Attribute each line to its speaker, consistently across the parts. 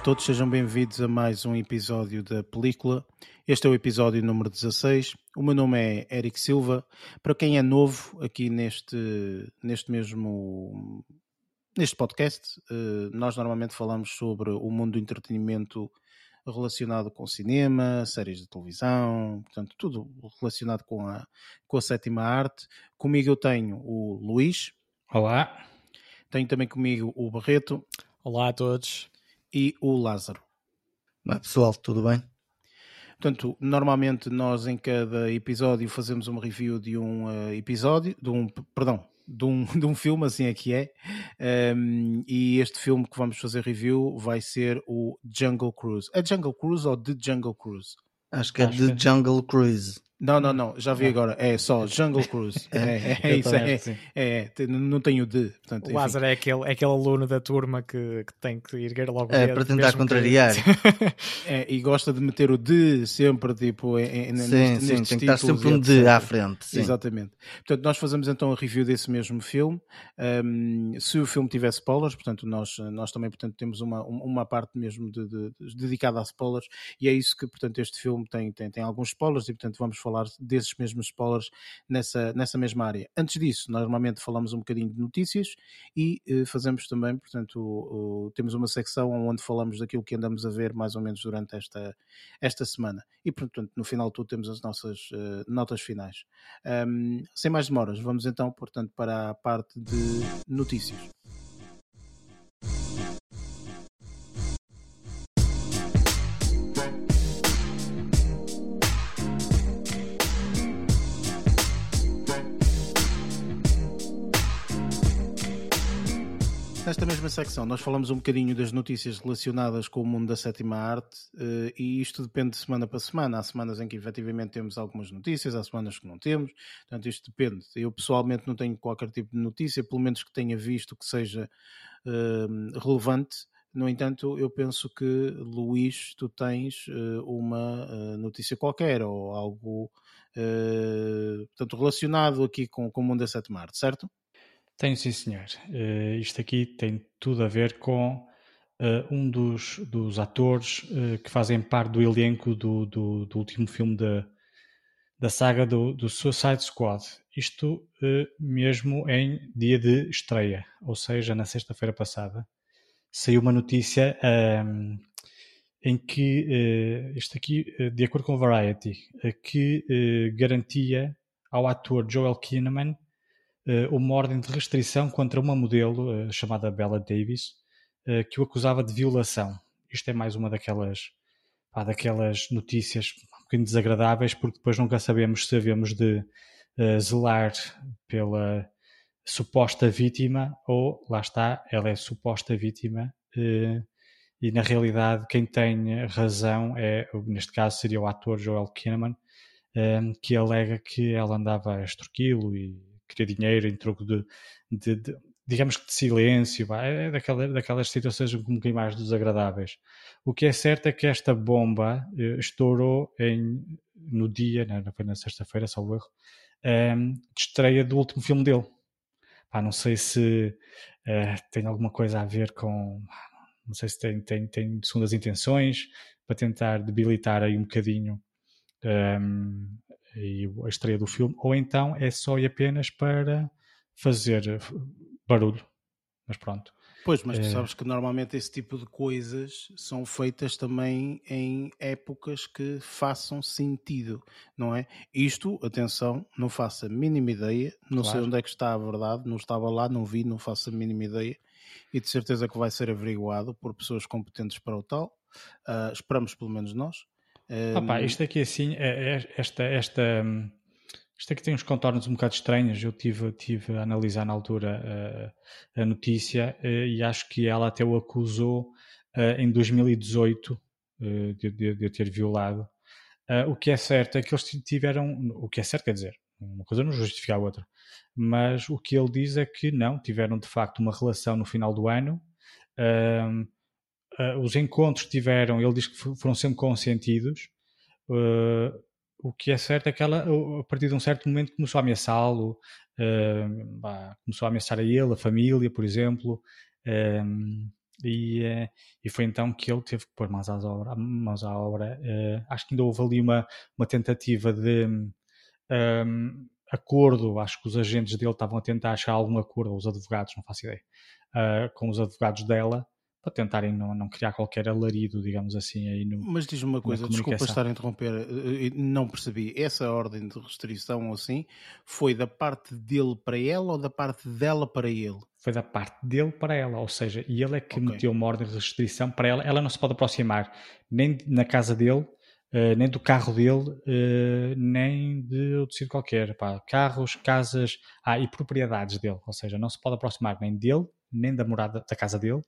Speaker 1: a todos, sejam bem-vindos a mais um episódio da película. Este é o episódio número 16. O meu nome é Eric Silva. Para quem é novo aqui neste, neste mesmo neste podcast, eh, nós normalmente falamos sobre o mundo do entretenimento relacionado com cinema, séries de televisão, portanto, tudo relacionado com a, com a sétima arte. Comigo eu tenho o Luís.
Speaker 2: Olá.
Speaker 1: Tenho também comigo o Barreto.
Speaker 3: Olá a todos.
Speaker 1: E o Lázaro.
Speaker 4: Olá pessoal, tudo bem?
Speaker 1: Portanto, normalmente nós em cada episódio fazemos uma review de um uh, episódio, de um, perdão, de um, de um filme, assim é que é. Um, e este filme que vamos fazer review vai ser o Jungle Cruise. É Jungle Cruise ou The Jungle Cruise?
Speaker 4: Acho que é Acho The que... Jungle Cruise.
Speaker 1: Não, não, não, já vi agora. É só Jungle Cruise. É, é, é isso, é, é, é, Não tenho de. Portanto,
Speaker 3: o Lázaro é aquele, é aquele aluno da turma que, que tem que ir logo.
Speaker 4: É, para tentar contrariar.
Speaker 1: Que... é, e gosta de meter o de sempre, tipo, em,
Speaker 4: sim, neste, sim, tem que estar sempre um de à frente. Sim.
Speaker 1: Exatamente. Portanto, nós fazemos então a review desse mesmo filme. Um, se o filme tiver spoilers, portanto, nós, nós também portanto, temos uma, uma parte mesmo de, de, de, dedicada a spoilers, e é isso que, portanto, este filme tem, tem, tem alguns spoilers, e portanto, vamos falar desses mesmos spoilers nessa, nessa mesma área. Antes disso, normalmente falamos um bocadinho de notícias e eh, fazemos também, portanto, temos uma secção onde falamos daquilo que andamos a ver mais ou menos durante esta, esta semana. E, portanto, no final tudo temos as nossas uh, notas finais. Um, sem mais demoras, vamos então, portanto, para a parte de notícias. Nesta mesma secção, nós falamos um bocadinho das notícias relacionadas com o mundo da sétima arte eh, e isto depende de semana para semana. Há semanas em que efetivamente temos algumas notícias, há semanas que não temos, portanto, isto depende. Eu pessoalmente não tenho qualquer tipo de notícia, pelo menos que tenha visto que seja uh, relevante. No entanto, eu penso que, Luís, tu tens uh, uma uh, notícia qualquer ou algo portanto, relacionado aqui com, com o mundo da sétima arte, certo?
Speaker 2: Tenho sim, senhor. Uh, isto aqui tem tudo a ver com uh, um dos, dos atores uh, que fazem parte do elenco do, do, do último filme da, da saga do, do Suicide Squad. Isto mesmo em dia de estreia, ou seja, na sexta-feira passada, saiu uma notícia um, ehm, em que, isto aqui, de acordo com o Variety, que garantia ao ator Joel Kinnaman uma ordem de restrição contra uma modelo uh, chamada Bella Davis uh, que o acusava de violação. Isto é mais uma daquelas, pá, daquelas notícias um bocadinho desagradáveis porque depois nunca sabemos se havemos de zelar pela suposta vítima ou, lá está, ela é suposta vítima e na realidade quem tem razão é, neste caso seria o ator Joel Kinnaman, que alega que ela andava a extorquí-lo e queria dinheiro em troco de, de, de digamos que de silêncio, é daquela, daquelas situações um bocadinho mais desagradáveis. O que é certo é que esta bomba eh, estourou em, no dia, não foi na sexta-feira, salvo erro, um, ehm, de estreia do último filme dele. Pá, não sei se uh, tem alguma coisa a ver com. Não sei se tem, tem, tem segundas intenções para tentar debilitar aí um bocadinho um, ehm, e a estreia do filme, ou então é só e apenas para fazer barulho. Mas pronto.
Speaker 1: Pois, mas tu é... sabes que normalmente esse tipo de coisas são feitas também em épocas que façam sentido, não é? Isto, atenção, não faço a mínima ideia, não claro. sei onde é que está a verdade, não estava lá, não vi, não faço a mínima ideia, e de certeza que vai ser averiguado por pessoas competentes para o tal. Uh, esperamos pelo menos nós.
Speaker 2: Ah, pá, isto aqui assim, é, é, esta, esta, isto aqui tem uns contornos um bocado estranhos. Eu tive, tive a analisar na altura a, a notícia eh, e acho que ela até o acusou eh, em 2018 eh, de, de, de ter violado. o que é certo é que eles tiveram, o que é certo quer dizer, uma coisa não justifica a outra, mas o que ele diz é que não, tiveram de facto uma relação no final do ano uh, os encontros tiveram, ele diz que foram sempre consentidos. Uh, o que é certo é que ela, a partir de um certo momento, começou a ameaçá-lo, uh, começou a ameaçar a ele, a família, por exemplo. e, e foi então que ele teve que pôr mãos, às obra, mãos à obra. Acho que ainda houve ali uma, uma tentativa de um, acordo, acho que os agentes dele estavam a tentar achar algum acordo, os advogados, não faço ideia, uh, com os advogados dela, para tentarem não, não criar qualquer alarido, digamos assim, aí no.
Speaker 1: Mas diz-me uma coisa, desculpa estar a interromper, eh, não percebi. Essa ordem de restrição assim foi da parte dele para ela ou da parte dela para ele?
Speaker 2: Foi da parte dele para ela, ou seja, e ele é que okay. meteu uma ordem de restrição para ela. Ela não se pode aproximar nem na casa dele, Uh, nem do carro dele, uh, nem de outro sítio qualquer. Pá. Carros, casas ah, e propriedades dele. Ou seja, não se pode aproximar nem dele, nem da morada da casa dele,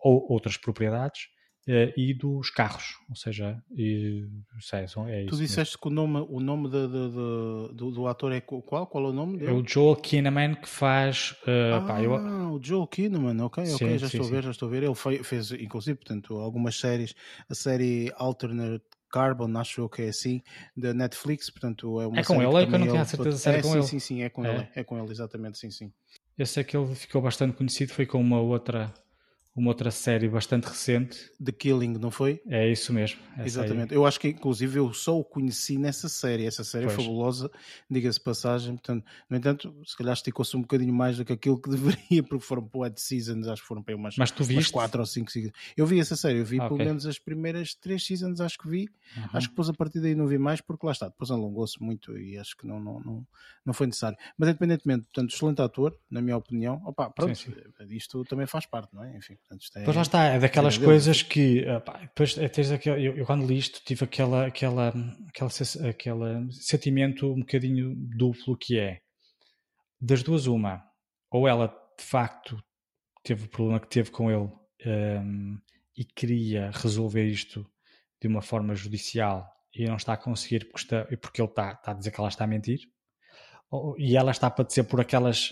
Speaker 2: ou outras propriedades uh, e dos carros, ou seja, e, sei, é
Speaker 1: Tu disseste mesmo. que o nome, o nome de, de, de, do, do, ator é qual? Qual é o nome dele?
Speaker 2: É o Joel Kinnaman que faz. Uh,
Speaker 1: ah, pá, eu... o Joel Kinnaman, ok, sim, ok, já sim, estou sim. a ver, já estou a ver. Ele fez, fez, inclusive, portanto, algumas séries, a série Alternate Carbon, acho que é assim, da Netflix, portanto é uma
Speaker 2: É com ele, é que eu não tenho a certeza se é, com
Speaker 1: sim,
Speaker 2: ele.
Speaker 1: Sim, sim, é com é. ele, é com ele, exatamente, sim, sim.
Speaker 2: Eu sei que ele ficou bastante conhecido, foi com uma outra uma outra série bastante recente.
Speaker 1: The Killing, não foi?
Speaker 2: É isso mesmo.
Speaker 1: Exatamente. Aí. Eu acho que, inclusive, eu só o conheci nessa série. Essa série pois. é fabulosa, diga-se passagem. Portanto, no entanto, se calhar esticou-se um bocadinho mais do que aquilo que deveria, porque foram para o Seasons, acho que foram para umas,
Speaker 2: Mas tu viste?
Speaker 1: umas quatro ou cinco seasons. Eu vi essa série, eu vi ah, pelo okay. menos as primeiras três seasons, acho que vi. Uhum. Acho que depois a partir daí não vi mais, porque lá está, depois alongou-se muito e acho que não, não, não, não foi necessário. Mas independentemente, portanto, excelente ator, na minha opinião. Opa, pronto, sim, sim. isto também faz parte, não é? Enfim, portanto, é,
Speaker 2: pois lá está, é daquelas é? coisas que opa, depois é, tens aquele, eu, eu, quando li isto tive aquela, aquela, aquela, aquela sentimento um bocadinho duplo que é das duas uma, ou ela de facto teve o problema que teve com ele um, e queria resolver isto de uma forma judicial e não está a conseguir porque, está, porque ele está, está a dizer que ela está a mentir ou, e ela está a padecer por aquelas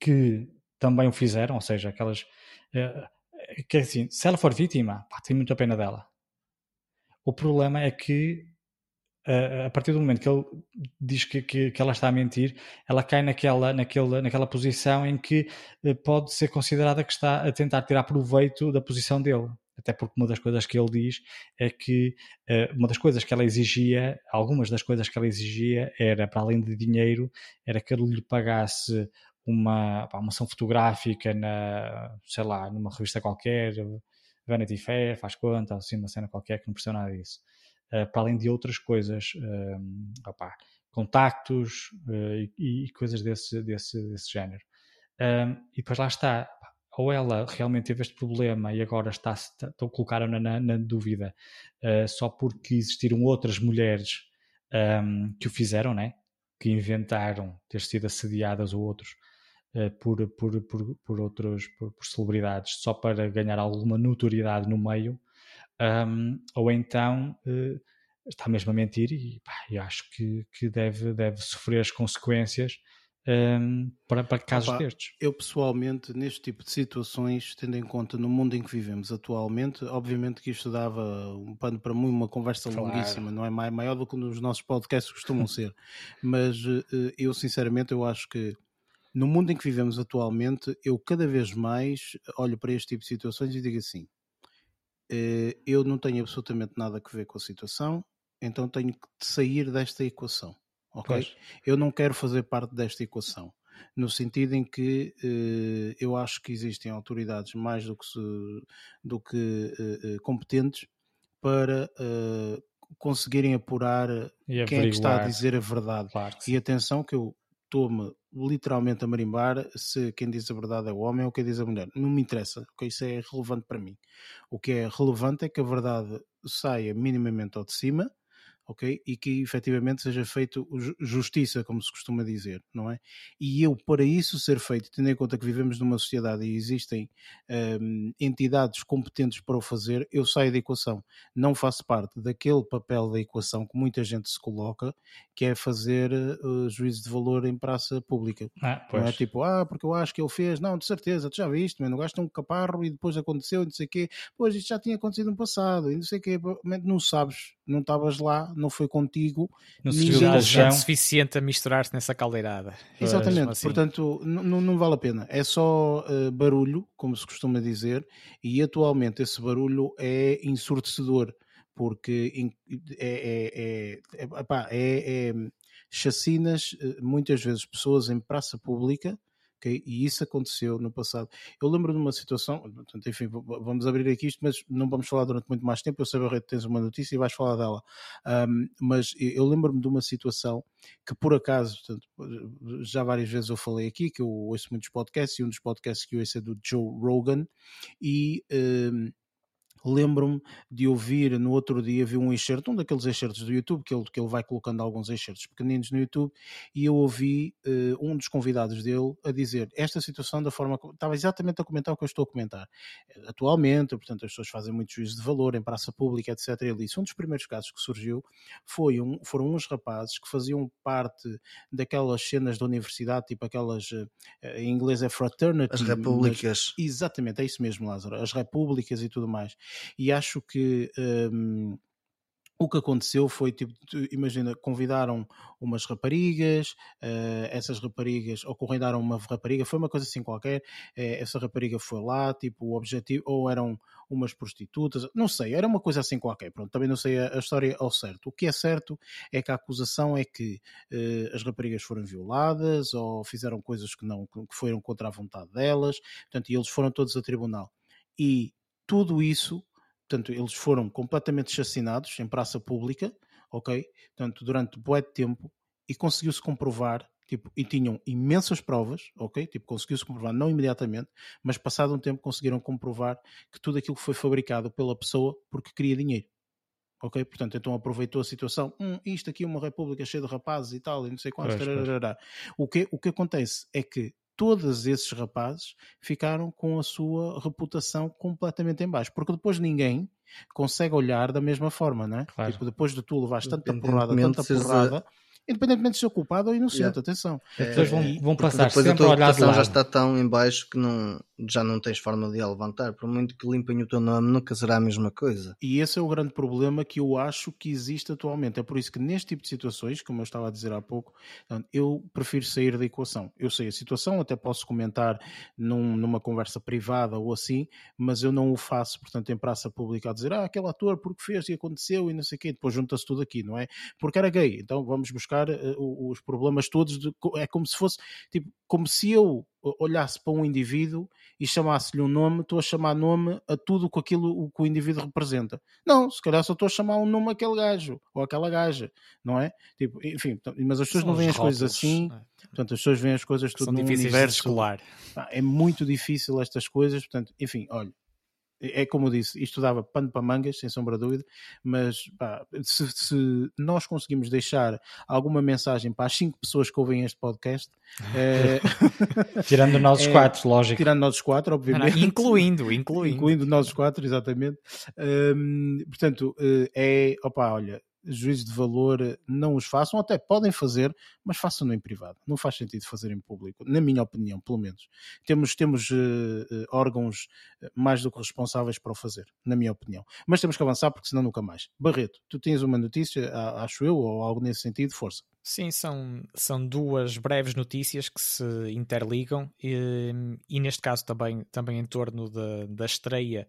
Speaker 2: que também o fizeram, ou seja, aquelas uh, que assim, se ela for vítima, pá, tem muito a pena dela. O problema é que a partir do momento que ele diz que, que, que, ela está a mentir, ela cai naquela, naquela, naquela posição em que uh, pode ser considerada que está a tentar tirar proveito da posição dele. Até porque uma das coisas que ele diz é que uh, uma das coisas que ela exigia, algumas das coisas que ela exigia era, para além de dinheiro, era que ele lhe pagasse uma, pá, uma ação fotográfica na, sei lá, numa revista qualquer, Vanity Fair, faz conta, assim, uma cena qualquer que não precisa nada disso. Uh, para além de outras coisas, uh, opá, contactos uh, e, e, coisas desse, desse, desse género. e depois lá está, ou ela realmente teve este problema e agora está, está, colocaram-na na, na, dúvida só porque existiram outras mulheres um, que o fizeram, né? que inventaram ter sido assediadas ou outros eh, por, por, por, por outros por, por, celebridades só para ganhar alguma notoriedade no meio, um, ou então uh, está mesmo a mentir e pá, eu acho que, que deve, deve sofrer as consequências um, para, para casos Opa, destes.
Speaker 1: Eu pessoalmente, neste tipo de situações, tendo em conta no mundo em que vivemos atualmente, obviamente que isto dava um pano para mim, uma conversa claro. longuíssima, não é maior do que os nossos podcasts costumam ser, mas uh, eu sinceramente eu acho que no mundo em que vivemos atualmente, eu cada vez mais olho para este tipo de situações e digo assim: eh, eu não tenho absolutamente nada a ver com a situação, então tenho que sair desta equação. Ok? Pois. Eu não quero fazer parte desta equação. No sentido em que eh, eu acho que existem autoridades mais do que, se, do que eh, competentes para conseguirem apurar quem é que está a dizer a verdade. Claro e atenção que eu estou-me literalmente a marimbar se quem diz a verdade é o homem ou quem diz a mulher. Não me interessa, okay? isso é relevante para mim. O que é relevante é que a verdade saia minimamente ao de cima ok? E que efetivamente seja feito justiça, como se costuma dizer, não é? E eu, para isso ser feito, tendo em conta que vivemos numa sociedade e existem um, entidades competentes para o fazer, eu saio da equação. Não faço parte daquele papel da equação que muita gente se coloca, que é fazer uh, juízo de valor em praça pública. Ah, não é tipo, ah, porque eu acho que ele fez, não, de certeza, tu já viste, mas não gasta um caparro e depois aconteceu e não sei o quê, pois isto já tinha acontecido no passado e não sei o quê, não sabes não estavas lá, não foi contigo.
Speaker 3: Não se gente suficiente a misturar-se nessa caldeirada.
Speaker 1: Exatamente, assim. portanto, não vale a pena. É só uh, barulho, como se costuma dizer, e atualmente esse barulho é ensurdecedor, porque é, é, é, é, é, é chacinas, eh, muitas vezes pessoas em praça pública, Okay? E isso aconteceu no passado. Eu lembro de uma situação, portanto, enfim, vamos abrir aqui isto, mas não vamos falar durante muito mais tempo. Eu sei que tens uma notícia e vais falar dela. Um, mas eu lembro-me de uma situação que, por acaso, portanto, já várias vezes eu falei aqui, que eu ouço muitos podcasts, e um dos podcasts que eu ouço é do Joe Rogan, e. Um, lembro-me de ouvir no outro dia, vi um excerto, um daqueles excertos do YouTube, que ele, que ele vai colocando alguns excertos pequeninos no YouTube, e eu ouvi uh, um dos convidados dele a dizer esta situação da forma estava exatamente a comentar o que eu estou a comentar. Atualmente, portanto, as pessoas fazem muito juízo de valor em praça pública, etc. Ele disse, um dos primeiros casos que surgiu foi um, foram uns rapazes que faziam parte daquelas cenas da universidade, tipo aquelas, uh, em inglês é fraternity.
Speaker 4: As repúblicas.
Speaker 1: Mas, exatamente, é isso mesmo, Lázaro, as repúblicas e tudo mais e acho que um, o que aconteceu foi, tipo, imagina, convidaram umas raparigas, uh, essas raparigas, ou convidaram uma rapariga, foi uma coisa assim qualquer, uh, essa rapariga foi lá, tipo, o objetivo, ou eram umas prostitutas, não sei, era uma coisa assim qualquer, pronto, também não sei a, a história ao certo. O que é certo é que a acusação é que uh, as raparigas foram violadas, ou fizeram coisas que não, que foram contra a vontade delas, portanto, e eles foram todos a tribunal. E tudo isso Portanto, eles foram completamente chacinados em praça pública, ok? Portanto, durante bué de tempo e conseguiu-se comprovar, tipo, e tinham imensas provas, ok? Tipo, conseguiu-se comprovar, não imediatamente, mas passado um tempo conseguiram comprovar que tudo aquilo foi fabricado pela pessoa porque queria dinheiro. Ok? Portanto, então aproveitou a situação. Hum, isto aqui é uma república cheia de rapazes e tal, e não sei quantos. O, que, o que acontece é que todos esses rapazes ficaram com a sua reputação completamente em baixo, porque depois ninguém consegue olhar da mesma forma, não é? Claro. Tipo, depois de tu levares tanta porrada, tanta porrada, independentemente de ser culpado ou inocente, yeah. atenção.
Speaker 2: É, depois vão, vão passar depois sempre a, tua reputação
Speaker 4: já está tão em baixo que não, já não tens forma de a levantar. Por muito que limpem o teu nome, nunca será a mesma coisa.
Speaker 1: E esse é o grande problema que eu acho que existe atualmente. É por isso que neste tipo de situações, como eu estava a dizer há pouco, eu prefiro sair da equação. Eu sei a situação, até posso comentar num, numa conversa privada ou assim, mas eu não o faço, portanto, em praça pública a dizer, ah, aquele ator porque fez e aconteceu e não sei o quê. Depois junta-se tudo aqui, não é? Porque era gay, então vamos buscar uh, os problemas todos. De, é como se fosse, tipo, como se eu olhasse para um indivíduo e chamasse-lhe um nome, estou a chamar nome a tudo com aquilo o que o indivíduo representa. Não, se calhar só estou a chamar um nome àquele gajo ou àquela gaja, não é? Tipo, enfim, mas as pessoas São não veem as coisas assim, é. portanto, as pessoas veem as coisas tudo São num universo. escolar. É muito difícil estas coisas, portanto, enfim, olha, é como eu disse, isto dava pano para mangas, sem sombra de dúvida, mas pá, se, se, nós conseguimos deixar alguma mensagem para as cinco pessoas que ouvem este podcast, é...
Speaker 2: tirando nós é, quatro, lógico.
Speaker 1: Tirando nós quatro, obviamente.
Speaker 3: Não, não, incluindo, incluindo.
Speaker 1: Incluindo nós quatro, exatamente. Um, portanto, eh, é, opa, olha, juízos de valor não os façam, até podem fazer, mas façam-no em privado. Não faz sentido fazer em público, na minha opinião, pelo menos. Temos, temos uh, órgãos mais do que responsáveis para o fazer, na minha opinião. Mas temos que avançar porque senão nunca mais. Barreto, tu tens uma notícia, acho eu, ou algo nesse sentido, força.
Speaker 3: Sim, são, são duas breves notícias que se interligam e, e neste caso também, também em torno da, da estreia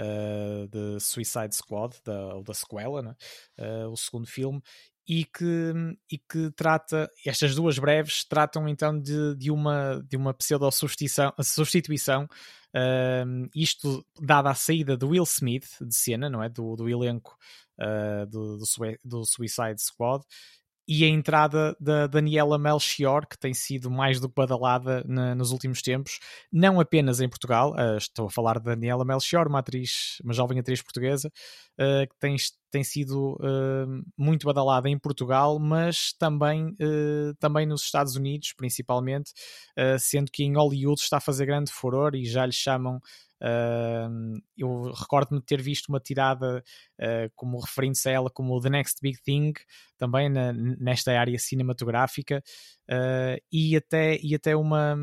Speaker 3: uh, de Suicide Squad, da, ou da sequela, né? uh, o segundo filme, e que, e que trata, estas duas breves tratam então de, de uma, de uma pseudo-substituição, substituição, uh, isto dada a saída do Will Smith de cena, não é? Do, do elenco uh, do, do, do Suicide Squad, e a entrada da Daniela Melchior, que tem sido mais do que badalada na, nos últimos tempos, não apenas em Portugal, uh, estou a falar de Daniela Melchior, uma atriz, uma jovem atriz portuguesa, uh, que tem, tem sido uh, muito badalada em Portugal, mas também, também nos Estados Unidos, principalmente, sendo que em Hollywood está a fazer grande furor e já lhe chamam Uh, eu recordo-me de ter visto uma tirada uh, como referindo-se a ela como The Next Big Thing, também na, nesta área cinematográfica, uh, e, até, e até uma,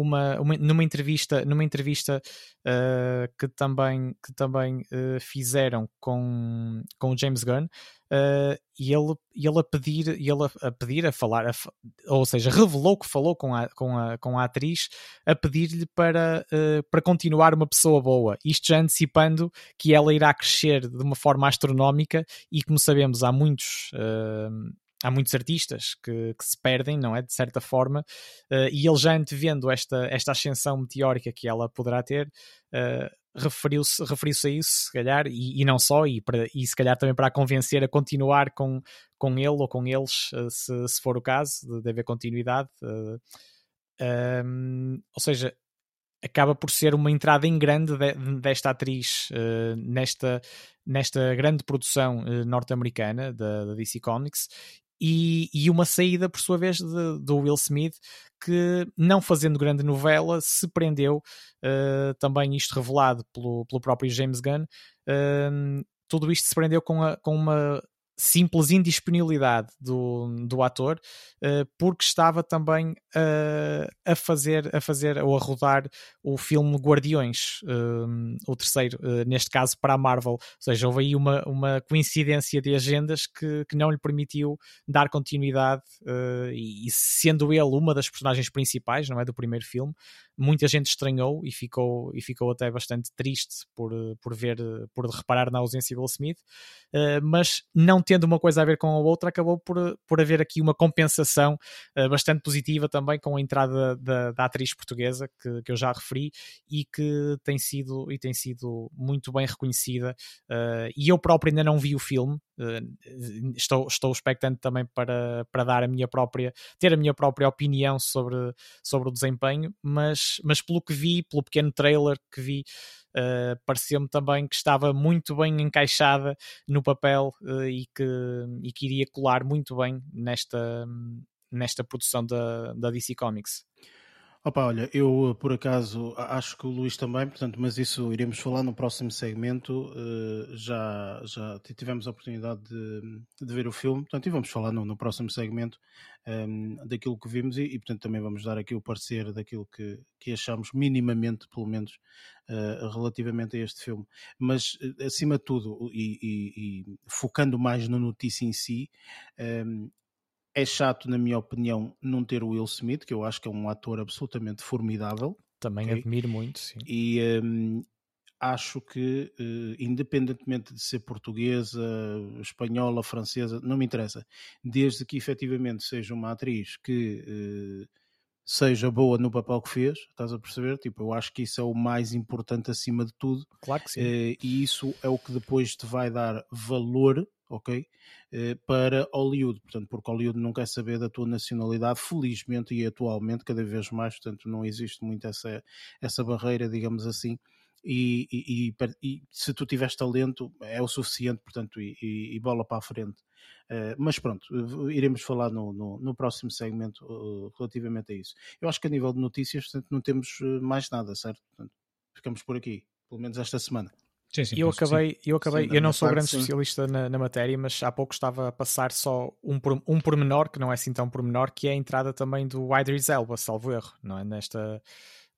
Speaker 3: uma, uma, numa entrevista, numa entrevista uh, que também, que também uh, fizeram com, com o James Gunn, uh, e ele, ele a pedir, ele a, a pedir, a falar, a, ou seja, revelou que falou com a, com a, com a atriz a pedir-lhe para, para continuar uma pessoa boa. Isto já antecipando que ela irá crescer de uma forma astronómica e, como sabemos, há muitos há muitos artistas que, que, se perdem, não é? De certa forma, uh, e ele já antevendo esta, esta ascensão meteórica que ela poderá ter, uh, referiu-se referiu a isso, se calhar, e, e, não só, e, para, e se calhar também para a convencer a continuar com, com ele ou com eles, uh, se, se for o caso, de, de haver continuidade. Um, ou seja, acaba por ser uma entrada em grande de, desta atriz nesta, nesta grande produção norte-americana da, da, DC Comics e, e, uma saída, por sua vez, do Will Smith, que, não fazendo grande novela, se prendeu, uh, também isto revelado pelo, pelo próprio James Gunn, uh, tudo isto se prendeu com, a, com uma simples indisponibilidade do, do ator, uh, porque estava também uh, a fazer, a fazer ou a rodar o filme Guardiões, uh, o terceiro, neste caso para a Marvel. Ou seja, houve aí uma, uma coincidência de agendas que, que não lhe permitiu dar continuidade, e, e, sendo ele uma das personagens principais, não é, do primeiro filme, muita gente estranhou e ficou, e ficou até bastante triste por, por ver, por reparar na ausência de Will Smith, mas não tendo uma coisa a ver com a outra, acabou por, por haver aqui uma compensação uh, bastante positiva também com a entrada da, da atriz portuguesa que, que, eu já referi e que tem sido, e tem sido muito bem reconhecida. Uh, e eu próprio ainda não vi o filme, uh, estou, estou expectante também para, para dar a minha própria, ter a minha própria opinião sobre, sobre o desempenho, mas, mas pelo que vi, pelo pequeno trailer que vi, uh, pareceu-me também que estava muito bem encaixada no papel uh, e, que, e que iria colar muito bem nesta, nesta produção da, da DC Comics.
Speaker 1: Opa, olha, eu por acaso acho que o Luís também, portanto, mas isso iremos falar no próximo segmento. Uh, já, já tivemos a oportunidade de, de, ver o filme, portanto, e vamos falar no, no próximo segmento um, ehm, daquilo que vimos e, e, portanto, também vamos dar aqui o parecer daquilo que, que achamos minimamente, pelo menos, uh, relativamente a este filme. Mas, acima de tudo, e, e, e, focando mais na notícia em si, um, ehm, é chato, na minha opinião, não ter o Will Smith, que eu acho que é um ator absolutamente formidável.
Speaker 3: Também okay? admiro muito, sim.
Speaker 1: E um, acho que, uh, independentemente de ser portuguesa, espanhola, francesa, não me interessa, desde que efetivamente seja uma atriz que uh, seja boa no papel que fez, estás a perceber? Tipo, eu acho que isso é o mais importante acima de tudo.
Speaker 3: Claro que sim.
Speaker 1: Uh, e isso é o que depois te vai dar valor ok? Eh, para Hollywood, portanto, porque Hollywood não quer saber da tua nacionalidade, felizmente e atualmente, cada vez mais, portanto, não existe muito essa, essa barreira, digamos assim. E, e, e, e se tu tiveres talento, é o suficiente, portanto, e, bola para a frente. Uh, mas pronto, iremos falar no, no, no próximo segmento uh, relativamente a isso. Eu acho que a nível de notícias, portanto, não temos mais nada, certo? Portanto, ficamos por aqui, pelo menos esta semana.
Speaker 3: Sim, sim, eu, acabei, eu acabei, sim, eu não sou grande sim. especialista na, na, matéria, mas há pouco estava a passar só um, um pormenor, que não é assim tão pormenor, que é a entrada também do Idris Elba, salvo erro, não é? Nesta,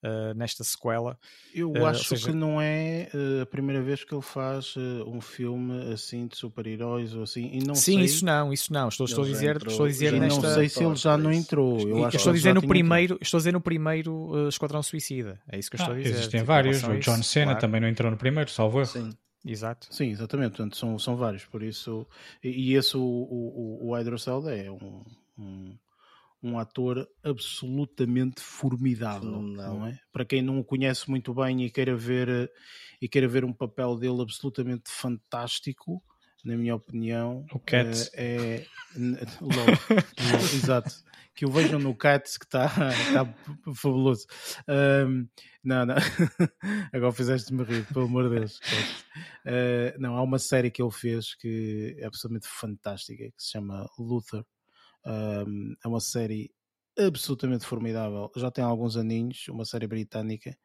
Speaker 3: uh, nesta sequela.
Speaker 1: Eu uh, acho seja... que não é uh, a primeira vez que ele faz um filme assim de super-heróis ou assim. E não
Speaker 3: Sim,
Speaker 1: sei...
Speaker 3: isso não, isso não. Estou, estou a dizer, entrou, estou a dizer nesta.
Speaker 1: Não sei se ele já não entrou. Eu
Speaker 3: acho estou a dizer no primeiro, estou a dizer no primeiro Esquadrão Suicida. É isso que eu estou ah, a dizer.
Speaker 2: Existem tipo, vários. O John Cena claro. também não entrou no primeiro, salvo erro.
Speaker 3: Sim. Exato.
Speaker 1: Sim, exatamente. Portanto, são, são vários. Por isso, e, e esse, o, o, o Hydroceld é um, um, um ator absolutamente formidável, não. não. é? Para quem não o conhece muito bem e queira ver e queira ver um papel dele absolutamente fantástico, na minha opinião,
Speaker 2: o Cats
Speaker 1: é, é logo, exato. Que o vejam no Cats que está tá fabuloso. Um, não, não. Agora fizeste-me rir, pelo amor de Deus. Uh, não, há uma série que ele fez que é absolutamente fantástica, que se chama Luther um, é uma série absolutamente formidável. Já tem alguns aninhos, uma série britânica,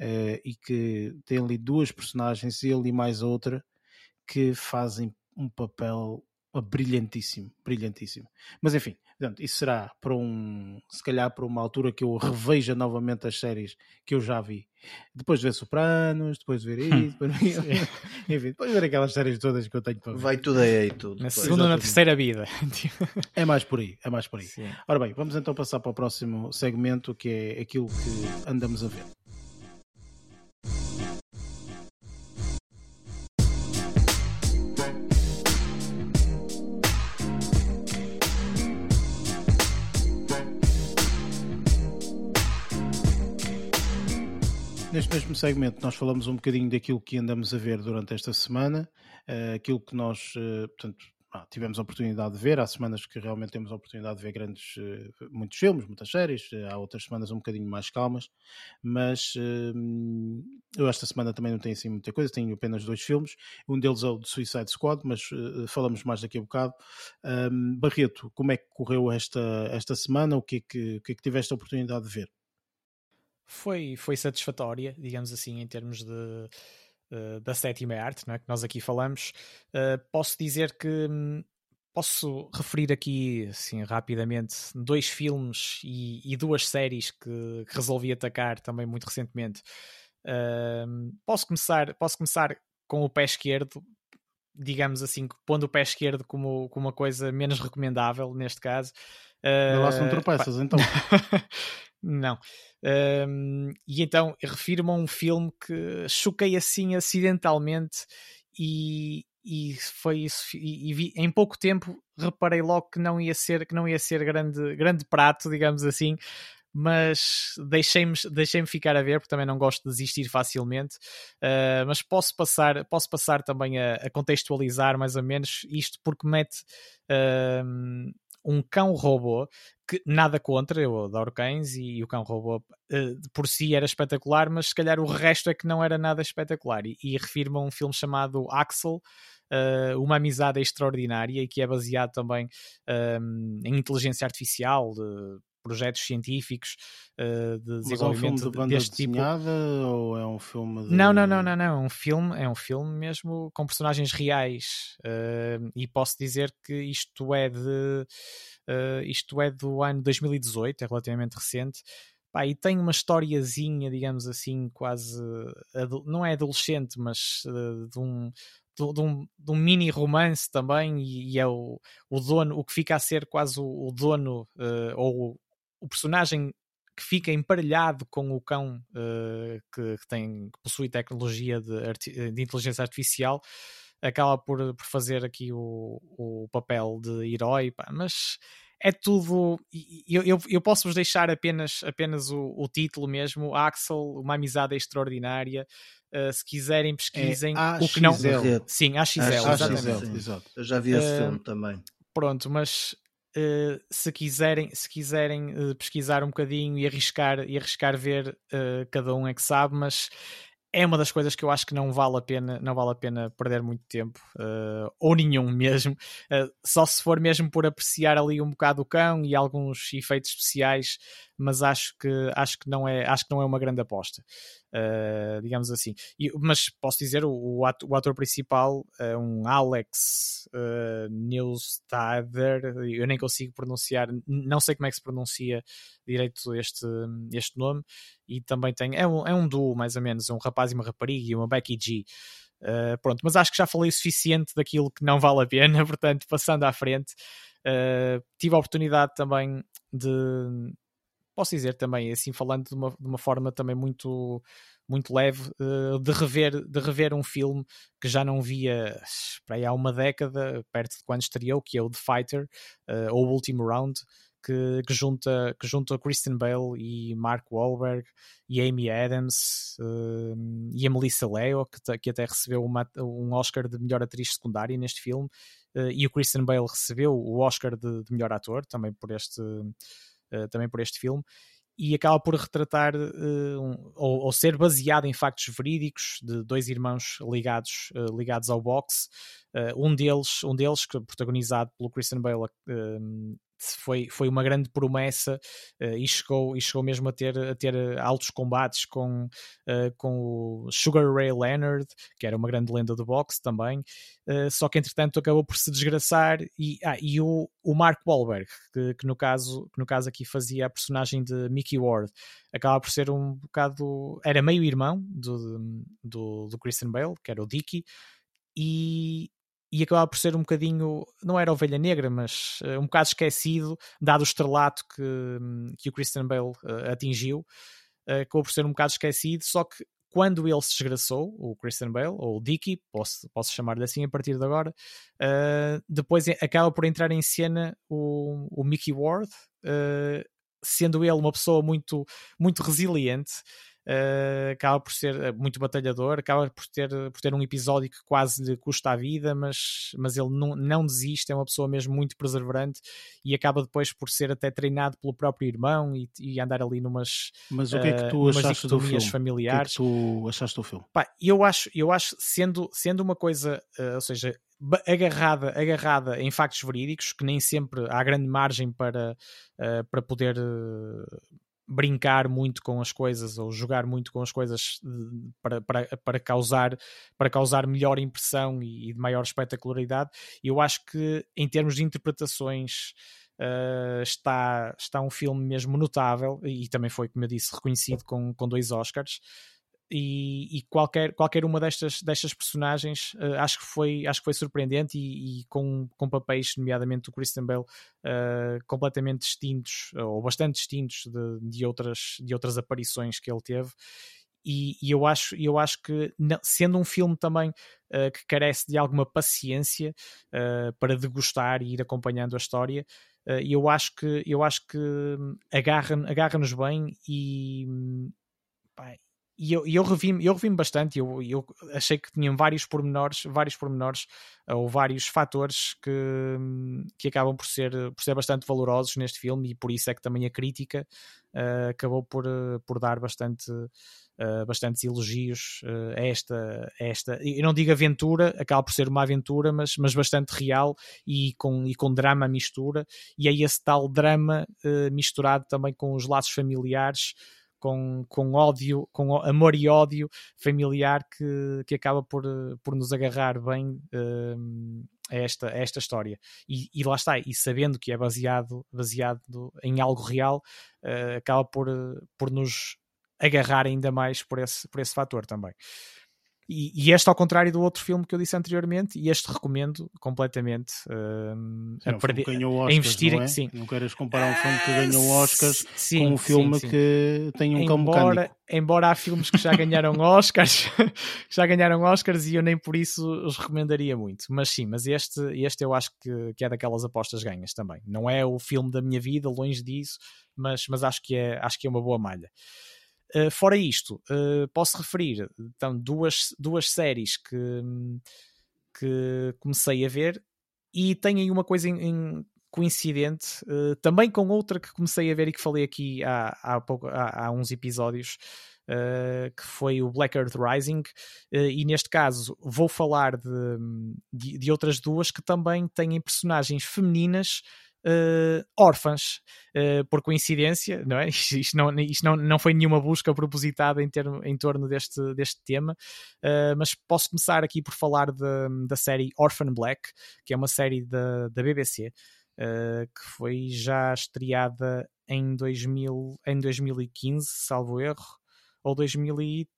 Speaker 1: uh, e que tem ali duas personagens, ele e mais outra, que fazem um papel brilhantíssimo, brilhantíssimo. Mas enfim, portanto, isso será para um, se calhar para uma altura que eu reveja novamente as séries que eu já vi. Depois de ver Sopranos, depois de ver isso, depois, enfim, depois de ver aquelas séries todas que eu tenho para ver.
Speaker 4: Vai tudo aí, tudo.
Speaker 3: Na segunda ou na terceira vida.
Speaker 1: é mais por aí, é mais por aí. Sim. Ora bem, vamos então passar para o próximo segmento que é aquilo que andamos a ver. Neste mesmo segmento, nós falamos um bocadinho daquilo que andamos a ver durante esta semana, uh, aquilo que nós, uh, portanto, ah, tivemos a oportunidade de ver. Há semanas que realmente temos a oportunidade de ver grandes, uh, muitos filmes, muitas séries. há outras semanas um bocadinho mais calmas, mas eu esta semana também não tenho assim muita coisa. Tenho apenas dois filmes. Um deles é o de Suicide Squad, mas falamos mais daqui a bocado. Um, Barreto, como é que correu esta, esta semana? O que, é que, o que é que tiveste a oportunidade de ver?
Speaker 3: Foi, foi satisfatória, digamos assim, em termos de, uh, da sétima arte, não é? que nós aqui falamos. Uh, posso dizer que hum, posso referir aqui, assim, rapidamente, dois filmes e, e duas séries que, que, resolvi atacar também muito recentemente. Uh, posso, começar, posso começar com o pé esquerdo, digamos assim, pondo o pé esquerdo como, como uma coisa menos recomendável neste caso.
Speaker 1: Uh, lá se não tropeças, então.
Speaker 3: Não. Um, e então refiro-me a um filme que choquei assim acidentalmente e, e foi isso e, e vi, em pouco tempo reparei logo que não ia ser que não ia ser grande grande prato digamos assim mas deixei-me deixei ficar a ver porque também não gosto de desistir facilmente uh, mas posso passar posso passar também a, a, contextualizar mais ou menos isto porque mete uh, um cão robô que nada contra, eu adoro cães e, e o cão robô uh, por si era espetacular, mas se calhar o resto é que não era nada espetacular. E, e refiro-me a um filme chamado Axel, uh, Uma Amizade Extraordinária, e que é baseado também um, em inteligência artificial, de, projetos científicos uh, de desenvolvimento
Speaker 1: Mas é um filme de banda
Speaker 3: deste tipo.
Speaker 1: ou é um filme de...
Speaker 3: Não, não, não, não, não, é um filme, é um filme mesmo com personagens reais uh, e posso dizer que isto é de uh, isto é do ano 2018, é relativamente recente. Pá, e tem uma historiazinha, digamos assim, quase não é adolescente, mas de um de, um, de, um, mini romance também e, e, é o, o dono, o que fica a ser quase o, o dono uh, ou o personagem que fica emparelhado com o cão uh, que, que, tem, que possui tecnologia de, de inteligência artificial acaba por, por fazer aqui o, o papel de herói, pá, mas é tudo. Eu, eu, eu posso-vos deixar apenas, apenas o, o, título mesmo, Axel, uma amizade extraordinária. Uh, se quiserem, pesquisem
Speaker 1: é
Speaker 3: o que não.
Speaker 1: Sim,
Speaker 3: AXL,
Speaker 4: exatamente. Exato. Eu já vi esse uh, filme também.
Speaker 3: Pronto, mas Uh, se quiserem, se quiserem uh, pesquisar um bocadinho e arriscar, e arriscar ver, uh, cada um é que sabe, mas é uma das coisas que eu acho que não vale a pena, não vale a pena perder muito tempo, ou nenhum mesmo, só se for mesmo por apreciar ali um bocado o cão e alguns efeitos especiais, mas acho que acho que não é, acho que não é uma grande aposta. Uh, digamos assim. E, mas posso dizer, o, o, ator, principal é um Alex uh, eu nem consigo pronunciar, não sei como é que se pronuncia direito este, este nome, e também tem, é um, é um duo mais ou menos, um rapaz e uma rapariga e uma Becky G. Uh, pronto, mas acho que já falei o suficiente daquilo que não vale a pena, portanto, passando à frente, uh, tive a oportunidade também de, posso dizer também, assim, falando de uma, de uma forma também muito muito leve uh, de, rever, de rever um filme que já não via para aí há uma década, perto de quando estreou, que é o The Fighter, uh, ou o Último Round, que, que, junta, que junta Kristen Bale e Mark Wahlberg e Amy Adams uh, e a Melissa Leo, que, que até recebeu uma, um Oscar de melhor atriz secundária neste filme, e o Kristen Bale recebeu o Oscar de, de melhor ator também por este eh, também por este filme, e acaba por retratar uh, ou, ou, ser baseado em factos verídicos de dois irmãos ligados, uh, ligados ao boxe. Uh, um deles, um deles que protagonizado pelo Christian Bale, foi, foi uma grande promessa uh, e, chegou, e chegou mesmo a ter, a ter altos combates com, uh, com o Sugar Ray Leonard, que era uma grande lenda do boxe também, uh, só que entretanto acabou por se desgraçar e, ah, e o, o Mark Wahlberg, que, que, no caso, que no caso aqui fazia a personagem de Mickey Ward, acaba por ser um bocado, era meio irmão do, do, do Christian Bale, que era o Dicky, e, e acabava por ser um bocadinho, não era ovelha negra, mas uh, um bocado esquecido, dado o estrelato que, que o Christian Bale uh, atingiu, uh, acabou por ser um bocado esquecido, só que quando ele se desgraçou, o Christian Bale, ou o Dicky, posso, posso chamar-lhe assim a partir de agora, depois acaba por entrar em cena o, o Mickey Ward, sendo ele uma pessoa muito, muito resiliente, uh, acaba por ser eh, muito batalhador, acaba por ter, por ter um episódio que quase lhe custa a vida, mas, mas ele não, não desiste, é uma pessoa mesmo muito perseverante e acaba depois por ser até treinado pelo próprio irmão e, e andar ali numas
Speaker 1: Mas o que é que tu uh, achaste do filme? familiares. O que é que tu achaste do filme?
Speaker 3: Pá, eu acho, eu acho sendo, sendo uma coisa, uh, ou seja, agarrada, agarrada em factos verídicos, que nem sempre há grande margem para, uh, para poder uh, brincar muito com as coisas ou jogar muito com as coisas para, para, para, causar, para causar melhor impressão e, de maior espetacularidade. Eu acho que em termos de interpretações uh, está, está um filme mesmo notável e também foi, como eu disse, reconhecido com, com dois Oscars e, e, qualquer, qualquer uma destas, destas personagens uh, acho, que foi, acho que foi surpreendente e, e, com, com papéis, nomeadamente o Christian Bale, uh, completamente distintos, ou bastante distintos de, de, outras, de outras aparições que ele teve. E, e eu, acho, eu acho que, sendo um filme também uh, que carece de alguma paciência para degustar e ir acompanhando a história, eu acho que, eu acho que agarra-nos agarra bem e, e eu, eu revi-me eu revi bastante, eu, eu achei que tinham vários pormenores, vários pormenores ou vários fatores que, que acabam por ser, por ser bastante valorosos neste filme e por isso é que também a crítica uh, acabou por, por dar bastante, uh, bastantes elogios uh, a, esta, a esta, eu não digo aventura, acaba por ser uma aventura, mas, mas bastante real e com, e com drama mistura, e é esse tal drama misturado também com os laços familiares com, com ódio, com amor e ódio familiar que, que acaba por, por nos agarrar bem uh, a, esta, a esta história. E, e, lá está, e sabendo que é baseado, baseado em algo real, uh, acaba por, por nos agarrar ainda mais por esse, por esse fator também. E, e, este, ao contrário do outro filme que eu disse anteriormente, e este recomendo completamente uh,
Speaker 1: a, perder, Oscars, a investir não é? em sim. Não queres comparar um filme que ganhou Oscars sim, com um filme sim, sim. que tem um embora, cão mecânico.
Speaker 3: Embora há filmes que já ganharam Oscars, já ganharam Oscars e eu nem por isso os recomendaria muito. Mas sim, mas este, este eu acho que, que é daquelas apostas ganhas também. Não é o filme da minha vida, longe disso, mas, mas acho, que é, acho que é uma boa malha. Uh, fora isto, uh, posso referir então, duas, duas séries que, que comecei a ver e tenho aí uma coisa coincidente uh, também com outra que comecei a ver e que falei aqui há, há, pouco, há, há uns episódios. que foi o Black Earth Rising, e neste caso vou falar de, de, de outras duas que também têm personagens femininas uh, órfãs, uh, por coincidência, não é? Isto, não, isto não, não foi nenhuma busca propositada em, termo, em torno deste, deste tema, uh, mas posso começar aqui por falar de, da série Orphan Black, que é uma série da, da BBC, que foi já estreada em, 2000, em 2015, salvo erro, ou 2000 e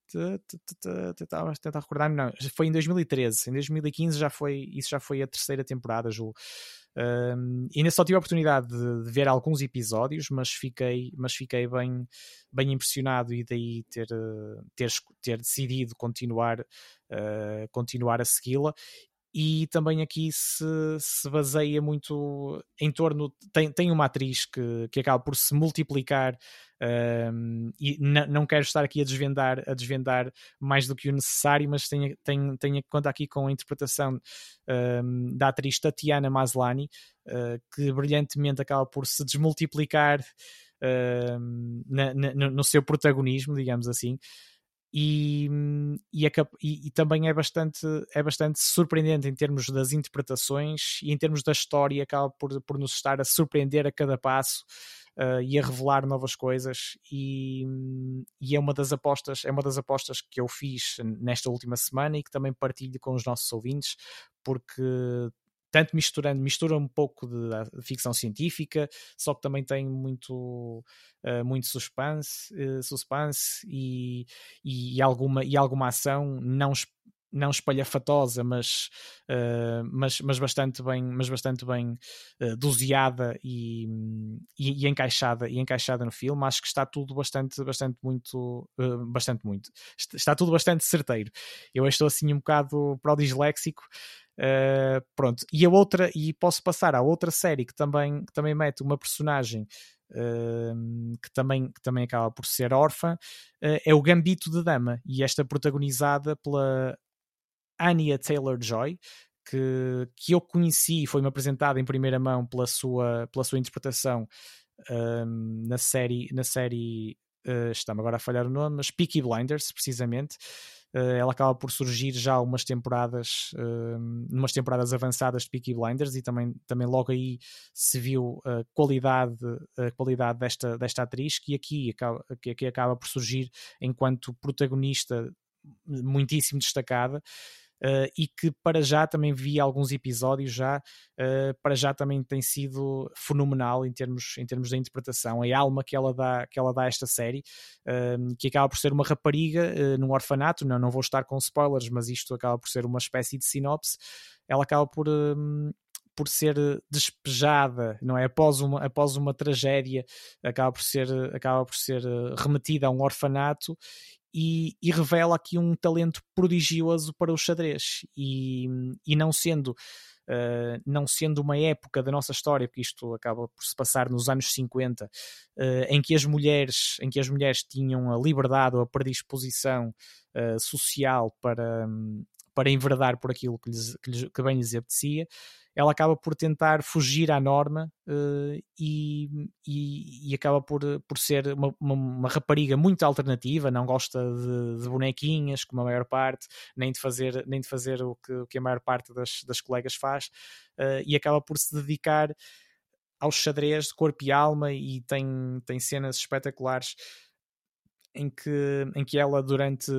Speaker 3: a tentar recordar não, foi em 2013, em 2015 já foi, isso já foi a terceira temporada, Ju. Um, ainda só tive a oportunidade de, de, ver alguns episódios, mas fiquei, mas fiquei bem, bem impressionado e daí ter, ter, ter decidido continuar, uh, continuar a segui-la e também aqui se, se baseia muito em torno. Tem, tem uma atriz que, que acaba por se multiplicar um, e não quero estar aqui a desvendar, a desvendar mais do que o necessário, mas tenho, tenho, tenho conta aqui com a interpretação um, da atriz Tatiana Maslany, uh, que brilhantemente acaba por se desmultiplicar uh, na, na, no seu protagonismo, digamos assim. e, e, e, também é bastante, é bastante surpreendente em termos das interpretações e em termos da história, acaba por, por nos estar a surpreender a cada passo uh, e a revelar novas coisas. E, e, é uma das apostas é uma das apostas que eu fiz nesta última semana e que também partilho com os nossos ouvintes porque tanto misturando, mistura um pouco de, de, ficção científica, só que também tem muito, uh, muito suspense, uh, suspense e, e, alguma, e alguma ação não não espalhafatosa, mas, uh, mas, mas bastante bem, mas bastante bem uh, doseada e, e, e, encaixada e encaixada no filme. Acho que está tudo bastante, bastante muito, uh, bastante muito. Está tudo bastante certeiro. Eu estou assim um bocado para o disléxico, pronto, e a outra, e posso passar à outra série que também, que também mete uma personagem uh, que, também, que também acaba por ser órfã, uh, é o Gambito de Dama, e esta protagonizada pela Anya Taylor-Joy, que, que eu conheci e foi-me apresentada em primeira mão pela sua, pela sua interpretação na série, na série uh, está-me agora a falhar o nome, mas Peaky Blinders, precisamente. Uh, ela acaba por surgir já umas temporadas, uh, umas temporadas avançadas de Peaky Blinders e também, também logo aí se viu a qualidade, a qualidade desta, desta atriz que aqui, acaba, que aqui acaba por surgir enquanto protagonista muitíssimo destacada Uh, e que para já também vi alguns episódios já, uh, para já também tem sido fenomenal em termos, em termos da interpretação, a alma que ela dá, que ela dá a esta série, uh, que acaba por ser uma rapariga num orfanato, não, não vou estar com spoilers, mas isto acaba por ser uma espécie de sinopse, ela acaba por por ser despejada, não é? Após uma, após uma tragédia, acaba por ser, acaba por ser remetida a um orfanato e, e, revela aqui um talento prodigioso para o xadrez. E, e não sendo Uh, não sendo uma época da nossa história, porque isto acaba por se passar nos anos 50, uh, em que as mulheres, em que as mulheres tinham a liberdade ou a predisposição uh, social para, para enverdar por aquilo que, lhes, que, lhes, que bem lhes apetecia, ela acaba por tentar fugir à norma uh, e, e, e, acaba por, por ser uma, uma, uma, rapariga muito alternativa, não gosta de, de, bonequinhas, como a maior parte, nem de fazer, nem de fazer o, que, o que a maior parte das, das colegas faz, uh, e acaba por se dedicar ao xadrez de corpo e alma e tem, tem cenas espetaculares em que, em que ela durante,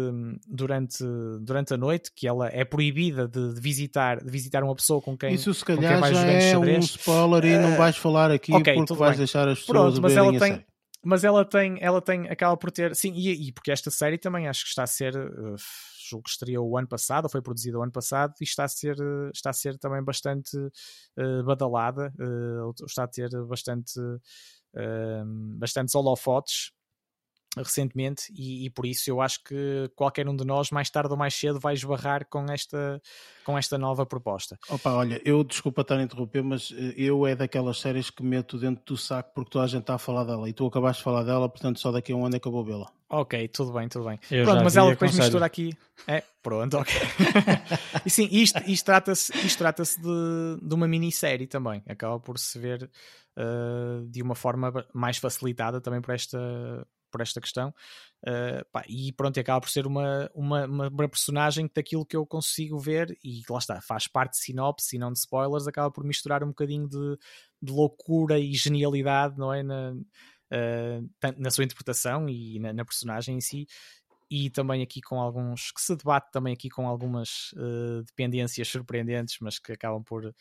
Speaker 3: durante, durante a noite, que ela é proibida de, de visitar, de visitar uma pessoa com quem
Speaker 1: Isso se calhar já é um spoiler e não vais falar aqui okay, porque vais bem. deixar as pessoas Pronto, mas ela tem,
Speaker 3: mas ela tem, ela tem, acaba por ter, sim, e, e, porque esta série também acho que está a ser, uh, julgo que estreou o ano passado, foi produzida o ano passado, e está a ser, está a ser também bastante uh, badalada, uh, está a ter bastante, uh, bastantes holofotes, recentemente e, e, por isso eu acho que qualquer um de nós mais tarde ou mais cedo vai esbarrar com esta com esta nova proposta.
Speaker 1: Opa, olha, eu desculpa estar a interromper, mas eh, eu é daquelas séries que meto dentro do saco porque toda a gente está a falar dela e tu acabaste de falar dela, portanto só daqui a um ano é que eu vou vê-la.
Speaker 3: Ok, tudo bem, tudo bem. Eu pronto, mas ela depois mistura aqui. É, pronto, ok. e sim, isto, isto trata-se trata de, de uma minissérie também. Acaba por se ver uh, de uma forma mais facilitada também por esta por esta questão. Uh, pá, e pronto, acaba por ser uma, uma, uma, personagem daquilo que eu consigo ver, e lá está, faz parte de sinopse e não de spoilers, acaba por misturar um bocadinho de, de loucura e genialidade, não é? Na, uh, na sua interpretação e na, na, personagem em si. E também aqui com alguns que se debate também aqui com algumas uh, dependências surpreendentes, mas que acabam por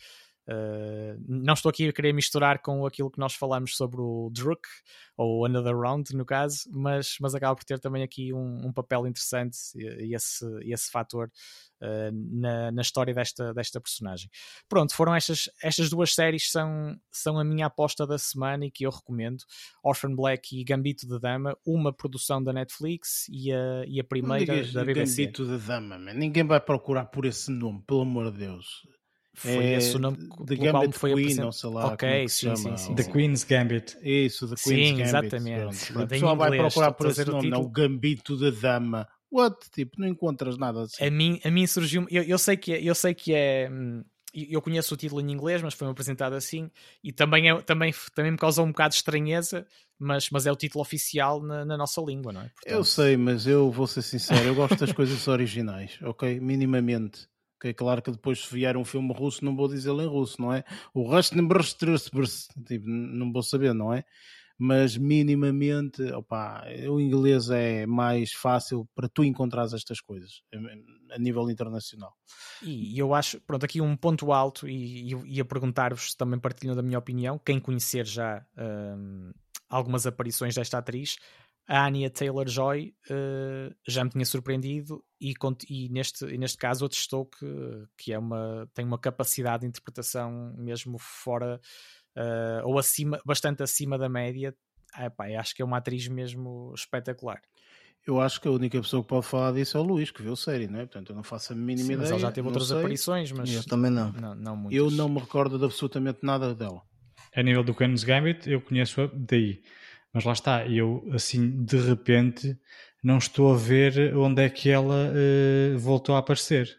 Speaker 3: Uh, não estou aqui a querer misturar com aquilo que nós falamos sobre o Druk, ou Another Round, no caso, mas, mas acaba por ter também aqui um, um papel interessante e, esse, esse fator uh, na, na história desta, desta personagem. Pronto, foram estas, estas duas séries são, são a minha aposta da semana e que eu recomendo: Orphan Black e Gambito de Dama, uma produção da Netflix e a, e a primeira da BBC.
Speaker 1: Gambito de Dama, man. ninguém vai procurar por esse nome, pelo amor de Deus.
Speaker 3: Foi é, esse o nome
Speaker 1: The Gambit foi Queen, não sei lá.
Speaker 3: Ok,
Speaker 1: é
Speaker 3: sim, sim, sim,
Speaker 2: The Queen's Gambit.
Speaker 1: Isso, The Queen's
Speaker 3: sim,
Speaker 1: Gambit.
Speaker 3: exatamente.
Speaker 1: O pessoal vai procurar por esse nome, não, o Gambito da Dama. What? Tipo, não encontras nada assim.
Speaker 3: A mim, a mim surgiu. Eu, eu, sei que é, eu sei que é. Hum, eu conheço o título em inglês, mas foi-me apresentado assim, e também, é, também, também me causou um bocado de estranheza, mas, mas é o título oficial na, na nossa língua, não é?
Speaker 1: Portanto... Eu sei, mas eu vou ser sincero, eu gosto das coisas originais, ok? Minimamente. Okay, claro que depois se vier um filme russo não vou dizê-lo em russo, não é? O tipo, não vou saber, não é? mas minimamente, opa, o inglês é mais fácil para tu encontrares estas coisas a nível internacional.
Speaker 3: E eu acho, pronto, aqui um ponto alto, e ia perguntar-vos também partilhando da minha opinião, quem conhecer já um, algumas aparições desta atriz, a Anya Taylor-Joy uh, já me tinha surpreendido e, e, neste, e neste caso atestou que, que é uma, tem uma capacidade de interpretação mesmo fora uh, ou acima, bastante acima da média. Ah, pá, acho que é uma atriz mesmo espetacular.
Speaker 1: Eu acho que a única pessoa que pode falar disso é o Luís, que viu a série, não é? Portanto, eu não faço a mínima Sim, ideia. Mas
Speaker 3: ele já teve outras
Speaker 1: sei.
Speaker 3: aparições, mas.
Speaker 4: Eu também não.
Speaker 3: não, não
Speaker 1: eu não me recordo de absolutamente nada dela.
Speaker 2: A nível do Queen's Gambit, eu conheço-a daí. Mas lá está, eu assim, de repente, não estou a ver onde é que ela uh, voltou a aparecer.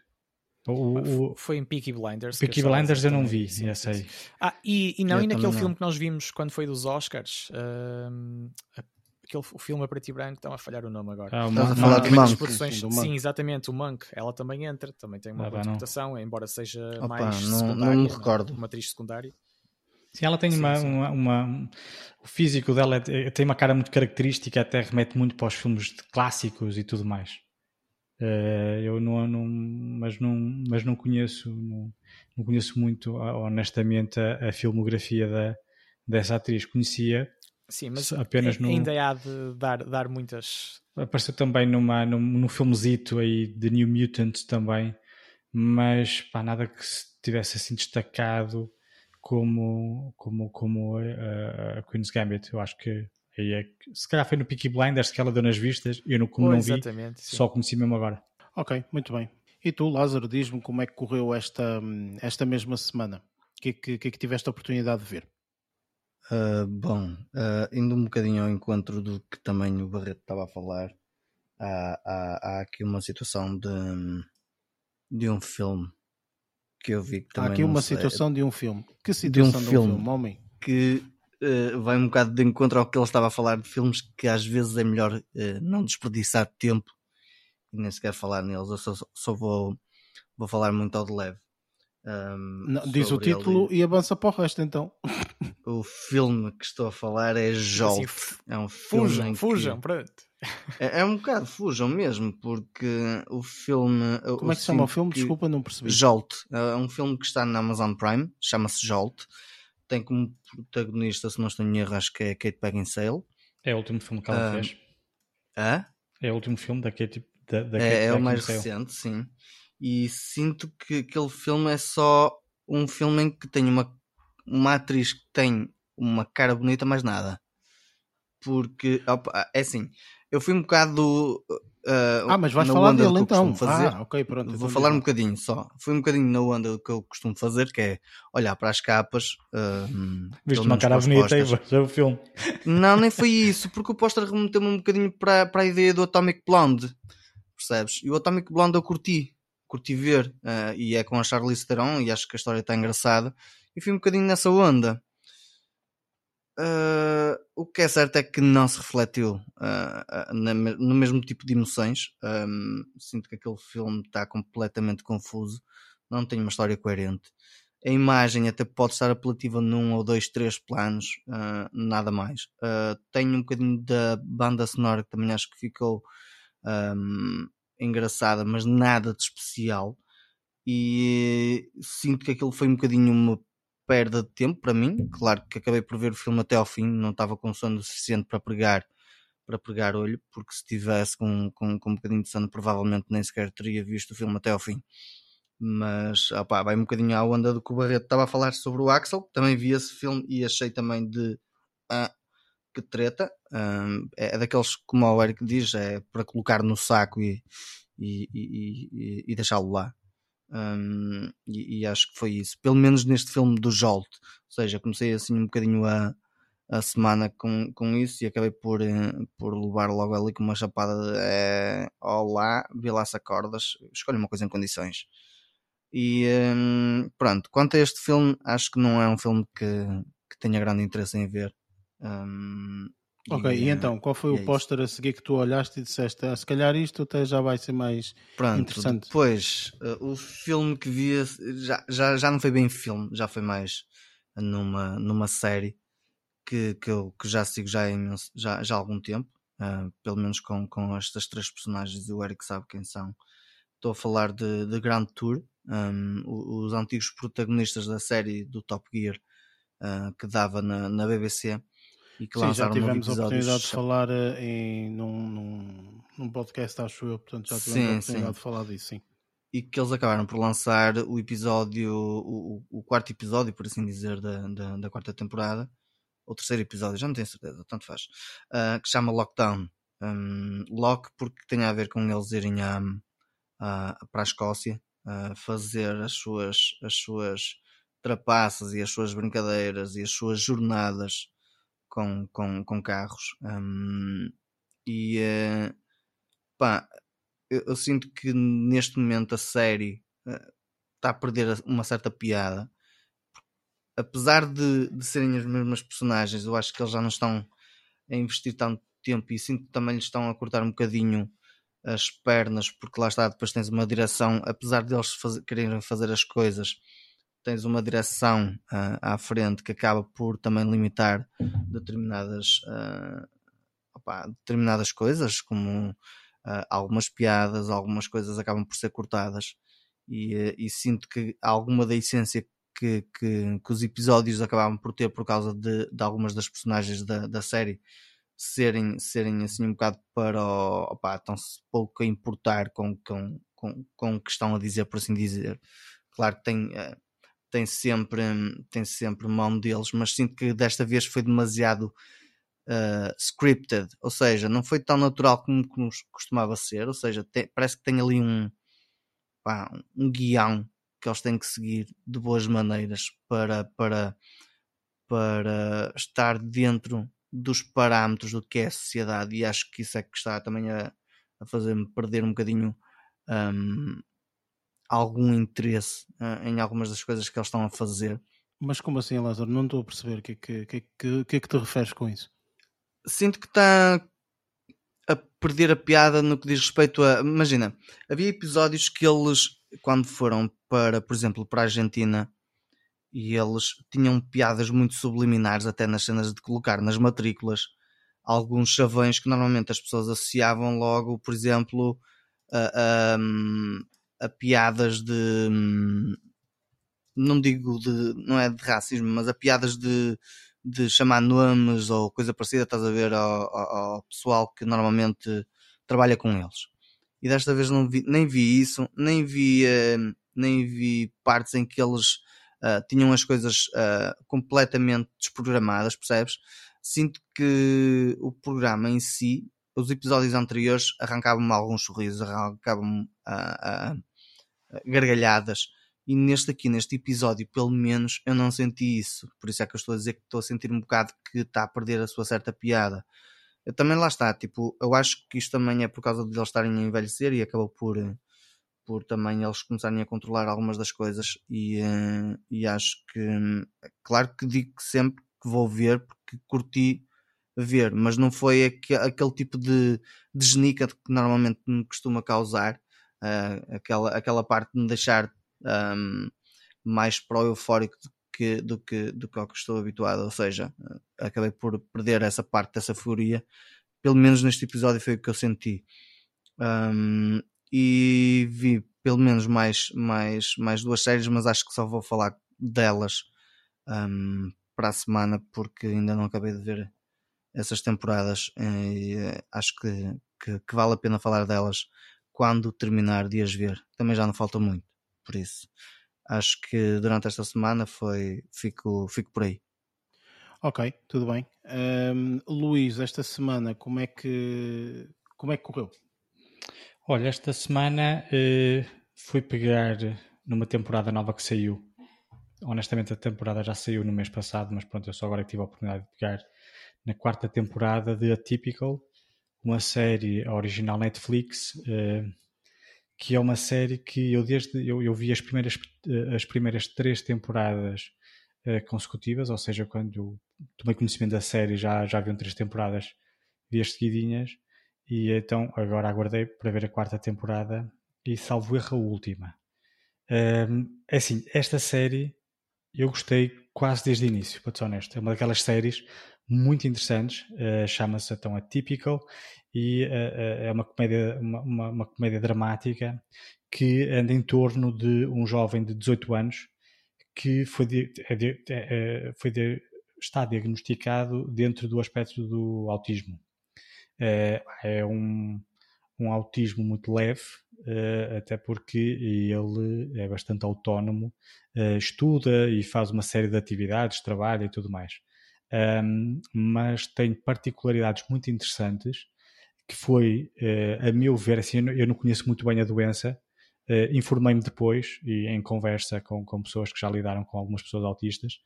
Speaker 3: O, o, foi em Peaky Blinders.
Speaker 2: Peaky Blinders eu não vi, sim, já sei.
Speaker 3: Ah, e, e não, eu e naquele filme não. que nós vimos quando foi dos Oscars, uh, aquele, o filme a preto e branco, estão a falhar o nome agora.
Speaker 4: Ah, o Monk. falar de Monk.
Speaker 3: Sim, sim, exatamente, o Monk. Ela também entra, também tem uma ah, boa interpretação, embora seja
Speaker 4: Opa,
Speaker 3: mais
Speaker 4: não,
Speaker 3: secundária,
Speaker 4: não me recordo.
Speaker 3: Uma atriz secundária.
Speaker 2: Sim, ela tem sim, uma, sim. Uma, uma, O físico dela é, tem uma cara muito característica, até remete muito para os filmes clássicos e tudo mais. Uh, eu não, não, mas não, mas não conheço, não, não conheço muito honestamente a, a, filmografia da, dessa atriz. Conhecia
Speaker 3: Sim, mas apenas no, ainda há de dar, dar muitas.
Speaker 2: Apareceu também numa, num, num filmezito aí de New Mutants também, mas pá, nada que se tivesse assim destacado como, como, como a, a Queen's Gambit. Eu acho que Aí é que, se calhar foi no Peaky Blinders que ela deu nas vistas, eu não, como oh, não vi, sim. só conheci mesmo agora.
Speaker 1: Ok, muito bem. E tu, Lázaro, diz-me como é que correu esta, esta mesma semana? O que, é que, que, é que tiveste a oportunidade de ver?
Speaker 4: Uh, bom, uh, indo um bocadinho ao encontro do que também o Barreto estava a falar, há, há, há aqui uma situação de, de um filme que eu vi que também.
Speaker 1: Há aqui uma sei, situação de um filme. Que situação de um, de um filme, filme, homem?
Speaker 4: Que uh, vai um bocado de encontro ao que ele estava a falar de filmes que às vezes é melhor uh, não desperdiçar tempo e nem sequer falar neles. Eu só, só vou, vou falar muito ao de leve.
Speaker 1: Um, não, diz o título ele. e avança para o resto então.
Speaker 4: O filme que estou a falar é Jolt. Assim, é um filme.
Speaker 3: Fujam, fujam, pronto.
Speaker 4: É, é, um bocado fujam mesmo, porque o filme.
Speaker 1: Como é que se chama o filme? Desculpa, não percebi.
Speaker 4: Jolt. É um filme que está na Amazon Prime, chama-se Jolt tem como protagonista, se não estou em erro, acho que é Kate Beckinsale.
Speaker 2: É o último filme que ela uh, fez.
Speaker 4: Hã?
Speaker 2: É o último filme da Kate, da, da
Speaker 4: é, é o mais recente, sim. E sinto que aquele filme é só um filme em que tem uma, uma atriz que tem uma cara bonita, mais nada. Porque, opa, é assim, eu fui um bocado
Speaker 1: Uh, ah, mas vais falar dele então.
Speaker 4: Fazer.
Speaker 1: Ah, ok, pronto.
Speaker 4: Vou então falar um bocadinho só. Fui um bocadinho na onda do que eu costumo fazer, que é olhar para as capas. Uh,
Speaker 2: Viste uma cara bonita aí, é o filme.
Speaker 4: Não, nem foi isso, porque o póster remeteu-me um bocadinho para, para a ideia do Atomic Blonde. Percebes? E o Atomic Blonde eu curti. Curti ver. Uh, e é com a Charlize Theron e acho que a história está engraçada. E fui um bocadinho nessa onda. Uh, o que é certo é que não se refletiu uh, na, no mesmo tipo de emoções. Um, sinto que aquele filme está completamente confuso, não tem uma história coerente. A imagem até pode estar apelativa num ou dois, três planos, uh, nada mais. tem um bocadinho da banda sonora que também acho que ficou um, engraçada, mas nada de especial. E sinto que aquilo foi um bocadinho uma perda de tempo para mim. Claro que acabei por ver o filme até ao fim, não estava com sono suficiente para pregar para pregar olho, porque se tivesse com, com, com um bocadinho de sono, provavelmente nem sequer teria visto o filme até ao fim. Mas vai um bocadinho à onda do que o Barreto estava a falar sobre o Axel. Também vi esse filme e achei também de ah, que treta. Um, é, é daqueles, como o Eric diz, é para colocar no saco e, e, e, e, deixá-lo lá. Um, e, e, acho que foi isso, pelo menos neste filme do Jolt. Ou seja, comecei assim um bocadinho a, a semana com, com isso e acabei por, eh, por levar logo ali com uma chapada de é, Olá, vê lá se acordas, escolhe uma coisa em condições. E um, pronto, quanto a este filme, acho que não é um filme que, que tenha grande interesse em ver. Um,
Speaker 1: ok, e, e, então, qual foi o é póster a seguir que tu olhaste e disseste, ah, se calhar isto até já vai ser mais pronto, interessante?
Speaker 4: Depois, uh, o filme que via já, já, já não foi bem filme, já foi mais numa, numa série que, que eu que já sigo já, imenso, já, já há algum tempo, uh, pelo menos com, com estas três personagens e o Eric sabe quem são. Estou a falar de, de Grand Tour, um, os antigos protagonistas da série do Top Gear uh, que dava na, na BBC
Speaker 1: e que Sim, já tivemos a oportunidade de falar eh, em, num, num, num, podcast, acho eu, portanto já tivemos sim, a oportunidade sim. de falar disso, sim.
Speaker 4: E que eles acabaram por lançar o episódio, o, o quarto episódio, por assim dizer, da, da, da, quarta temporada, ou terceiro episódio, já não tenho certeza, tanto faz, uh, que chama Lockdown. Um, lock porque tem a ver com eles irem a, a, para a Escócia a fazer as suas, as suas trapaças e as suas brincadeiras e as suas jornadas com, com, com carros. Um, e uh, pá, eu, eu, sinto que neste momento a série uh, está a perder uma certa piada. Apesar de, de serem as mesmas personagens, eu acho que eles já não estão a investir tanto tempo e sinto que também lhes estão a cortar um bocadinho as pernas, porque lá está, depois tens uma direção, apesar de eles faz, quererem fazer as coisas, tens uma direção uh, à frente que acaba por também limitar determinadas, uh, opa, determinadas coisas, como uh, algumas piadas, algumas coisas acabam por ser cortadas, e, e sinto que alguma da essência que, que, que, os episódios acabavam por ter por causa de, de algumas das personagens da, da série serem, serem assim um bocado para o, estão-se pouco a importar com, com, com, com o que estão a dizer, por assim dizer. Claro que tem, tem, sempre, tem sempre mão deles, mas sinto que desta vez foi demasiado uh, scripted, ou seja, não foi tão natural como, como costumava ser, ou seja, parece que tem ali um, pá, um guião que eles têm que seguir de boas maneiras para, para, para estar dentro dos parâmetros do que é a sociedade e acho que isso é que está também a, a fazer-me perder um bocadinho um, algum interesse uh, em algumas das coisas que eles estão a fazer.
Speaker 1: Mas como assim, Lázaro? Não estou a perceber o que, que, que, que, que é que te referes com isso?
Speaker 4: Sinto que está a perder a piada no que diz respeito a. Imagina, havia episódios que eles, quando foram para, por exemplo, para a Argentina, e eles tinham piadas muito subliminares até nas cenas de colocar nas matrículas alguns chavões que normalmente as pessoas associavam logo, por exemplo, a, a, a piadas de não digo de não é de racismo, mas a piadas de, de chamar nomes ou coisa parecida, estás a ver ao, ao, pessoal que normalmente trabalha com eles. E desta vez não vi, nem vi isso, nem vi, uh, nem vi partes em que eles uh, tinham as coisas uh, completamente desprogramadas, percebes? Sinto que o programa em si, os episódios anteriores arrancavam-me alguns sorrisos, arrancavam-me gargalhadas. E neste aqui, neste episódio, pelo menos, eu não senti isso. Por isso é que eu estou a dizer que estou a sentir um bocado que está a perder a sua certa piada. Eu também lá está, tipo, eu acho que isto também é por causa de eles estarem a envelhecer e acabou por por também eles começarem a controlar algumas das coisas e, uh, e acho que claro que digo sempre que vou ver porque curti ver, mas não foi aqu aquele tipo de, de genica que normalmente me costuma causar uh, aquela, aquela parte de me deixar um, mais pro eufórico do que, do que, do que ao que estou habituado, ou seja, uh, acabei por perder essa parte dessa furia, pelo menos neste episódio foi o que eu senti. Um, e vi pelo menos mais, mais, mais duas séries, mas acho que só vou falar delas um, para a semana porque ainda não acabei de ver essas temporadas e eh, acho que, que, que, vale a pena falar delas quando terminar de as ver. Também já não falta muito, por isso acho que durante esta semana foi fico, fico por aí.
Speaker 1: Ok, tudo bem. Um, Luís, esta semana como é que como é que correu?
Speaker 2: Olha, esta semana uh, fui pegar numa temporada nova que saiu. Honestamente, a temporada já saiu no mês passado, mas pronto, eu só agora tive a oportunidade de pegar na quarta temporada de Atypical, uma série original Netflix uh, que é uma série que eu desde eu, eu vi as primeiras as primeiras três temporadas uh, consecutivas, ou seja, quando tomei conhecimento da série já já haviam três temporadas vi as seguidinhas e então agora aguardei para ver a quarta temporada e salvo erro a última. Um, é assim, esta série eu gostei quase desde o início, para ser honesto. É uma daquelas séries muito interessantes, uh, chama-se então Atypical e uh, é uma comédia, uma, uma, uma, comédia dramática que anda em torno de um jovem de 18 anos que foi, de, de, é, foi de, está diagnosticado dentro do aspecto do autismo. É, um, um autismo muito leve, até porque ele é bastante autónomo, estuda e faz uma série de atividades, trabalha e tudo mais. Um, mas tem particularidades muito interessantes que foi, uh, a meu ver, assim, eu não conheço muito bem a doença, informei-me depois e em conversa com, com pessoas que já lidaram com algumas pessoas autistas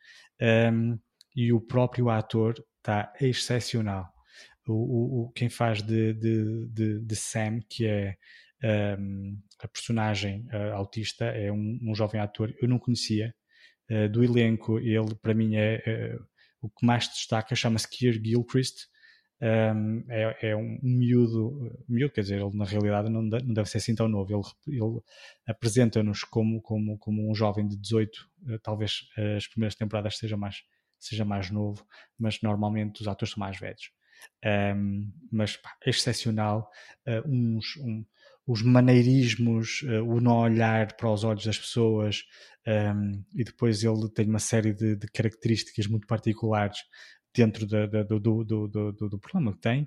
Speaker 2: um, e o próprio ator está excepcional o, o, quem faz de, de, de, de Sam, que é um, a personagem uh, autista, é um, um, jovem ator, eu não conhecia. Uh, do elenco, ele para mim é uh, o que mais destaca, chama-se Keir Gilchrist. Um, é, é, um miúdo, miúdo, quer dizer, ele na realidade não, não deve ser assim tão novo. Ele, ele apresenta-nos como, como, como um jovem de 18, talvez as primeiras temporadas seja mais, seja mais novo, mas normalmente os atores são mais velhos um, mas pá, excepcional, uh, uns, um, os maneirismos, uh, o não olhar para os olhos das pessoas, um, e depois ele tem uma série de, de características muito particulares dentro da, da, do, do, do, do, programa que tem.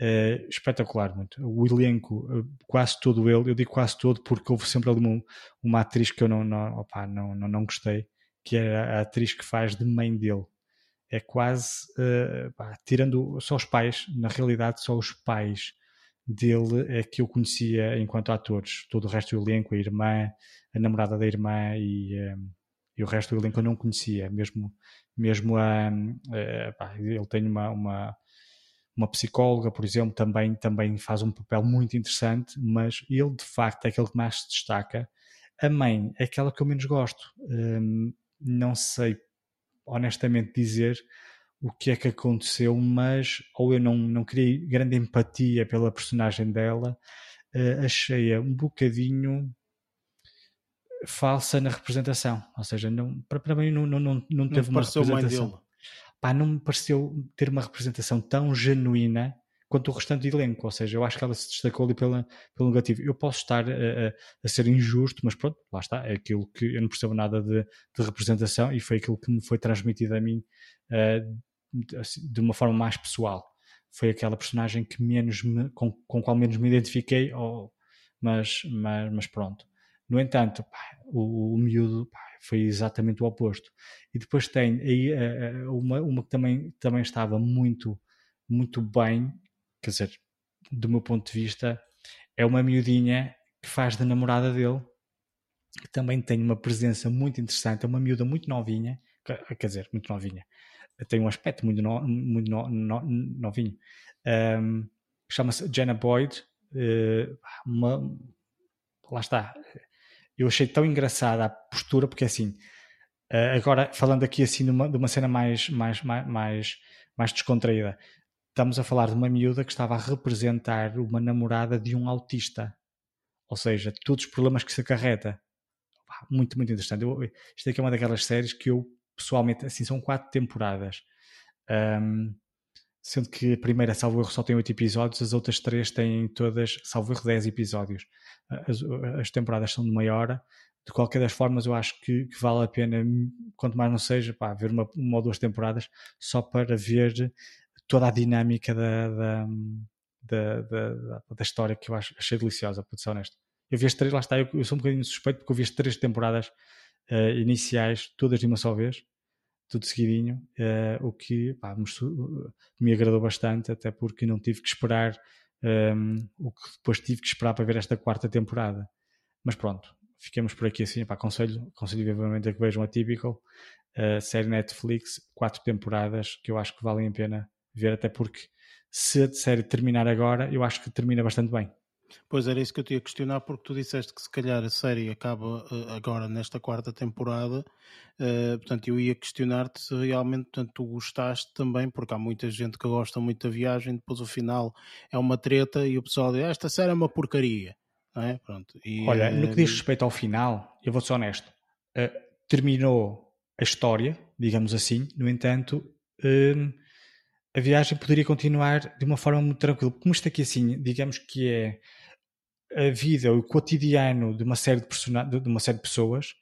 Speaker 2: Uh, espetacular, muito. O elenco, quase todo ele, eu digo quase todo porque houve sempre ali uma, uma atriz que eu não, não, opa, não, não, não gostei, que era a atriz que faz de mãe dele é quase uh, pá, tirando só os pais, na realidade só os pais dele é que eu conhecia enquanto atores, todo o resto do elenco, a irmã, a namorada da irmã e, um, eh, e o resto do elenco eu não conhecia, mesmo, mesmo a, uh, pá, ele tem uma, uma, uma psicóloga, por exemplo, também, também faz um papel muito interessante, mas ele de facto é aquele que mais se destaca. A mãe é aquela que eu menos gosto. Um, não sei honestamente dizer o que é que aconteceu, mas ou eu não, não criei grande empatia pela personagem dela, uh, achei-a um bocadinho falsa na representação. Ou seja, não, para, para mim não, não, não, não teve uma representação. Pá, não me pareceu ter uma representação tão genuína quanto o restante do elenco, ou seja, eu acho que ela se destacou ali pela, pelo negativo. Eu posso estar a, a, a, ser injusto, mas pronto, lá está, é aquilo que eu não percebo nada de, de representação e foi aquilo que me foi transmitido a mim uh, de, de uma forma mais pessoal. Foi aquela personagem que menos me, com, com qual menos me identifiquei, oh, mas, mas, mas pronto. No entanto, pá, o, o miúdo pá, foi exatamente o oposto. E depois tem aí uh, uma, uma que também, também estava muito, muito bem, quer dizer, do meu ponto de vista, é uma miudinha que faz da namorada dele, que também tem uma presença muito interessante, é uma miúda muito novinha, quer dizer, muito novinha, tem um aspecto muito, no, muito no, no, novinho. Um, Chama-se Jenna Boyd. Uh, uma, lá está. Eu achei tão engraçada a postura, porque assim, uh, agora falando aqui assim de uma, de uma cena mais, mais, mais, mais, mais descontraída, estamos a falar de uma miúda que estava a representar uma namorada de um autista. Ou seja, todos os problemas que se acarreta. Muito, muito interessante. Eu, isto aqui é uma daquelas séries que eu, pessoalmente, assim, são quatro temporadas. Um, sendo que a primeira, salvo erro, só tem oito episódios, as outras três têm todas, salvo erro, dez episódios. As, as, temporadas são de meia hora. De qualquer das formas, eu acho que, que vale a pena, quanto mais não seja, pá, ver uma, uma ou duas temporadas só para ver toda a dinâmica da, da, da, da, da história que eu acho, achei deliciosa, para ser honesto. Eu vi as três, lá está, eu, eu, sou um bocadinho suspeito porque eu vi as três temporadas uh, iniciais, todas de uma só vez, tudo seguidinho, uh, o que pá, me, me, agradou bastante, até porque não tive que esperar um, ehm, o que depois tive que esperar para ver esta quarta temporada. Mas pronto, fiquemos por aqui assim, pá, aconselho, aconselho vivamente a que vejam a Typical, uh, série Netflix, quatro temporadas que eu acho que valem a pena ver, até porque se a série terminar agora, eu acho que termina bastante bem.
Speaker 1: Pois era isso que eu te ia questionar, porque tu disseste que se calhar a série acaba uh, agora nesta quarta temporada, uh, portanto eu ia questionar-te se realmente portanto, tu gostaste também, porque há muita gente que gosta muito da viagem, depois o final é uma treta e o pessoal diz, ah, esta série é uma porcaria. É? Pronto.
Speaker 2: E, Olha, no que diz respeito ao final, eu vou ser honesto, terminou a história, digamos assim, no entanto, a viagem poderia continuar de uma forma muito tranquila. Como isto aqui, assim, digamos que é a vida, o cotidiano de uma série de, de uma série de pessoas,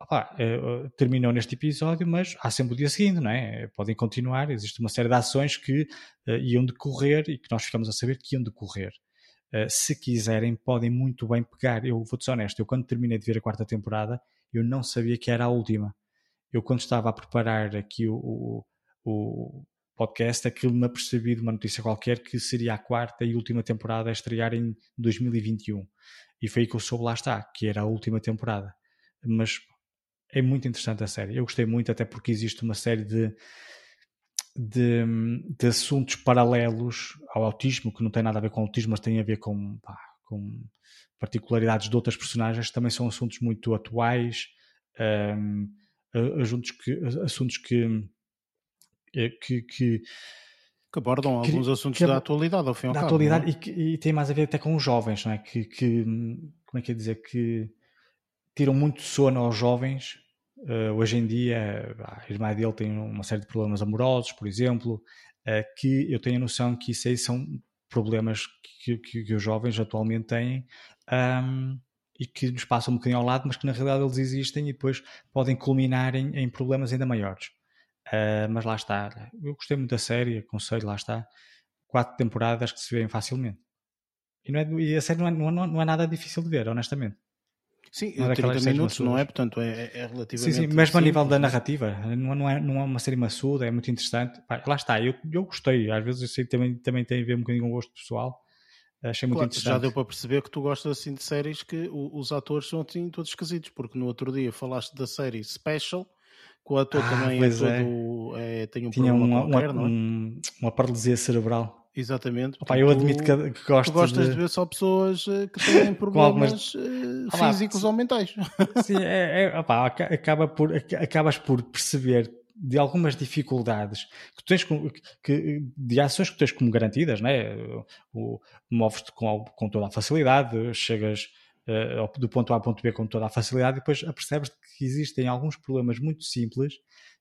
Speaker 2: opa, uh, terminou neste episódio, mas há sempre o dia seguinte, não é? Podem continuar, existe uma série de ações que uh, iam decorrer e que nós ficamos a saber que iam decorrer. Se quiserem, podem muito bem pegar. Eu vou-te ser honesto, eu quando terminei de ver a quarta temporada, eu não sabia que era a última. Eu quando estava a preparar aqui o, o, o podcast, aquilo me apercebi de uma notícia qualquer que seria a quarta e última temporada a estrear em 2021. E foi aí que eu soube, lá está, que era a última temporada. Mas é muito interessante a série. Eu gostei muito, até porque existe uma série de, de, de assuntos paralelos ao autismo, que não tem nada a ver com autismo, mas tem a ver com, pá, com particularidades de outras personagens, também são assuntos muito atuais, um, assuntos que, assuntos que é que, que,
Speaker 1: que abordam que, alguns assuntos que, da atualidade, ao fim e ao
Speaker 2: da
Speaker 1: cabo.
Speaker 2: atualidade é? e, que, e tem mais a ver até com os jovens, não é? Que, que como é que é dizer? Que tiram muito sono aos jovens. Uh, hoje em dia, a irmã dele tem uma série de problemas amorosos, por exemplo, uh, que eu tenho a noção que isso aí são problemas que, que, que os jovens atualmente têm um, e que nos passam um bocadinho ao lado, mas que na realidade eles existem e depois podem culminar em, em problemas ainda maiores. Uh, mas lá está. Eu gostei muito da série, aconselho, lá está. Quatro temporadas que se vêem facilmente. E, não é, e a série não é, não, é, não é nada difícil de ver, honestamente.
Speaker 1: Sim, não é 30 minutos, não é? Portanto, é, é relativamente. Sim, sim,
Speaker 2: mesmo a nível da narrativa, não, não, é, não é uma série maçuda, é muito interessante. Pá, lá está, eu, eu gostei. Às vezes eu sei que também, também tem a ver um bocadinho com o gosto pessoal. Achei muito claro, interessante.
Speaker 1: Já deu para perceber que tu gostas assim de séries que os atores são assim todos esquisitos, porque no outro dia falaste da série Special que o ator ah, também é todo, é. É, tem um
Speaker 2: Tinha
Speaker 1: problema
Speaker 2: uma, qualquer, uma, é? um, uma paralisia cerebral.
Speaker 1: Exatamente.
Speaker 2: Opa, eu admito que, que gosto
Speaker 1: tu gostas de... de... ver só pessoas eh, que têm problemas algumas... Eh, físicos ou mentais.
Speaker 2: Sim, é, é, opa, acaba por, acabas por perceber de algumas dificuldades que tens que, de ações que tens como garantidas, né? o, moves-te com, com toda a facilidade, chegas uh, do ponto A ao ponto B com toda a facilidade e depois apercebes que existem alguns problemas muito simples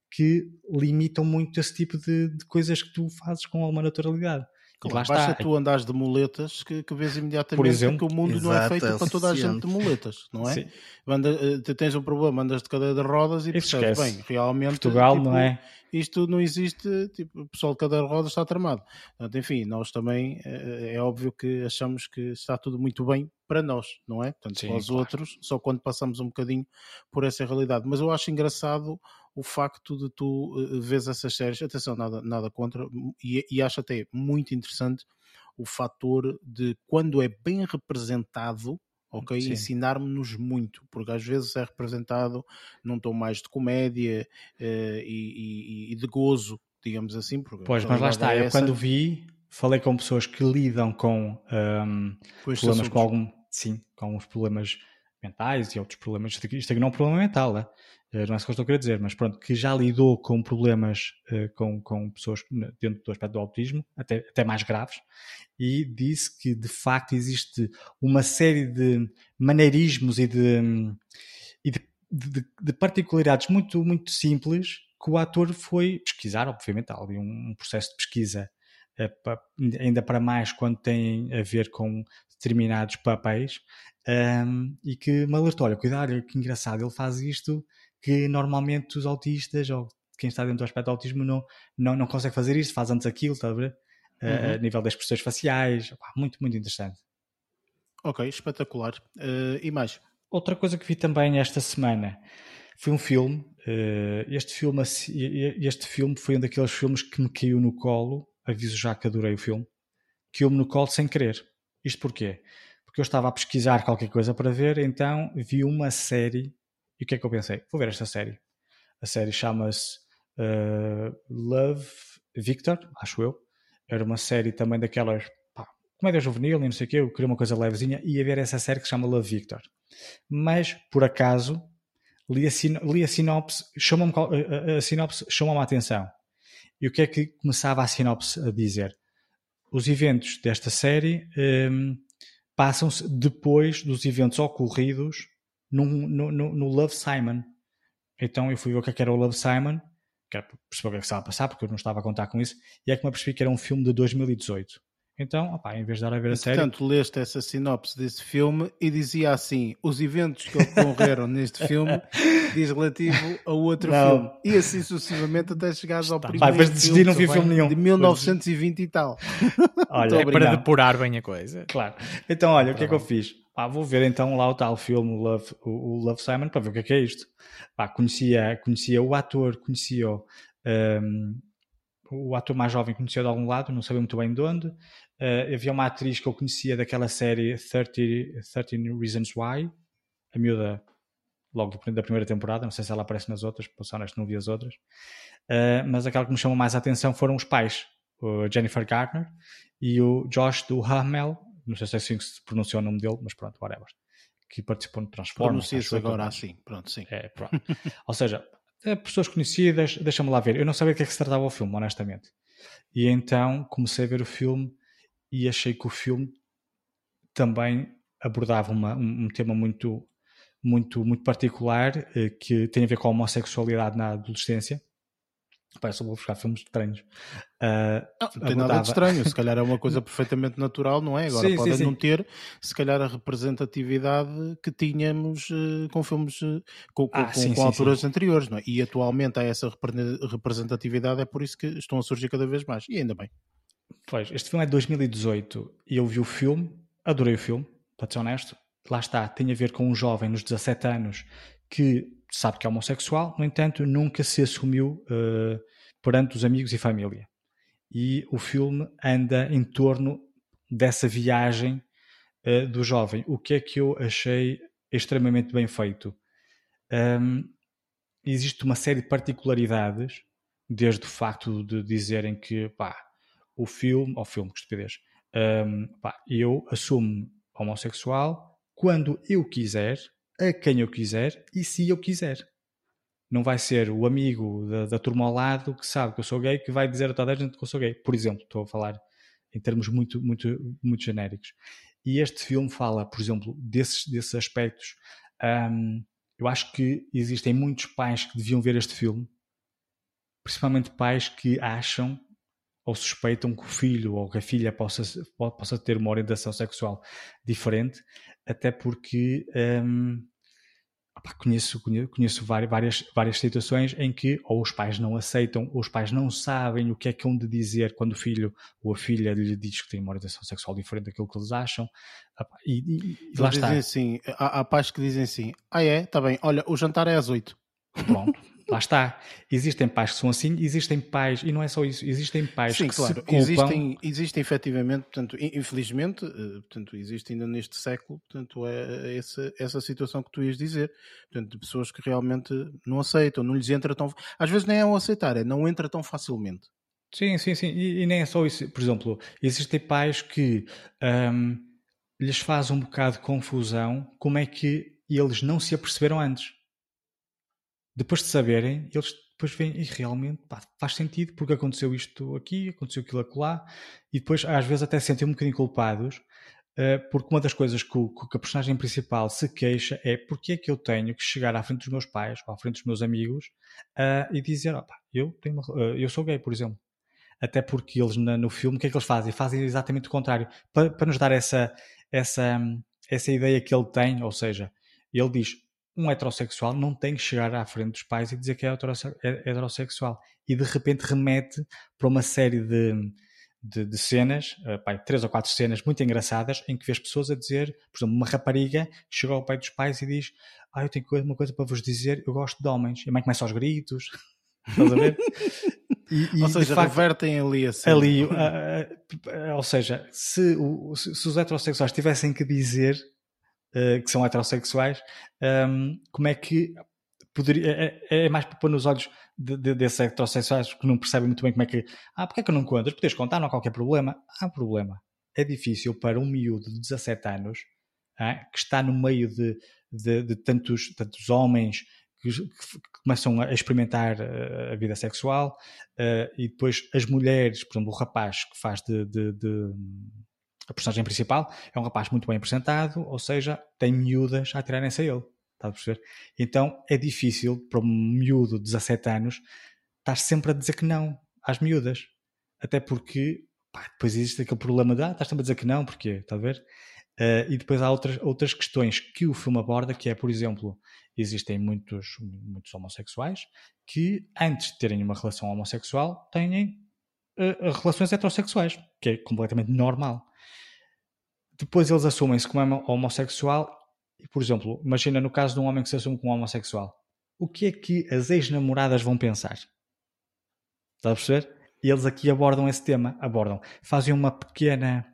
Speaker 2: que limitam muito esse tipo de, de coisas que tu fazes com alguma naturalidade.
Speaker 1: Claro, basta tu andares de muletas que, que vês imediatamente Por exemplo, que o mundo exato, não é feito é para toda a gente de muletas, não é? Sim. Anda, eh, tens um problema, andas de cadeira de rodas e percebes, bem, realmente
Speaker 2: Portugal tipo, não é?
Speaker 1: isto não existe, tipo, o pessoal de cadeira de rodas está tramado. Portanto, enfim, nós também é, é óbvio que achamos que está tudo muito bem para nós, não é? Portanto, Sim, para os claro. outros, só quando passamos um bocadinho por essa realidade. Mas eu acho engraçado o facto de tu uh, vês essas séries, atenção, nada, nada contra, e, e acho até muito interessante o fator de quando é bem representado, ok? Ensinar-nos muito, porque às vezes é representado num tom mais de comédia uh, e, e, e, de gozo, digamos assim.
Speaker 2: pois, mas lá está, é eu quando vi, falei com pessoas que lidam com um, problemas com algum, sim, com alguns problemas mentais e outros problemas. Isto aqui, não é um problema mental, né? não é isso que eu estou a querer dizer, mas pronto, que já lidou com problemas uh, com, com pessoas dentro do aspecto do autismo, até, até mais graves, e disse que de facto existe uma série de maneirismos e de, e de, de, de particularidades muito, muito simples que o ator foi pesquisar, obviamente, ali um, processo de pesquisa uh, ainda para mais quando tem a ver com determinados papéis, um, e que me alertou, olha, cuidado, que engraçado, ele faz isto que normalmente os autistas ou quem está dentro do aspecto do autismo não, não, não consegue fazer isto, faz antes aquilo, está a ver? Uhum. a nível das expressões faciais, muito, muito interessante.
Speaker 1: Ok, espetacular. Uh, e mais?
Speaker 2: Outra coisa que vi também esta semana foi um filme. Uh, este, filme este filme foi um daqueles filmes que me caiu no colo, aviso já que adorei o filme, caiu-me no colo sem querer. Isto porquê? Porque eu estava a pesquisar qualquer coisa para ver, então vi uma série e o que é que eu pensei? Vou ver esta série. A série chama-se uh, Love Victor, acho eu. Era uma série também daquelas pá, comédia juvenil e não sei o quê, eu queria uma coisa levezinha, ia ver essa série que se chama Love Victor. Mas, por acaso, li a, li a sinopse, chamou-me a, a sinopse chamou-me a atenção. E o que é que começava a sinopse a dizer? Os eventos desta série um, passam-se depois dos eventos ocorridos no, no, no, Love Simon. Então eu fui ver o que, é era o Love Simon, que era perceber o que, é que estava a passar, porque eu não estava a contar com isso, e é que me apercebi que era um filme de 2018. Então, em vez de dar a ver a série.
Speaker 1: Portanto, leste essa sinopse desse filme e dizia assim: os eventos que ocorreram neste filme diz relativo a outro não. filme. E assim sucessivamente até chegares ao primeiro. Vai,
Speaker 2: mas decidir não vi filme nenhum.
Speaker 1: De 1920 e tal.
Speaker 3: Olha, é para depurar bem a coisa.
Speaker 2: Claro. Então, olha, o que é que eu fiz? Ah, vou ver então lá o tal filme, o Love, o, Love Simon, para ver o que é que é isto. Pá, conhecia, conhecia o ator, conhecia o, um, o ator mais jovem, conhecia de algum lado, não sabia muito bem de onde. Uh, havia uma atriz que eu conhecia daquela série 30, 13 Reasons Why, a miúda logo da primeira temporada, não sei se ela aparece nas outras, para ser honesto, não vi as outras. Uh, mas aquela que me chamou mais a atenção foram os pais, o Jennifer Garner e o Josh do Hamel, não sei se é assim que se pronuncia o nome dele, mas pronto, whatever. Que participou no Transformers.
Speaker 1: Pronuncia-se agora assim, pronto, sim.
Speaker 2: É, pronto. Ou seja, é pessoas conhecidas, deixa-me lá ver. Eu não sabia de que é que se tratava o filme, honestamente. E então comecei a ver o filme e achei que o filme também abordava uma, um, um, tema muito, muito, muito particular eh, que tem a ver com a homossexualidade na adolescência. Pai, só vou buscar filmes estranhos.
Speaker 1: Uh, não, não tem nada de estranho, se calhar é uma coisa perfeitamente natural, não é? Agora sim, pode sim, não sim. ter, se calhar, a representatividade que tínhamos uh, com filmes uh, com, ah, com, com alturas anteriores, não é? E atualmente há essa representatividade, é por isso que estão a surgir cada vez mais, e ainda bem.
Speaker 2: Pois, este filme é de 2018 e eu vi o filme, adorei o filme, para ser honesto. Lá está, tem a ver com um jovem nos 17 anos que sabe que é homossexual, no entanto, nunca se assumiu uh, perante os amigos e família. E o filme anda em torno dessa viagem uh, do jovem. O que é que eu achei extremamente bem feito? Um, existe uma série de particularidades, desde o facto de dizerem que pá, o filme, ou filme, que estupidez, um, pá, eu assumo homossexual quando eu quiser, a quem eu quiser e se eu quiser. Não vai ser o amigo da, da turma ao lado que sabe que eu sou gay que vai dizer a toda a gente que eu sou gay. Por exemplo, estou a falar em termos muito, muito, muito genéricos. E este filme fala, por exemplo, desses, desses aspectos. Um, eu acho que existem muitos pais que deviam ver este filme, principalmente pais que acham ou suspeitam que o filho ou que a filha possa, possa ter uma orientação sexual diferente, até porque hum, conheço, conheço várias, várias situações em que ou os pais não aceitam, ou os pais não sabem o que é que hão de dizer quando o filho ou a filha lhe diz que tem uma orientação sexual diferente daquilo que eles acham. E, e, e lá está.
Speaker 1: Assim, há, há pais que dizem assim: ah, é, está bem, olha, o jantar é às oito.
Speaker 2: Pronto. Lá está. Existem pais que são assim, existem pais, e não é só isso, existem pais Sim, que claro. se culpam...
Speaker 1: Existem, existem efetivamente, portanto, infelizmente, eh, portanto, existe ainda neste século, portanto, é essa, essa situação que tu ias dizer, portanto, de pessoas que realmente não aceitam, não lhes entra tão... Às vezes nem é o aceitar, é não entra tão facilmente.
Speaker 2: Sim, sim, sim, e, e nem é só isso. Por exemplo, existem pais que um, lhes faz um bocado de confusão como é que eles não se aperceberam antes depois de saberem, eles depois veem e realmente pá, faz sentido porque aconteceu isto aqui, aconteceu aquilo acolá, e depois às vezes até se sentem um bocadinho culpados, uh, porque uma das coisas que, o, que, a personagem principal se queixa é porque é que eu tenho que chegar à frente dos meus pais ou à frente dos meus amigos uh, e dizer, opa, eu, tenho uma, uh, eu sou gay, por exemplo. Até porque eles na, no filme, o que é que eles fazem? Fazem exatamente o contrário. Para, para nos dar essa, essa, essa ideia que ele tem, ou seja, ele diz, um heterossexual não tem que chegar à frente dos pais e dizer que é, é heterossexual. E de repente remete para uma série de, de, de cenas, uh, pai, três ou quatro cenas muito engraçadas, em que vês pessoas a dizer, por exemplo, uma rapariga chega ao pai dos pais e diz: Ah, eu tenho uma coisa para vos dizer, eu gosto de homens. E a mãe começa aos gritos. Estás a ver?
Speaker 1: E, e, ou seja, facto, revertem ali
Speaker 2: assim. Ali, ou seja, se, o, se, se, os heterossexuais tivessem que dizer uh, que são heterossexuais, um, ehm, como é que poderia. É, é, é mais para pôr nos olhos de, de, desses heterossexuais que não percebem muito bem como é que. Ah, porque é que não contas? Podes contar, não há qualquer problema. Há problema. é difícil para um miúdo de 17 anos é, que está no meio de, de, de tantos, tantos homens que, que, começam a experimentar uh, a vida sexual uh, e depois as mulheres, por exemplo, o rapaz que faz de, de, de, a personagem principal é um rapaz muito bem apresentado, ou seja, tem miúdas a atirarem-se a ele. Está a perceber? Então é difícil para um miúdo de 17 anos estar sempre a dizer que não às miúdas. Até porque pá, depois existe aquele problema de ah, estás sempre a dizer que não, porquê? Está a ver? Uh, e depois há outras, outras questões que o filme aborda, que é, por exemplo, existem muitos, muitos homossexuais que, antes de terem uma relação homossexual, têm uh, relações heterossexuais, que é completamente normal. Depois eles assumem-se como homossexual e, por exemplo, imagina no caso de um homem que se assume como homossexual. O que é que as ex-namoradas vão pensar? Está a perceber? Eles aqui abordam esse tema, abordam, fazem uma pequena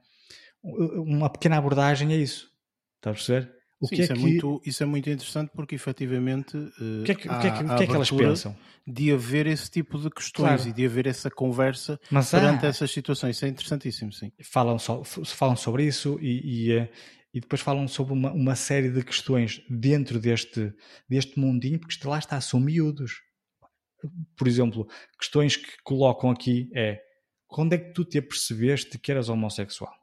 Speaker 2: uma pequena abordagem a isso. Está a perceber?
Speaker 1: O Sim, que é isso, é que... muito, isso é muito interessante porque efetivamente
Speaker 2: o que é que, há, o que, é que, o que, é que elas pensam?
Speaker 1: De haver esse tipo de questões claro. e de haver essa conversa Mas, perante essas situações. Isso é interessantíssimo, sim.
Speaker 2: Falam, falam sobre isso e, e, eh, e depois falam sobre uma, uma, série de questões dentro deste, deste mundinho, porque lá está, são miúdos. Por exemplo, questões que colocam aqui é quando é que tu te apercebeste que eras homossexual?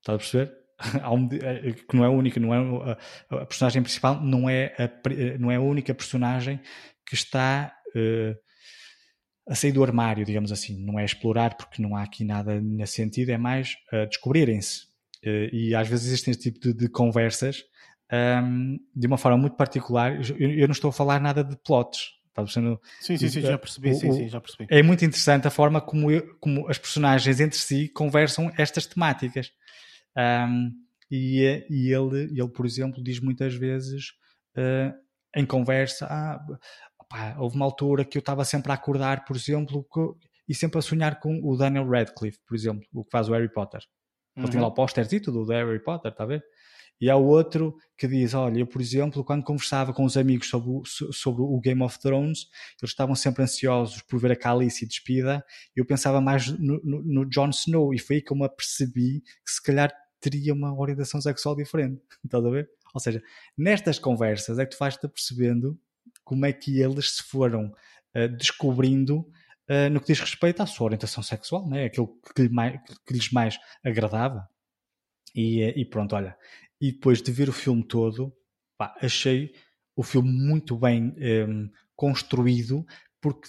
Speaker 2: Estás a perceber? um, é, que não é a única, não é a, a, personagem principal, não é a, não é a única personagem que está uh, a sair do armário, digamos assim. Não é explorar, porque não há aqui nada nesse sentido, é mais uh, descobrirem-se. Uh, e às vezes existem este tipo de, de conversas um, de uma forma muito particular. Eu, eu, não estou a falar nada de plots.
Speaker 1: Sim, sim, sim, já percebi, o, sim, sim, já percebi.
Speaker 2: É muito interessante a forma como, eu, como as personagens entre si conversam estas temáticas. Um, e, e ele, ele, por exemplo, diz muitas vezes uh, em conversa: ah, houve uma altura que eu estava sempre a acordar, por exemplo, e sempre a sonhar com o Daniel Radcliffe, por exemplo, o que faz o Harry Potter. Uhum. Ele tinha lá o póster do Harry Potter, está a ver? E há outro que diz: Olha, eu, por exemplo, quando conversava com os amigos sobre o, sobre o Game of Thrones, eles estavam sempre ansiosos por ver a Calice despida, e eu pensava mais no, no, no Jon Snow, e foi aí que eu me apercebi que se calhar teria uma orientação sexual diferente. Estás a ver? Ou seja, nestas conversas é que tu vais-te percebendo como é que eles se foram uh, descobrindo uh, no que diz respeito à sua orientação sexual, né? aquilo que, lhe mais, que lhes mais agradava. E, eh, e, pronto, olha. E depois de ver o filme todo, pá, achei o filme muito bem um, ehm, construído, porque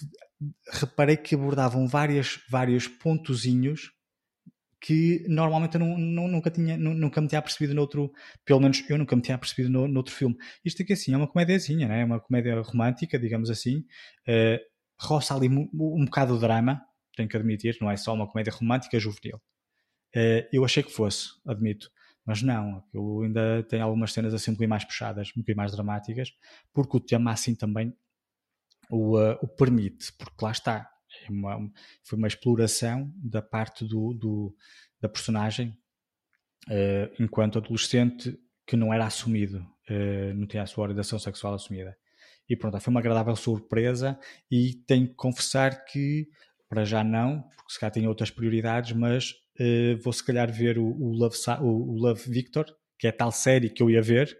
Speaker 2: reparei que abordavam várias, vários pontozinhos que normalmente eu não, não, nunca, tinha, nunca me tinha percebido noutro, pelo menos eu nunca me tinha percebido no, noutro filme. Isto aqui assim é uma comédiazinha, né? é uma comédia romântica, digamos assim, uh, roça ali um, um bocado de drama, tenho que admitir, não é só uma comédia romântica juvenil. Uh, eu achei que fosse, admito, mas não, eu ainda tem algumas cenas assim um bocadinho mais puxadas, um bocadinho mais dramáticas, porque o tema assim também o, uh, o permite, porque lá está, uma, foi uma exploração da parte do, do da personagem uh, enquanto adolescente que não era assumido, uh, não tinha a sua orientação sexual assumida. E pronto, foi uma agradável surpresa e tenho que confessar que para já não, porque se calhar tenho outras prioridades, mas uh, vou se calhar ver o, o, Love, o, o Love Victor, que é tal série que eu ia ver,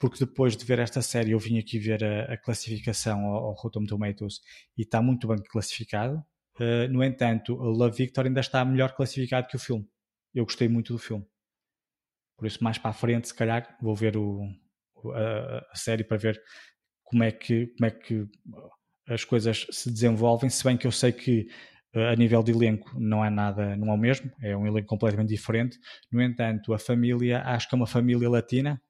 Speaker 2: porque depois de ver esta série eu vim aqui ver a, a classificação ao, ao Rotten Tomatoes e está muito bem classificado. Uh, no entanto, o Love Victor ainda está melhor classificado que o filme. Eu gostei muito do filme. Por isso, mais para a frente, se calhar, vou ver o, a, a, série para ver como é, que, como é que as coisas se desenvolvem. Se bem que eu sei que uh, a nível de elenco não é nada, não é o mesmo, é um elenco completamente diferente. No entanto, a família, acho que é uma família latina,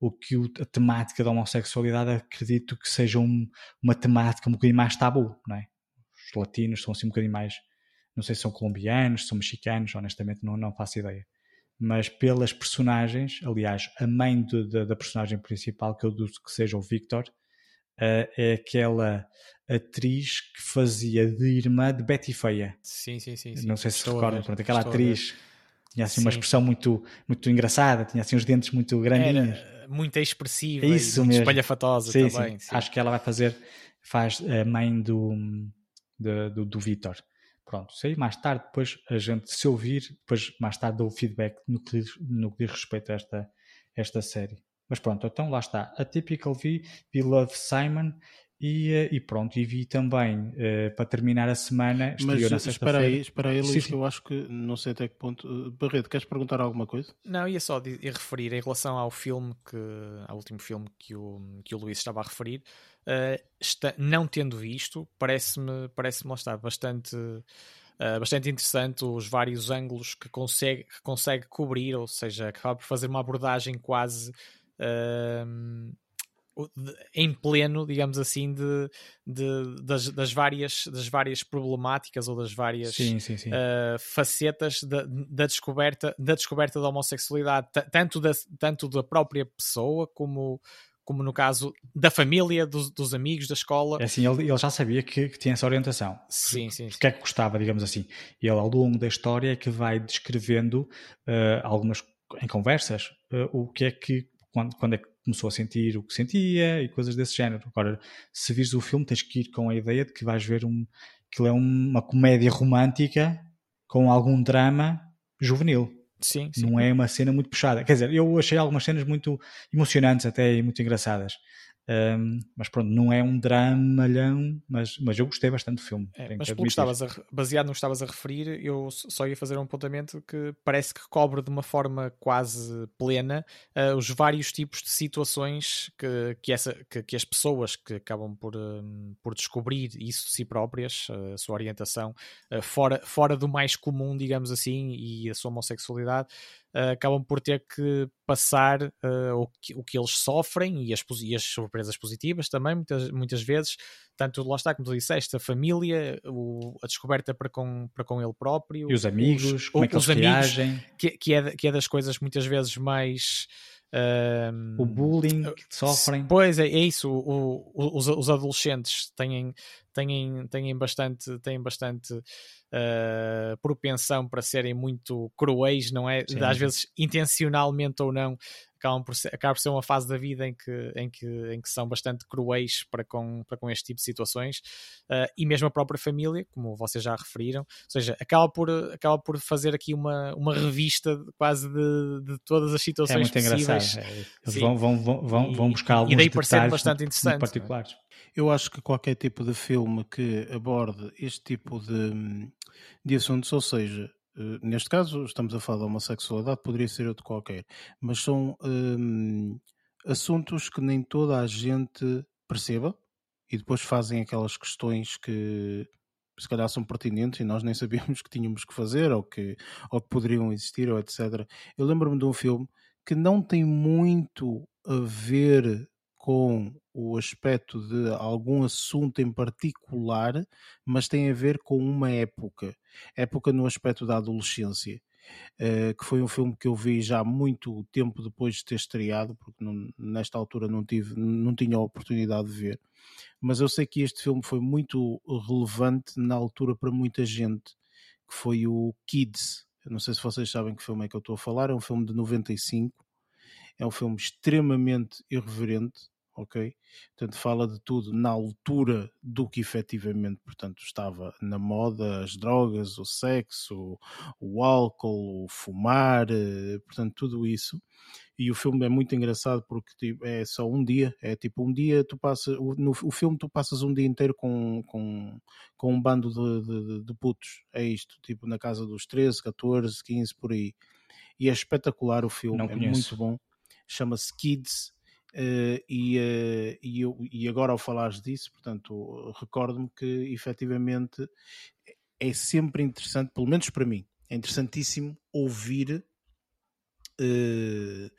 Speaker 2: o que a temática da homossexualidade acredito que seja um, uma temática um bocadinho mais tabu, não é? Os latinos são assim um bocadinho mais, não sei se são colombianos, se são mexicanos, honestamente não, não faço ideia. Mas pelas personagens, aliás, a mãe de, de, da personagem principal, que eu deduzo que seja o Victor, uh, é aquela atriz que fazia de irmã de Betty Feia.
Speaker 3: Sim, sim, sim. sim.
Speaker 2: Não sei se se recordam, pronto, aquela atriz tinha assim Sim. uma expressão muito, muito engraçada, tinha assim os dentes muito grandinhos. Era
Speaker 3: muito expressiva isso e muito espalhafatosa sim, também.
Speaker 2: Sim. Acho que ela vai fazer, faz a mãe do, do, do, do Vitor. Pronto, sei mais tarde, depois a gente se ouvir, depois mais tarde dou o feedback no que, no que diz respeito a esta, esta série. Mas pronto, então lá está. A Typical V, We Love Simon e, eh, e, pronto, e vi também uh, para terminar a semana.
Speaker 1: Mas espera aí, espera aí, Luís, eu acho que não sei até que ponto. Eh, Barreto, queres perguntar alguma coisa?
Speaker 3: Não, ia só ia referir em relação ao filme que ao último filme que o, que o Luís estava a referir. Uh, está, não tendo visto, parece-me parece lá está bastante. Uh, bastante interessante os vários ângulos que consegue, que consegue cobrir, ou seja, acaba por fazer uma abordagem quase uh, em pleno, digamos assim, de, de das, das, várias, das várias problemáticas ou das várias
Speaker 2: sim, sim, sim.
Speaker 3: Uh, facetas da, da, descoberta, da descoberta da homossexualidade, tanto da, tanto da própria pessoa como, como no caso da família, dos, dos amigos, da escola.
Speaker 2: É assim, ele, ele já sabia que, que, tinha essa orientação.
Speaker 3: Sim, sim.
Speaker 2: O que é que gostava, digamos assim. E ele, ao longo da história, é que vai descrevendo uh, algumas, em conversas, uh, o que é que, quando, quando é que começou a sentir o que sentia e coisas desse género. Agora, se vires o filme, tens que ir com a ideia de que vais ver um, que é uma comédia romântica com algum drama juvenil.
Speaker 3: Sim, sim.
Speaker 2: Não é uma cena muito puxada. Quer dizer, eu achei algumas cenas muito emocionantes até e muito engraçadas. Um, mas pronto, não é um dramalhão, mas, mas eu gostei bastante do filme.
Speaker 3: É, mas pelo estavas a, baseado no que estavas a referir, eu só ia fazer um apontamento que parece que cobre de uma forma quase plena uh, os vários tipos de situações que, que, essa, que, que as pessoas que acabam por, um, por descobrir isso de si próprias, uh, a sua orientação, uh, fora, fora do mais comum, digamos assim, e a sua homossexualidade, uh, acabam por ter que passar uh, o, que, o que eles sofrem e as, e as surpresas positivas também, muitas, muitas vezes, tanto lá está, como tu disseste, a família, o, a descoberta para com, para com ele próprio,
Speaker 2: e os amigos, os, como é que os eles amigos, reagem,
Speaker 3: que, que, é, que é das coisas muitas vezes mais.
Speaker 2: O bullying que sofrem.
Speaker 3: Pois é, é isso. O, o, os, os adolescentes têm, têm, têm bastante, têm bastante uh, propensão para serem muito cruéis, não é? Sim. Às vezes intencionalmente ou não, acabam por ser, acaba por ser uma fase da vida em que, em que, em que são bastante cruéis para com, para com este tipo de situações uh, e mesmo a própria família, como vocês já referiram, ou seja, acaba por, acaba por fazer aqui uma, uma revista quase de, de todas as situações é muito possíveis.
Speaker 2: Engraçado. É, eles vão, vão, vão, vão buscar alguns e
Speaker 3: daí
Speaker 2: detalhes
Speaker 3: bastante interessante,
Speaker 2: particulares.
Speaker 1: Eu acho que qualquer tipo de filme que aborde este tipo de, de assuntos, ou seja, neste caso estamos a falar de homossexualidade, poderia ser outro qualquer, mas são hum, assuntos que nem toda a gente perceba e depois fazem aquelas questões que se calhar são pertinentes e nós nem sabíamos que tínhamos que fazer ou que, ou que poderiam existir ou etc. Eu lembro-me de um filme que não tem muito a ver com o aspecto de algum assunto em particular, mas tem a ver com uma época, época no aspecto da adolescência. Uh, que foi um filme que eu vi já muito tempo depois de ter estreado, porque não, nesta altura não tive, não tinha a oportunidade de ver. Mas eu sei que este filme foi muito relevante na altura para muita gente, que foi o Kids. Eu não sei se vocês sabem que filme é que eu estou a falar, é um filme de 95. É um filme extremamente irreverente, ok? Portanto, fala de tudo na altura do que efetivamente, portanto, estava na moda, as drogas, o sexo, o álcool, o fumar, eh, portanto, tudo isso. E o filme é muito engraçado porque tipo, é só um dia, é tipo um dia tu passas, no o filme tu passas um dia inteiro com, com, com um bando de, de, de putos, é isto, tipo na casa dos 13, 14, 15, por aí. E é espetacular o filme, é muito bom. Chama-se Kids, Uh, e, uh, e, eu, e, agora ao falares disso, portanto, recordo-me que efetivamente é sempre interessante, pelo menos para mim, é interessantíssimo ouvir uh,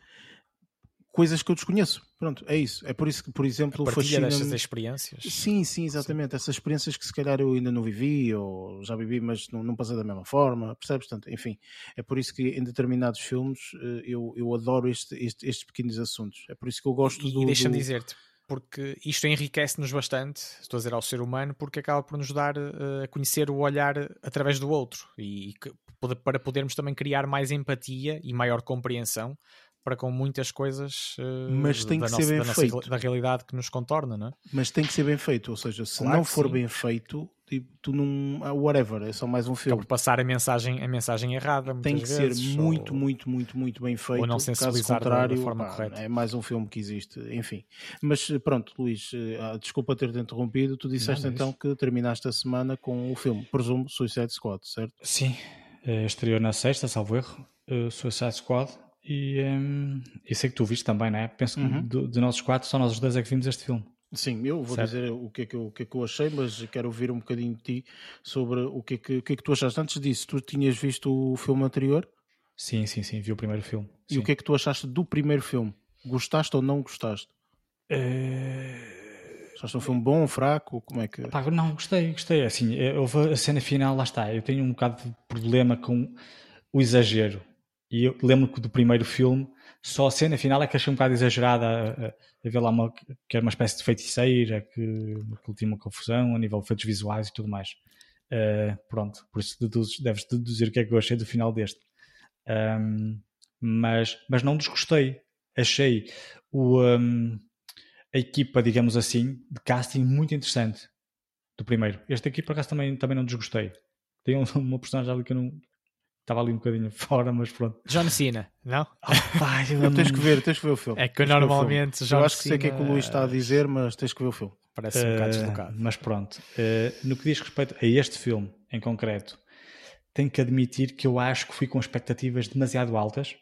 Speaker 1: coisas que eu desconheço. Pronto, é isso. É por isso que, por exemplo,
Speaker 3: fascina dessas experiências.
Speaker 1: Sim, sim, exatamente. Sim. Essas experiências que se calhar eu ainda não vivi ou já vivi, mas não, não passei da mesma forma, percebes? Portanto, enfim, é por isso que em determinados filmes eh, eu, eu adoro este, este, estes pequenos assuntos. É por isso que eu gosto
Speaker 3: e,
Speaker 1: do.
Speaker 3: E deixa-me
Speaker 1: do...
Speaker 3: dizer-te, porque isto enriquece-nos bastante, estou a dizer ao ser humano, porque acaba por nos dar uh, a conhecer o olhar através do outro e, e para podermos também criar mais empatia e maior compreensão para com muitas coisas uh,
Speaker 1: mas tem
Speaker 3: da,
Speaker 1: que
Speaker 3: nossa,
Speaker 1: ser bem
Speaker 3: da,
Speaker 1: feito.
Speaker 3: Nossa, da realidade que nos contorna, não é?
Speaker 1: Mas tem que ser bem feito, ou seja, se claro não for sim. bem feito, tipo, tu não. ah, Whatever, é só mais um
Speaker 3: Acaba
Speaker 1: filme.
Speaker 3: por passar a mensagem, a mensagem errada.
Speaker 1: Tem que
Speaker 3: vezes,
Speaker 1: ser muito,
Speaker 3: ou-
Speaker 1: muito, muito, muito bem feito.
Speaker 3: não
Speaker 1: Caso
Speaker 3: sensibilizar da- da
Speaker 1: contrário,
Speaker 3: forma
Speaker 1: pá,
Speaker 3: correta.
Speaker 1: é mais um filme que existe. Enfim. Mas pronto, Luís, eh, ah, desculpa ter-te interrompido. Tu disseste
Speaker 2: Não, é
Speaker 1: então que terminaste a semana com o filme, presumo, Suicide Squad, certo?
Speaker 2: Sim, eh, estreou na sexta, salvo erro, eh, Suicide Squad. E, ehm, e sei que tu viste também, não é? Penso que
Speaker 1: Uhum.
Speaker 2: do- de nós os quatro, só nós os dois é que vimos este filme.
Speaker 1: Sim, eu vou
Speaker 2: Certo.
Speaker 1: dizer o que, é que eu, o que é que eu achei, mas quero ouvir um bocadinho de ti sobre o que é que, o que, é que tu achaste. Antes disso, tu tinhas visto o filme anterior
Speaker 2: Sim, sim, sim, vi o primeiro filme.
Speaker 1: e
Speaker 2: sim.
Speaker 1: o que é que tu achaste do primeiro filme? Gostaste ou não gostaste?
Speaker 2: Eh,
Speaker 1: Achaste um filme bom, fraco? Como é que.
Speaker 2: Pá, não, gostei, gostei. Assim, eh, houve a cena final, lá está. Eu tenho um bocado de problema com o exagero. E eu lembro que do primeiro filme, só a cena final é que achei um bocado exagerada. A, a- a ver lá uma, que era uma espécie de feiticeira, que, que tinha uma confusão a nível de efeitos visuais e tudo mais. Eh, pronto, por isso deduzes, deves deduzir o que é que eu achei do final deste. Ahm, mas, mas não desgostei. Achei o, ahm, a equipa, digamos assim, de casting muito interessante do primeiro. Este aqui, por acaso, também, também não desgostei. Tem um- uma personagem ali que eu não. Estava ali um bocadinho fora, mas pronto.
Speaker 3: John Cena, não?
Speaker 2: Pá, eu
Speaker 1: Não, tens que ver, tens que ver o filme.
Speaker 3: É que
Speaker 1: o
Speaker 3: normalmente. John
Speaker 1: Eu acho que sei o que é que o Luís está a dizer, mas tens que ver o filme.
Speaker 3: Parece um bocado
Speaker 2: Eh,
Speaker 3: deslocado.
Speaker 2: mas pronto, Eh, no que diz respeito a este filme em concreto, tenho que admitir que eu acho que fui com expectativas demasiado altas,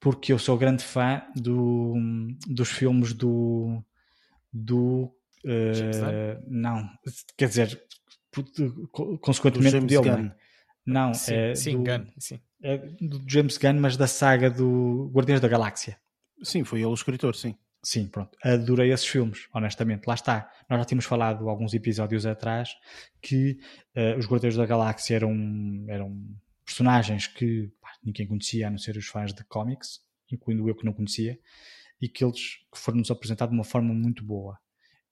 Speaker 2: porque eu sou grande fã do, dos filmes do. do
Speaker 3: James
Speaker 2: não, quer dizer, consequentemente
Speaker 1: James
Speaker 2: dele,
Speaker 1: Gunn.
Speaker 2: Não
Speaker 3: Sim,
Speaker 2: é,
Speaker 3: sim,
Speaker 2: do,
Speaker 3: Gunn, sim.
Speaker 2: é do James Gunn, mas da saga do Guardiões da Galáxia.
Speaker 1: Sim, foi ele o escritor, sim.
Speaker 2: Sim, pronto. Adorei esses filmes, honestamente. Lá está. Nós já tínhamos falado alguns episódios atrás que eh, os Guardiões da Galáxia eram, eram personagens que pá, ninguém conhecia, a não ser os fãs de cómics, incluindo eu que não conhecia, e que eles foram-nos apresentados de uma forma muito boa.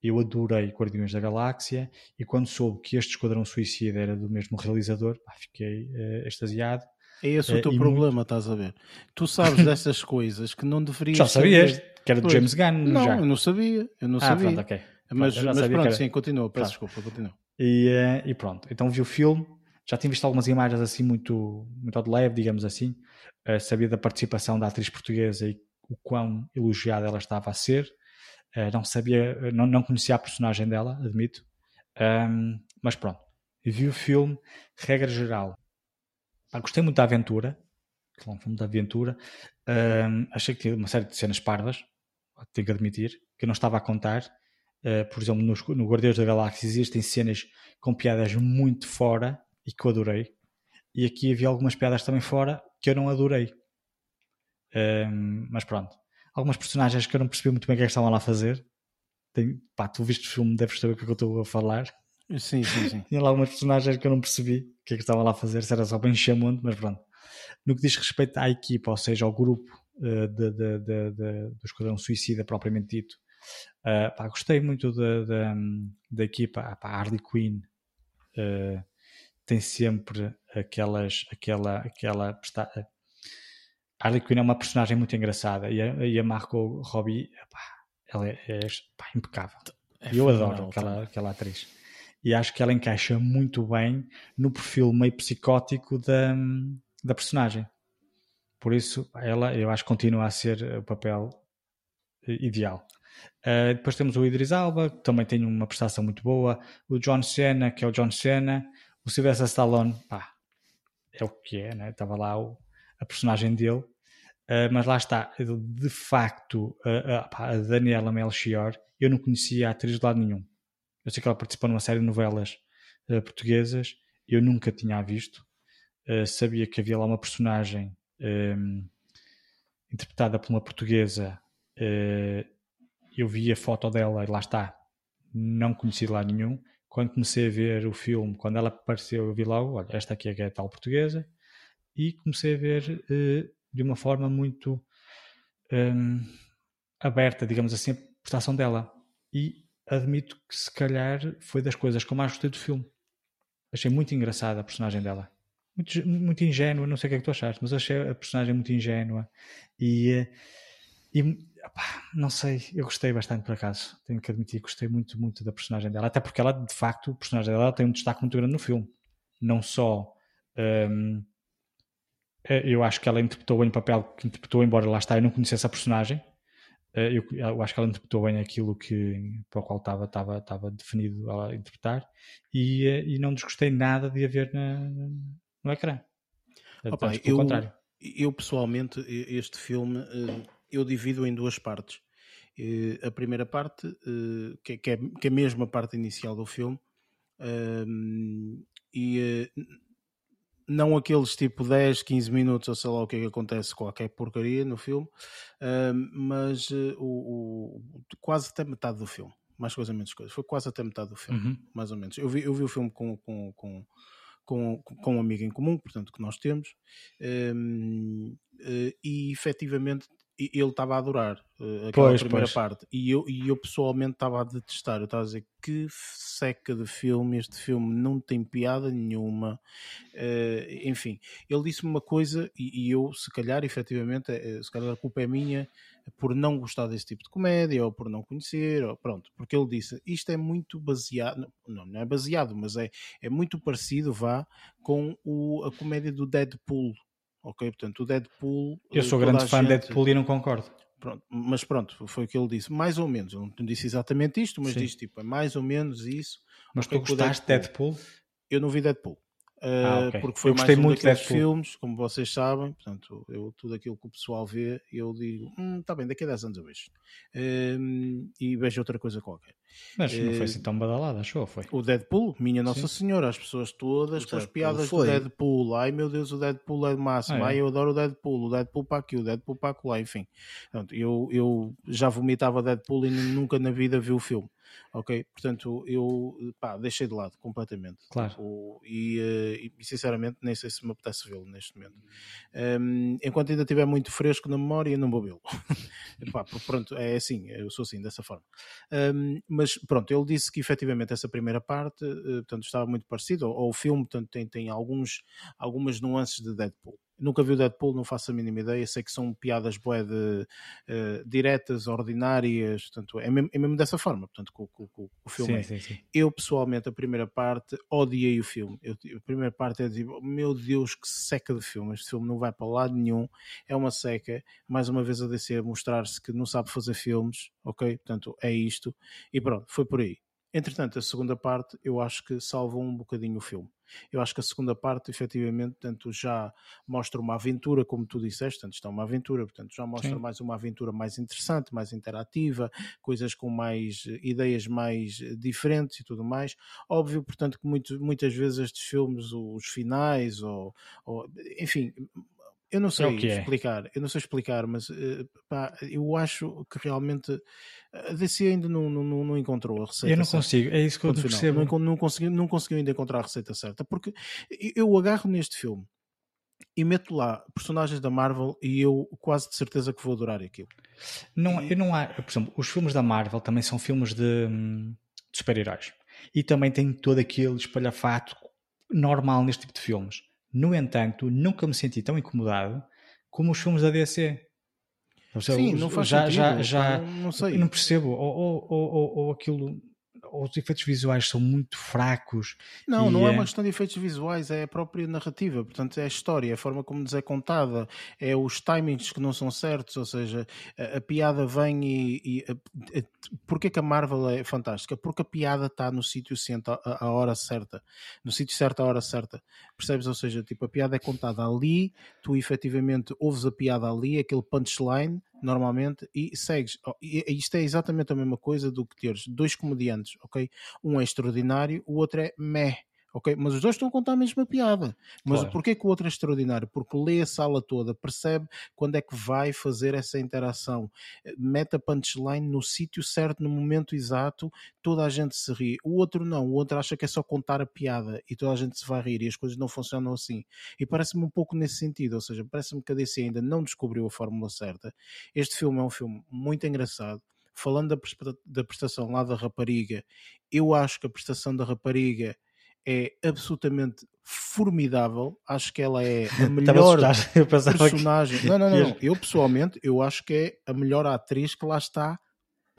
Speaker 2: Eu adorei Guardiões da Galáxia e quando soube que este Esquadrão Suicida era do mesmo realizador, pá, fiquei eh, extasiado.
Speaker 1: É esse o
Speaker 2: Eh,
Speaker 1: teu problema, estás a ver? Tu sabes dessas coisas que não deverias
Speaker 2: Já sabias
Speaker 1: saber.
Speaker 2: que era
Speaker 1: Pois.
Speaker 2: James Gunn?
Speaker 1: Não,
Speaker 2: já?
Speaker 1: eu não sabia. Eu não
Speaker 2: ah,
Speaker 1: sabia.
Speaker 2: pronto, ok.
Speaker 1: Mas,
Speaker 2: já
Speaker 1: mas pronto,
Speaker 2: era-
Speaker 1: sim, continua. Peço
Speaker 2: Pronto.
Speaker 1: desculpa, continua.
Speaker 2: E, eh, e pronto, então vi o filme, já tinha visto algumas imagens assim muito, muito ao de leve, digamos assim, Eh, sabia da participação da atriz portuguesa e o quão elogiada ela estava a ser, Eh, não sabia, não, não conhecia a personagem dela, admito, Ahm, mas pronto, vi o filme, regra geral, gostei muito da aventura, que é um filme de aventura, Ahm, achei que tinha uma série de cenas parvas, tenho que admitir, que eu não estava a contar, Uh, por exemplo, nos, no Guardiões da Galáxia existem cenas com piadas muito fora e que eu adorei. E aqui havia algumas piadas também fora que eu não adorei. Um, mas pronto. Algumas personagens que eu não percebi muito bem o que é que estavam lá a fazer. Tem, pá, tu viste o filme, deves saber o que é que eu estou a falar.
Speaker 1: Sim, sim, sim.
Speaker 2: Tinha lá algumas personagens que eu não percebi o que é que estavam lá a fazer, se era só bem chamundo, mas pronto. No que diz respeito à equipa, ou seja, ao grupo uh, de, de, de, do Esquadrão Suicida propriamente dito, uh, pá, gostei muito da, da, equipa. Ah, pá, Harley Quinn uh, tem sempre aquelas, aquela, aquela Harley Quinn é uma personagem muito engraçada e a, e a Margot Robbie, ela é, é impecável.
Speaker 3: É
Speaker 2: eu adoro aquela, aquela atriz. E acho que ela encaixa muito bem no perfil meio psicótico da, da personagem. Por isso, ela, eu acho que continua a ser o papel ideal. Uh, depois temos o Idris Alba, que também tem uma prestação muito boa. O John Cena, que é o John Cena. O Sylvester Stallone, pá, é o que é, né? Estava lá o, a personagem dele. Uh, mas lá está, de facto, uh, pá, a Daniela Melchior, eu não conhecia a atriz de lado nenhum. Eu sei que ela participou numa série de novelas uh, portuguesas, eu nunca tinha a visto. Uh, sabia que havia lá uma personagem um, interpretada por uma portuguesa. Uh, eu vi a foto dela e lá está. Não conheci lá nenhum. Quando comecei a ver o filme, quando ela apareceu, eu vi logo: olha, esta aqui é é a tal portuguesa. E comecei a ver uh, de uma forma muito um, aberta, digamos assim, a prestação dela. E admito que se calhar foi das coisas que eu mais gostei do filme. Achei muito engraçada a personagem dela. Muito, muito ingênua, não sei o que é que tu achaste, mas achei a personagem muito ingênua. E, e não sei, eu gostei bastante por acaso. Tenho que admitir gostei muito, muito da personagem dela, até porque ela, de facto, o personagem dela tem um destaque muito grande no filme. Não só. Um, eh, eu acho que ela interpretou bem o papel que interpretou, embora lá está, eu não conhecesse a personagem. Eh, eu, eu, acho que ela interpretou bem aquilo que, para o qual estava, estava, estava definido a interpretar e, eh, e não desgostei nada de a ver na, no ecrã.
Speaker 1: Opa, eu, contrário. eu pessoalmente, este filme eu divido em duas partes. A primeira parte, que é, que é a parte inicial do filme, e não aqueles tipo 10, 15 minutos ou sei lá o que é que acontece, qualquer porcaria no filme, mas uh, o, o, quase até metade do filme, mais coisa menos coisa, foi quase até metade do filme, uhum. mais ou menos. Eu vi, eu vi o filme com, com, com, com, com um amigo em comum, portanto, que nós temos, eh, e efetivamente ele estava a adorar uh, aquela pois, primeira pois. parte e eu, e eu pessoalmente estava a detestar. Eu estava a dizer que seca de filme, este filme não tem piada nenhuma. Uh, enfim, ele disse-me uma coisa e, e, eu, se calhar, efetivamente, uh, se calhar a culpa é minha por não gostar desse tipo de comédia ou por não conhecer, ou, pronto, porque ele disse isto é muito baseado, não, não é baseado, mas é, é muito parecido, vá, com o, a comédia do Deadpool ok? Portanto, o Deadpool.
Speaker 2: Eu sou grande fã gente... de Deadpool e não concordo.
Speaker 1: Pronto, mas pronto, foi o que ele disse. Mais ou menos, eu não disse exatamente isto, mas Sim. disse tipo, é mais ou menos isso.
Speaker 2: Mas tu gostaste de Deadpool?
Speaker 1: Eu não vi Deadpool. Ah, okay. porque foi eu mais um muito daqueles filmes, como vocês sabem, portanto, eu, tudo aquilo que o pessoal vê, eu digo, hum, tá bem, daqui a 10 anos eu vejo. Um, e vejo outra coisa qualquer.
Speaker 2: Mas não foi assim tão badalada, achou? Foi.
Speaker 1: O Deadpool, minha Nossa Sim. Senhora, as pessoas todas com as piadas foi. do Deadpool. Ai meu Deus, o Deadpool é de máximo. Ah, é. Ai, eu adoro o Deadpool, o Deadpool para aqui, o Deadpool para lá, enfim. Portanto, eu, eu já vomitava Deadpool e nunca na vida vi o filme ok? Portanto, eu pá, deixei de lado completamente.
Speaker 2: Claro. Tipo,
Speaker 1: e, eh, e, sinceramente nem sei se me apetece vê-lo neste momento. Um, enquanto ainda estiver muito fresco na memória, não vou vê-lo. pronto, é assim, eu sou assim, dessa forma. Um, mas pronto, ele disse que efetivamente essa primeira parte uh, portanto, estava muito parecido, ou, ou o filme portanto, tem, tem alguns, algumas nuances de Deadpool. Nunca vi o Deadpool, não faço a mínima ideia. Sei que são piadas boé de uh, diretas, ordinárias, portanto, é mesmo, é mesmo dessa forma, portanto, com, com, com o filme. Sim, é. sim, sim. Eu, pessoalmente, a primeira parte, odiei o filme. Eu, a primeira parte é de tipo, meu Deus, que seca de filme. Este filme não vai para lado nenhum, é uma seca. Mais uma vez a DC a mostrar-se que não sabe fazer filmes, ok? Portanto, é isto. E pronto, foi por aí. Entretanto, a segunda parte eu acho que salvou um bocadinho o filme. Eu acho que a segunda parte, efetivamente, tanto já mostra uma aventura, como tu disseste, antes está uma aventura, portanto, já mostra Sim. mais uma aventura mais interessante, mais interativa, coisas com mais ideias mais diferentes e tudo mais. Óbvio, portanto, que muito, muitas vezes estes filmes, os finais, ou, ou enfim, eu não é sei é explicar, eu não sei explicar, mas uh, pá, eu acho que realmente a DC ainda não, não, não encontrou a receita.
Speaker 2: Eu não certa. consigo, é isso que eu percebo.
Speaker 1: Não, não, conseguiu, não conseguiu ainda encontrar a receita certa, porque eu agarro neste filme e meto lá personagens da Marvel e eu quase de certeza que vou adorar aquilo.
Speaker 2: Não, eu não há, por exemplo, os filmes da Marvel também são filmes de, hum, de super-heróis e também tem todo aquele espalhafato normal neste tipo de filmes no entanto, nunca me senti tão incomodado como os filmes da DC.
Speaker 1: Sim, não faz já, sentido. Já, já, não, não sei.
Speaker 2: Não percebo. Ou, ou, ou, ou aquilo os efeitos visuais são muito fracos.
Speaker 1: Não, não é... é... uma questão de efeitos visuais, é a própria narrativa, portanto é a história, é a forma como nos é contada, é os timings que não são certos, ou seja, a, a piada vem e. e a, a, porquê que a Marvel é fantástica? Porque a piada está no sítio certo, a hora certa, no sítio certo, a hora certa, percebes? Ou seja, tipo, a piada é contada ali, tu efetivamente ouves a piada ali, aquele punchline normalmente, e segues. E isto é exatamente a mesma coisa do que teres dois comediantes, ok? Um é extraordinário, o outro é meh ok? Mas os dois estão a contar a mesma piada. Mas claro. porquê que o outro é extraordinário? Porque lê a sala toda, percebe quando é que vai fazer essa interação, mete a punchline no sítio certo, no momento exato, toda a gente se ri. O outro não, o outro acha que é só contar a piada e toda a gente se vai rir e as coisas não funcionam assim. E parece-me um pouco nesse sentido, ou seja, parece-me que a DC ainda não descobriu a fórmula certa. Este filme é um filme muito engraçado falando da, prestação lá da rapariga, eu acho que a prestação da rapariga é absolutamente formidável. Acho que ela é a melhor personagem. Que... Não, não, não. Eu pessoalmente, eu acho que é a melhor atriz que lá está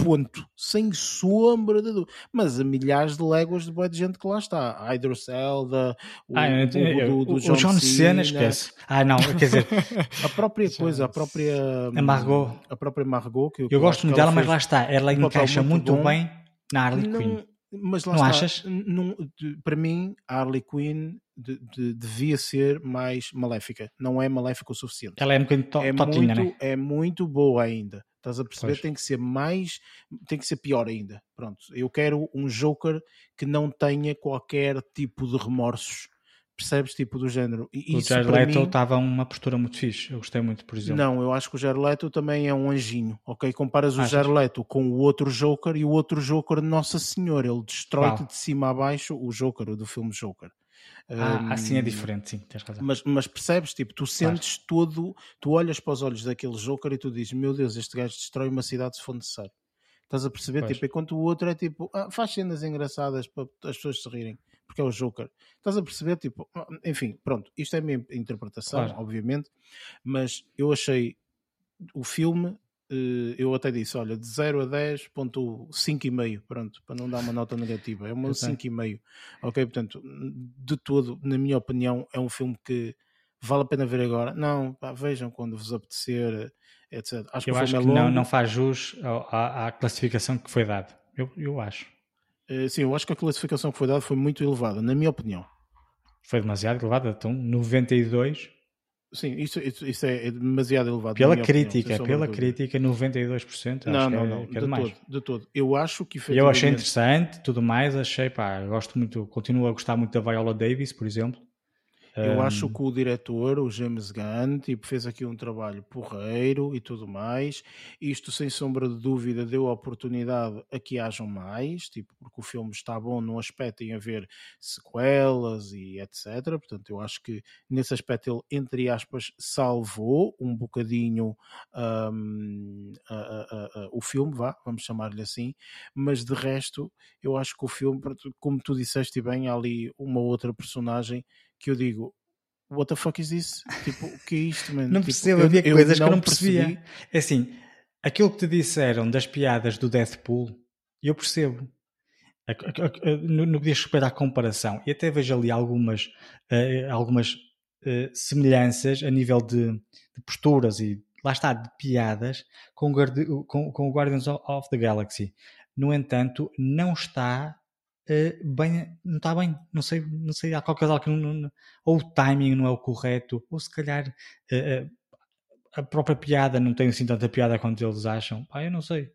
Speaker 1: ponto, sem sombra de dúvida. Mas há milhares de léguas de boa de gente que lá está. A Hydrocelda, o, ah, eu,
Speaker 2: do, do, John, o John Cena, esquece. Ah, não, quer dizer,
Speaker 1: a própria coisa, a própria
Speaker 2: a Margot,
Speaker 1: a própria Margot, que
Speaker 2: eu, eu gosto muito dela, mas lá está, ela encaixa muito, muito bem na Harley Quinn.
Speaker 1: Mas lá
Speaker 2: não
Speaker 1: está,
Speaker 2: achas?
Speaker 1: Não, para mim, a Harley Quinn de, de, devia ser mais maléfica. Não é maléfica o suficiente.
Speaker 2: Ela é um bocadinho to
Speaker 1: é
Speaker 2: totinha,
Speaker 1: muito,
Speaker 2: né?
Speaker 1: É muito boa ainda. Estás a perceber? Pois. Tem que ser mais, tem que ser pior ainda. Pronto. Eu quero um Joker que não tenha qualquer tipo de remorsos percebes? Tipo do género.
Speaker 2: E o Jared Leto mim... estava uma postura muito fixe. Eu gostei muito, por exemplo.
Speaker 1: Não, eu acho que o Jared Leto também é um anjinho, ok? Comparas o Jared Leto com o outro Joker e o outro Joker, Nossa Senhora, ele destrói-te de cima a baixo o Joker, o do filme Joker.
Speaker 2: Ah, um, assim é diferente, sim, tens razão.
Speaker 1: Mas, mas percebes, tipo, tu sentes claro. todo, tu olhas para os olhos daquele Joker e tu dizes, meu Deus, este gajo destrói uma cidade se for necessário. Estás a perceber? Pois. Tipo, enquanto o outro é tipo, ah, faz cenas engraçadas para as pessoas se rirem porque é o Joker. Estás a perceber? Tipo, enfim, pronto, isto é a minha interpretação, claro. obviamente, mas eu achei o filme, eh, eu até disse, olha, de 0 a 10, ponto 5,5, pronto, para não dar uma nota negativa, é uma 5,5, ok? Portanto, de todo, na minha opinião, é um filme que vale a pena ver agora. Não, pá, vejam quando vos apetecer, etc.
Speaker 2: Acho eu que acho é que não, não faz jus à, à classificação que foi dada. Eu, eu acho.
Speaker 1: Eh, sim, eu acho que a classificação que foi dada foi muito elevada, na minha opinião.
Speaker 2: Foi demasiado elevada, então 92.
Speaker 1: Sim, isso, isso, isso é demasiado elevado.
Speaker 2: Pela crítica, opinião, pela crítica, 92%.
Speaker 1: Não, não,
Speaker 2: é,
Speaker 1: não,
Speaker 2: é
Speaker 1: de, todo, de todo. Eu acho que
Speaker 2: efetivamente... Eu achei interessante, tudo mais, achei, pá, gosto muito, continuo a gostar muito da Viola Davis, por exemplo.
Speaker 1: Eu um... acho que o diretor, o James Gunn, tipo, fez aqui um trabalho porreiro e tudo mais. Isto, sem sombra de dúvida, deu a oportunidade a que hajam mais, tipo, porque o filme está bom no aspecto em haver sequelas e etc. Portanto, eu acho que nesse aspecto ele, entre aspas, salvou um bocadinho um, a, a, a, o filme, vá, vamos chamar-lhe assim. Mas de resto, eu acho que o filme, como tu disseste bem, há ali uma outra personagem que eu digo, what the fuck is this? Tipo, o que é isto, mano?
Speaker 2: Não
Speaker 1: tipo,
Speaker 2: percebo, havia eu, coisas eu que eu não percebia. Percebi. É assim, aquilo que te disseram das piadas do Deathpool, eu percebo. No, no que diz respeito à comparação, e até vejo ali algumas, uh, algumas uh, semelhanças a nível de, de, posturas e lá está, de piadas com, com, com o Guardians of the Galaxy. No entanto, não está bem, não está bem, não sei, não sei, há qualquer coisa que não, não, ou o timing não é o correto, ou se calhar uh, a própria piada não tem assim tanta piada quanto eles acham, pá, eu não sei.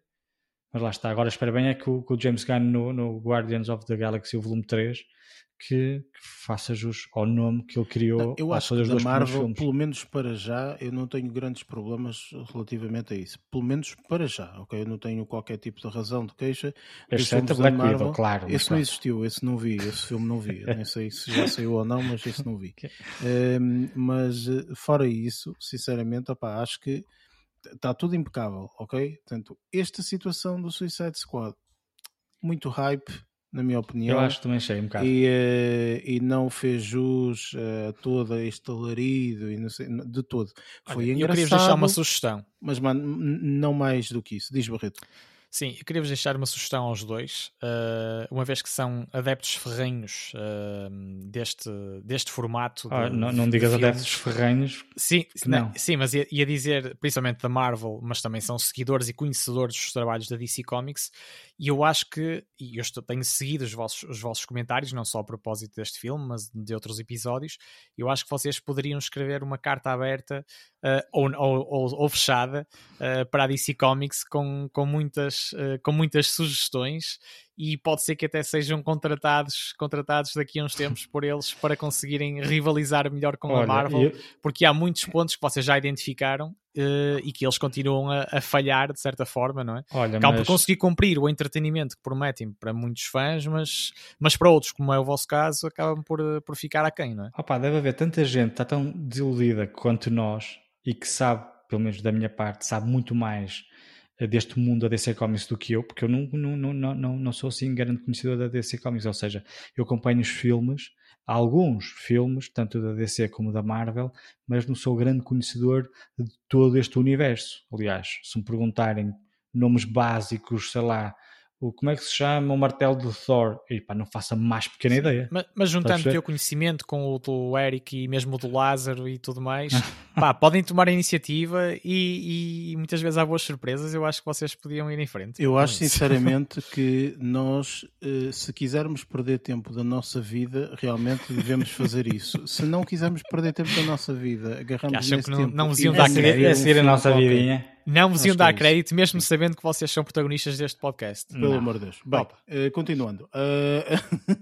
Speaker 2: Mas lá está, agora espera bem é que o, que o James Gunn no, no, Guardians of the Galaxy, o volume 3, que, que, faça jus ao nome que ele criou.
Speaker 1: Eu acho que da Marvel, pelo menos para já, eu não tenho grandes problemas relativamente a isso. Pelo menos para já, ok? Eu não tenho qualquer tipo de razão de queixa.
Speaker 2: Exceto Black Marvel, Widow, claro.
Speaker 1: Esse não existiu, esse não vi, esse filme não vi. nem sei se já saiu ou não, mas esse não vi. um, mas eh, fora isso, sinceramente, opa, acho que está tudo impecável, ok? Portanto, esta situação do Suicide Squad, muito hype, na minha opinião.
Speaker 2: Eu acho que também achei um bocado.
Speaker 1: E, uh, e não fez jus a uh, todo este alarido e não sei, de todo. Foi Olha, engraçado. Eu
Speaker 3: queria deixar uma sugestão.
Speaker 1: Mas, mano, não mais do que isso. Diz, Barreto.
Speaker 3: Sim, eu queria-vos deixar uma sugestão aos dois, uh, uma vez que são adeptos ferrenhos uh, deste, deste formato.
Speaker 2: Ah,
Speaker 3: de,
Speaker 2: não, não digas adeptos ferrenhos.
Speaker 3: Sim, não. sim, mas ia, ia, dizer, principalmente da Marvel, mas também são seguidores e conhecedores dos trabalhos da DC Comics, e eu acho que, e eu estou, tenho seguido os vossos, os vossos comentários, não só a propósito deste filme, mas de outros episódios, eu acho que vocês poderiam escrever uma carta aberta uh, ou, ou, ou, fechada para a DC Comics com, com muitas uh, com muitas sugestões e pode ser que até sejam contratados, contratados daqui a uns tempos por eles para conseguirem rivalizar melhor com Olha, a Marvel, eu... porque há muitos pontos que vocês já identificaram uh, e que eles continuam a, a, falhar de certa forma, não é?
Speaker 2: Olha,
Speaker 3: Acabam mas... por conseguir cumprir o entretenimento que prometem para muitos fãs, mas, mas para outros, como é o vosso caso, acabam por, por ficar aquém, não é?
Speaker 2: Opa, deve haver tanta gente que está tão desiludida quanto nós e que sabe, pelo menos da minha parte, sabe muito mais deste mundo da DC Comics do que eu, porque eu não, não, não, não, não sou assim grande conhecedor da DC Comics, ou seja, eu acompanho os filmes, alguns filmes, tanto da DC como da Marvel, mas não sou grande conhecedor de todo este universo. Aliás, se me perguntarem nomes básicos, sei lá, o, como é que se chama o martelo do Thor? E pá, não faço a mais pequena Sim, ideia.
Speaker 3: Mas, mas juntando o teu conhecimento com o do Eric e mesmo o do Lázaro e tudo mais, pá, podem tomar a iniciativa e, e, muitas vezes há boas surpresas. Eu acho que vocês podiam ir em frente.
Speaker 1: Eu acho sinceramente que nós, eh, se quisermos perder tempo da nossa vida, realmente devemos fazer isso. Se não quisermos perder tempo da nossa vida, agarramos
Speaker 3: Acham
Speaker 1: que
Speaker 3: não,
Speaker 1: tempo
Speaker 3: não vos iam dar
Speaker 2: crédito. É seguir a nossa vidinha.
Speaker 3: Não vos iam dar é crédito, mesmo sabendo que vocês são protagonistas deste podcast.
Speaker 1: Pelo não. amor de Deus. Bem, uh, continuando. Uh,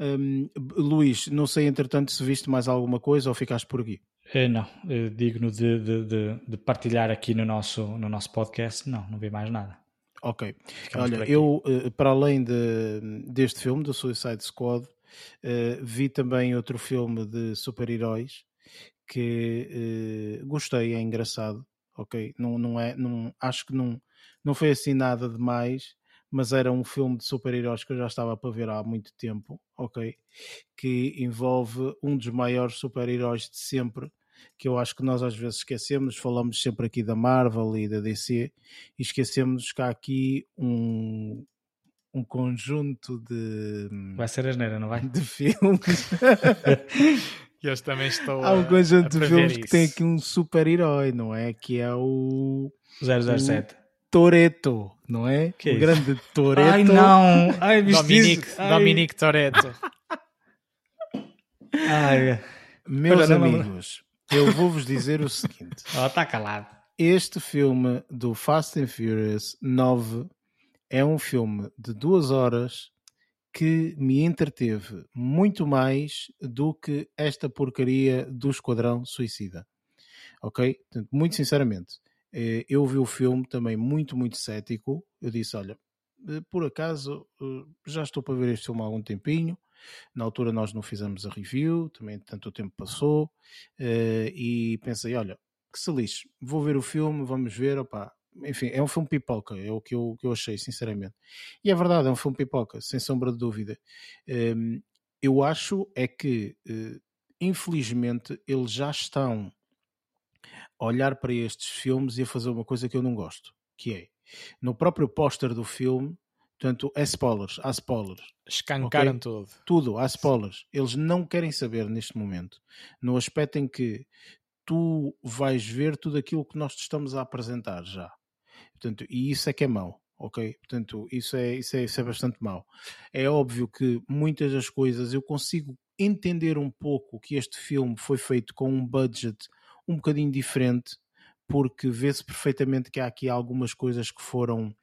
Speaker 1: um, Luís, não sei entretanto se viste mais alguma coisa ou ficaste por aqui.
Speaker 2: Uh, não, digno de, de, de, de, partilhar aqui no nosso, no nosso podcast, não, não vi mais nada.
Speaker 1: Ok. Ficamos Olha, eu, para além de, deste filme, do Suicide Squad, vi também outro filme de super-heróis que gostei, é engraçado ok? Não, não é, não, acho que não, não foi assim nada demais, mas era um filme de super-heróis que eu já estava para ver há muito tempo, ok? Que envolve um dos maiores super-heróis de sempre, que eu acho que nós às vezes esquecemos, falamos sempre aqui da Marvel e da DC, e esquecemos que há aqui um, um conjunto de.
Speaker 2: Vai ser a geneira, não vai?
Speaker 1: De filmes.
Speaker 3: Eu também estou
Speaker 1: Há um conjunto de filmes isso. que tem aqui um super-herói, não é? Que é o.
Speaker 2: 007. O
Speaker 1: Toreto, não é?
Speaker 2: Que
Speaker 1: o
Speaker 2: é
Speaker 1: grande Toreto.
Speaker 2: Ai não! Ai,
Speaker 3: Dominique, Ai. Dominique Toreto.
Speaker 1: Ai. Meus amigos, eu vou-vos dizer o seguinte.
Speaker 2: Oh, está calado.
Speaker 1: Este filme do Fast and Furious 9 é um filme de duas horas que me entreteve muito mais do que esta porcaria do Esquadrão Suicida. Ok? Portanto, muito sinceramente, eh, eu vi o filme também muito, muito cético. Eu disse: olha, eh, por acaso eh, já estou para ver este filme há algum tempinho. Na altura nós não fizemos a review, também tanto tempo passou, e pensei: olha, que se lixe, vou ver o filme, vamos ver, opá, enfim, é um filme pipoca, é o que eu, que eu achei, sinceramente. E é verdade, é um filme pipoca, sem sombra de dúvida. Um, eu acho é que, uh, infelizmente, eles já estão a olhar para estes filmes e a fazer uma coisa que eu não gosto, que é, no próprio póster do filme, portanto, é spoilers, há spoilers.
Speaker 3: Escancaram okay? tudo.
Speaker 1: Tudo, há spoilers. Eles não querem saber neste momento, no aspecto em que tu vais ver tudo aquilo que nós te estamos a apresentar já. Portanto, e isso é que é mau, ok? Portanto, isso é, isso, é, isso é bastante mau. É óbvio que muitas das coisas eu consigo entender um pouco que este filme foi feito com um budget um bocadinho diferente, porque vê-se perfeitamente que há aqui algumas coisas que foram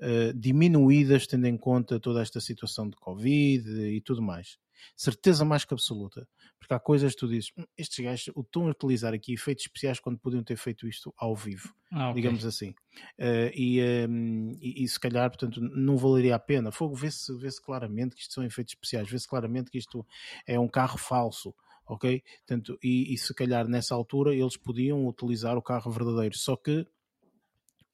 Speaker 1: uh, diminuídas, tendo em conta toda esta situação de Covid e tudo mais. Certeza mais que absoluta. Porque há coisas que tu dizes, hum, estes gajos estão a utilizar aqui efeitos especiais quando podiam ter feito isto ao vivo, ah, okay. digamos assim. Uh, e, um, e, e, se calhar, portanto, não valeria a pena. Fogo, vê-se vê claramente que isto são efeitos especiais, vê-se claramente que isto é um carro falso ok? Portanto, e, e, se calhar nessa altura eles podiam utilizar o carro verdadeiro, só que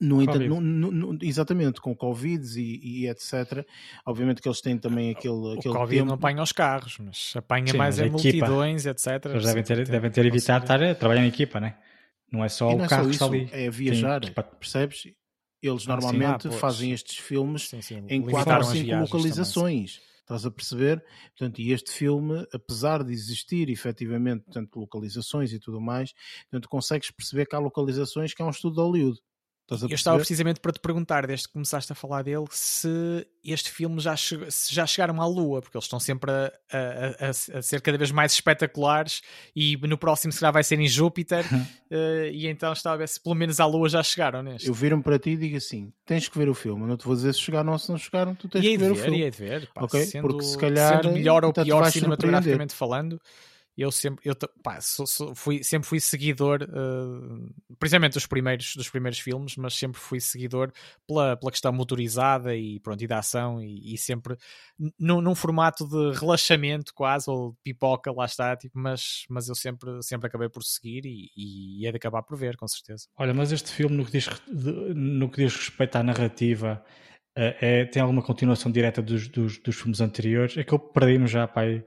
Speaker 1: no, no, no, exatamente, com Covid e, e, etc. Obviamente que eles têm também aquele. O aquele
Speaker 3: Covid
Speaker 1: tempo.
Speaker 3: não apanha os carros, mas apanha Sim, mais mas é multidões, etc.
Speaker 2: Eles devem ter, devem ter evitado estar a trabalhar em equipa, né? não é só não o é carro só que está ali.
Speaker 1: É viajar, Sim. percebes? Eles ah, normalmente ah, fazem estes filmes sim, em 4 ou 5 localizações. Também, Estás a perceber? Portanto, e este filme, apesar de existir efetivamente portanto, localizações e tudo mais, portanto, consegues perceber que há localizações que é um estudo de Hollywood.
Speaker 3: Eu estava precisamente para te perguntar, desde que começaste a falar dele, se este filme já, se já chegaram à Lua, porque eles estão sempre a, a, a, a, ser cada vez mais espetaculares e no próximo será vai ser em Júpiter uh, e então estava a ver se pelo menos à Lua já chegaram neste.
Speaker 1: Eu viro para ti e digo assim, tens que ver o filme, eu não te vou dizer se chegaram ou se não chegaram, tu tens que ver, ver, o filme.
Speaker 3: E de ver, pá, okay? sendo, porque se calhar sendo melhor ou pior cinematograficamente falando, eu sempre, eu, pá, sou, sou, fui, sempre fui seguidor, uh, precisamente dos primeiros, dos primeiros filmes, mas sempre fui seguidor pela, pela questão motorizada e, pronto, e da ação e, e sempre num, num, formato de relaxamento quase, ou pipoca, lá está, tipo, mas, mas eu sempre, sempre acabei por seguir e, e é de acabar por ver, com certeza.
Speaker 2: Olha, mas este filme, no que diz, no que diz respeito à narrativa, é, tem alguma continuação direta dos, dos, dos filmes anteriores? É que eu perdi-me já, pai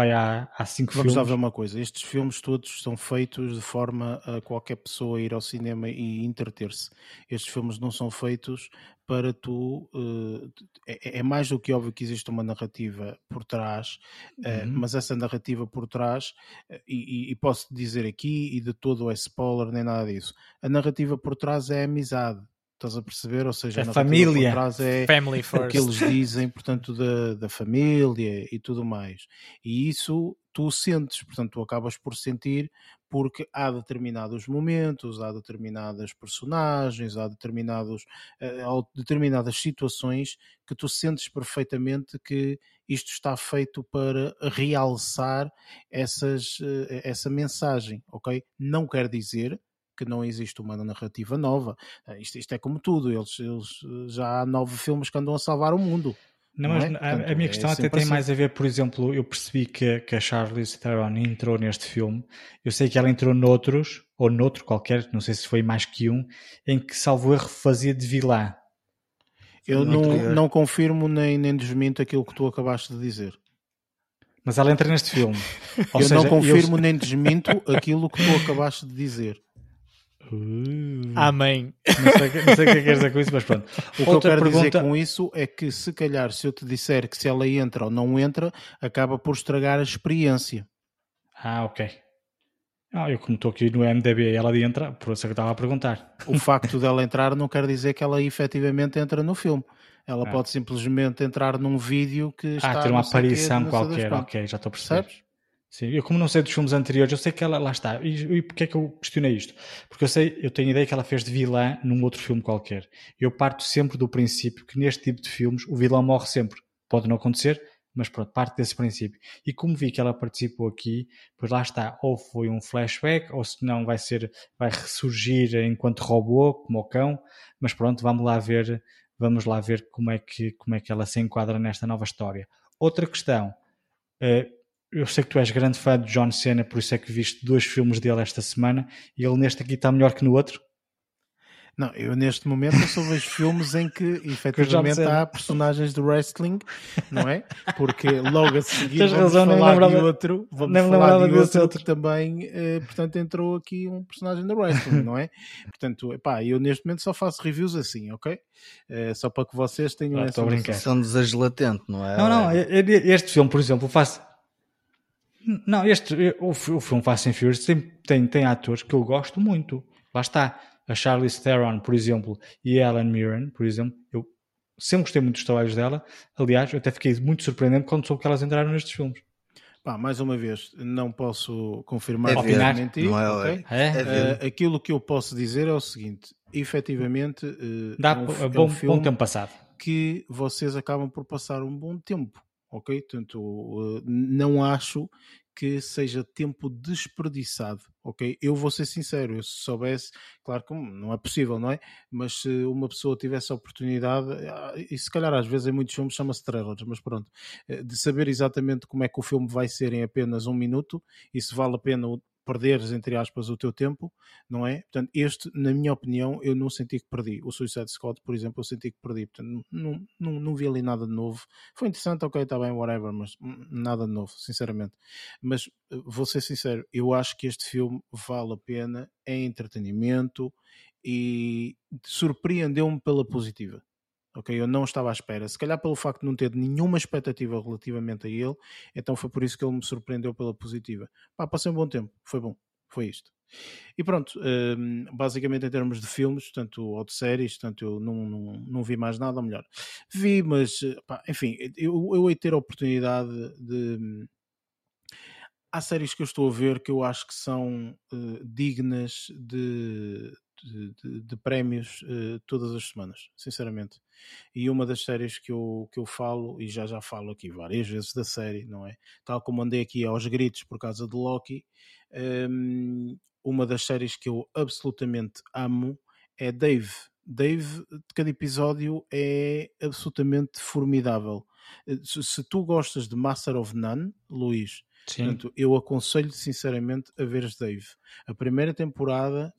Speaker 2: vai há, há cinco
Speaker 1: Vamos
Speaker 2: filmes.
Speaker 1: Vamos ver uma coisa: estes filmes todos são feitos de forma a qualquer pessoa ir ao cinema e entreter-se. Estes filmes não são feitos para tu. Uh, é, é, mais do que óbvio que existe uma narrativa por trás, uh, mas essa narrativa por trás, uh, e, e, posso dizer aqui, e de todo é spoiler, nem nada disso. A narrativa por trás é a amizade Estás a perceber? Ou seja,
Speaker 2: a, família.
Speaker 1: Por é
Speaker 3: Family first.
Speaker 1: o que eles dizem, portanto, da, da família e tudo mais. E isso tu sentes, portanto, tu acabas por sentir porque há determinados momentos, há determinadas personagens, há determinados, eh, há determinadas situações que tu sentes perfeitamente que isto está feito para realçar essas, eh, essa mensagem, ok? Não quer dizer que não existe uma narrativa nova. Eh, isto, isto é como tudo, eles, eles, eh, já há nove filmes que andam a salvar o mundo.
Speaker 2: Não, não mas é? Portanto, a, minha é questão até tem assim. mais a ver, por exemplo, eu percebi que, que a Charlize Theron entrou neste filme, eu sei que ela entrou noutros, ou noutro qualquer, não sei se foi mais que um, em que salvo erro fazia de vilã.
Speaker 1: Eu não, não confirmo nem, nem desminto aquilo que tu acabaste de dizer.
Speaker 2: Mas ela entra neste filme.
Speaker 1: eu seja, não confirmo eu... nem desminto aquilo que tu acabaste de dizer.
Speaker 3: Uh. Amém.
Speaker 2: Não sei, não sei o que é que queres dizer com isso, mas pronto.
Speaker 1: O que Outra eu quero pergunta... dizer com isso é que se calhar se eu te disser que se ela entra ou não entra, acaba por estragar a experiência.
Speaker 2: Ah, ok. Ah, eu como estou aqui no MDB e ela entra, por isso é que eu estava a perguntar.
Speaker 1: O facto dela entrar não quer dizer que ela efetivamente entra no filme. Ela ah. pode simplesmente entrar num vídeo que está...
Speaker 2: Ah, ter uma aparição qualquer, ok, já estou a perceber. Sabes? Sim, eu como não sei dos filmes anteriores, eu sei que ela lá está. E, e porquê é que eu questionei isto? Porque eu sei, eu tenho ideia que ela fez de vilã num outro filme qualquer. Eu parto sempre do princípio que neste tipo de filmes o vilão morre sempre. Pode não acontecer, mas pronto, parte desse princípio. E como vi que ela participou aqui, pois lá está, ou foi um flashback, ou se não vai ser, vai ressurgir enquanto robô, como o cão, mas pronto, vamos lá ver, vamos lá ver como é que, como é que ela se enquadra nesta nova história. Outra questão, uh, eu sei que tu és grande fã de John Cena, por isso é que viste dois filmes dele esta semana e ele neste aqui está melhor que no outro?
Speaker 1: Não, eu neste momento só vejo filmes em que efetivamente há personagens de wrestling, não é? Porque logo a seguir Tens vamos razão, falar lembrava, de outro, vamos falar de outro, outro, que também, eh, portanto, entrou aqui um personagem de wrestling, não é? Portanto, pá, eu neste momento só faço reviews assim, ok? Eh, só para que vocês tenham ah, essa
Speaker 4: desejo latente, não é?
Speaker 2: Não, não, este filme, por exemplo, faço não, este, o, o filme Fast and Furious tem, tem, tem atores que eu gosto muito. Lá está. A Charlize Theron, por exemplo, e a Ellen Mirren, por exemplo, eu sempre gostei muito dos trabalhos dela. Aliás, eu até fiquei muito surpreendente quando soube que elas entraram nestes filmes.
Speaker 1: Pá, mais uma vez, não posso confirmar é ver, mentir, não é, okay? é, é uh, aquilo que eu posso dizer é o seguinte: efetivamente, uh,
Speaker 2: dá é um, é bom, um bom tempo passado
Speaker 1: que vocês acabam por passar um bom tempo ok? Portanto, eh, não acho que seja tempo desperdiçado, ok? Eu vou ser sincero, eu se soubesse, claro que não é possível, não é? Mas se uma pessoa tivesse a oportunidade, ah, e se calhar às vezes em muitos filmes chama-se trailers, mas pronto, eh, de saber exatamente como é que o filme vai ser em apenas um minuto e se vale a pena perderes, entre aspas, o teu tempo, não é? Portanto, este, na minha opinião, eu não senti que perdi. O Suicide Squad, por exemplo, eu senti que perdi. Portanto, não, não, não vi ali nada de novo. Foi interessante, ok, está bem, whatever, mas nada de novo, sinceramente. Mas, eh, vou ser sincero, eu acho que este filme vale a pena, é entretenimento e surpreendeu-me pela positiva ok? Eu não estava à espera. Se calhar pelo facto de não ter nenhuma expectativa relativamente a ele, então foi por isso que ele me surpreendeu pela positiva. Pá, passei um bom tempo, foi bom, foi isto. E pronto, um, basicamente em termos de filmes, tanto ou de séries, tanto eu não, não, não vi mais nada, ou melhor, vi, mas pá, enfim, eu, eu hei ter a oportunidade de. Há séries que eu estou a ver que eu acho que são uh, dignas de, de, de, de prémios uh, todas as semanas, sinceramente. E uma das séries que eu, que eu falo, e já já falo aqui várias vezes da série, não é? Tal como andei aqui aos gritos por causa de Loki, um, uma das séries que eu absolutamente amo é Dave. Dave, cada episódio é absolutamente formidável. Eh, se, se tu gostas de Master of None, Luís, Portanto, eu aconselho sinceramente a veres Dave. A primeira temporada,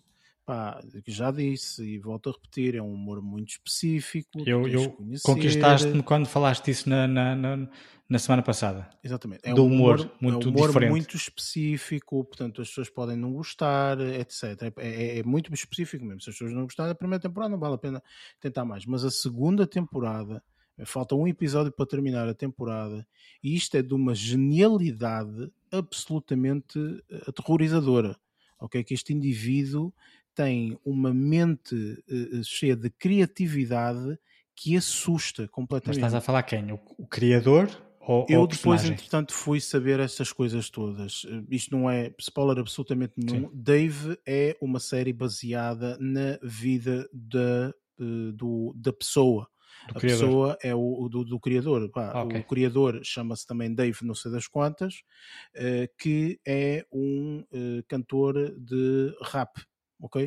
Speaker 1: pá, já disse e volto a repetir, é um humor muito específico.
Speaker 2: Eu, eu conquistaste-me quando falaste isso na, na, na, na, semana passada.
Speaker 1: Exatamente.
Speaker 2: É Do um humor, humor muito
Speaker 1: é um humor
Speaker 2: diferente.
Speaker 1: muito específico, portanto as pessoas podem não gostar, etc. É, é, é muito específico mesmo. Se as pessoas não gostarem da primeira temporada, não vale a pena tentar mais. Mas a segunda temporada Falta um episódio para terminar a temporada e isto é de uma genialidade absolutamente eh, aterrorizadora. Ok? Que este indivíduo tem uma mente uh, cheia de criatividade que assusta completamente.
Speaker 2: Mas estás a falar quem? O, o criador ou,
Speaker 1: Eu
Speaker 2: ou
Speaker 1: depois, entretanto, fui saber estas coisas todas. Isto não é spoiler absolutamente nenhum. Sim. Dave é uma série baseada na vida da, do, da pessoa
Speaker 2: do
Speaker 1: a
Speaker 2: criador.
Speaker 1: pessoa é o, do, do criador. Pá,
Speaker 2: ah, okay.
Speaker 1: O criador chama-se também Dave, não sei das quantas, que é um cantor de rap. Ok?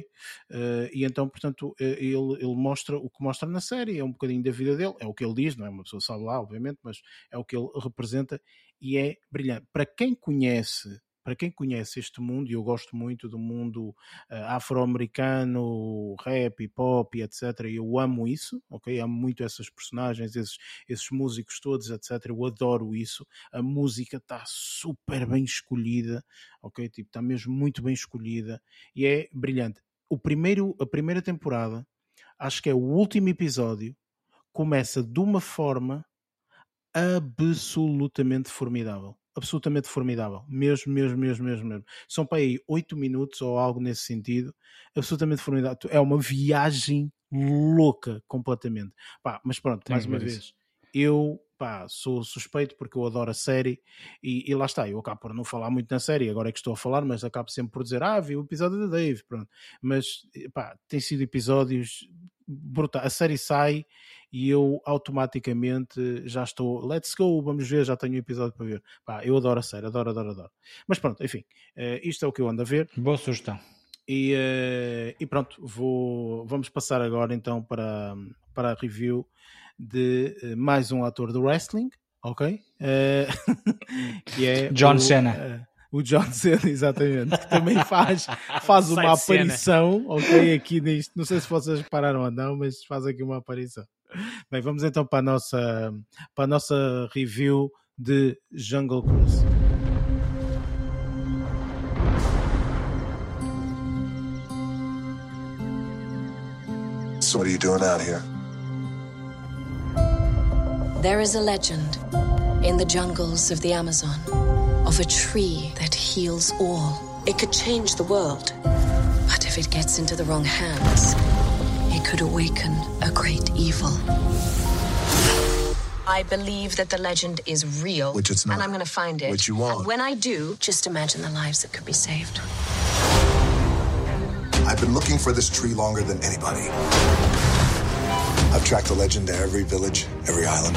Speaker 1: Uh, e então, portanto, ele, ele mostra o que mostra na série, é um bocadinho da vida dele, é o que ele diz, não é uma pessoa sabe lá, obviamente, mas é o que ele representa e é brilhante. Para quem conhece para quem conhece este mundo, e eu gosto muito do mundo uh, afro-americano, rap, hip hop, etc. Eu amo isso, ok? Amo muito essas personagens, esses, esses músicos todos, etc. Eu adoro isso. A música está super bem escolhida, ok? Tipo, está mesmo muito bem escolhida e é brilhante. O primeiro, a primeira temporada, acho que é o último episódio, começa de uma forma absolutamente formidável absolutamente formidável. Mesmo, mesmo, mesmo, mesmo, mesmo. São para aí 8 minutos ou algo nesse sentido. Absolutamente formidável. É uma viagem louca, completamente. Pá, mas pronto, Tem mais uma vez. Isso. Eu pá, sou suspeito porque eu adoro a série e, e, lá está, eu acabo por não falar muito na série, agora é que estou a falar, mas acabo sempre por dizer, ah, vi o episódio da Dave, pronto. Mas, pá, tem sido episódios brutais. A série sai e eu automaticamente já estou, let's go, vamos ver, já tenho um episódio para ver. Pá, eu adoro a série, adoro, adoro, adoro. Mas pronto, enfim, uh, isto é o que eu ando a ver.
Speaker 2: Boa sugestão.
Speaker 1: E, uh, e pronto, vou, vamos passar agora então para, para a review de uh, mais um ator do wrestling, ok? que é
Speaker 2: John o, Cena
Speaker 1: o John Cena, exatamente, que também faz, faz uma aparição, ok, aqui nisto. Não sei se vocês pararam ou não, mas faz aqui uma aparição. Bem, vamos então para a nossa, para a nossa review de Jungle Cruise. So what are you doing out here? There is a legend in the jungles of the Amazon of a tree that heals all. It could change the world. But if it gets into the wrong hands, it could awaken a great evil. I believe that the legend is real. Which it's not. And I'm going to find it. Which you want. And when I do, just imagine the lives that could be saved. I've been looking for this tree longer than anybody. I've tracked the legend to every village, every island.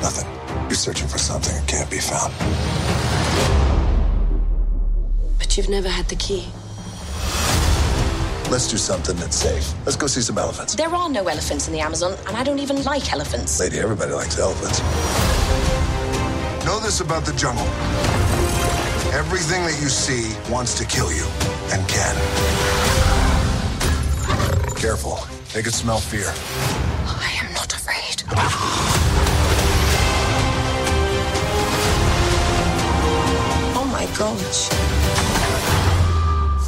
Speaker 1: Nothing. You're searching for something that can't be found. But you've never had the key. Let's do something that's safe. Let's go see some elephants. There are no elephants in the Amazon, and I don't even like elephants. Lady, everybody likes elephants. Know this about the jungle. Everything that you see wants to kill you, and can. Careful. They can smell fear. I am not afraid. My gosh.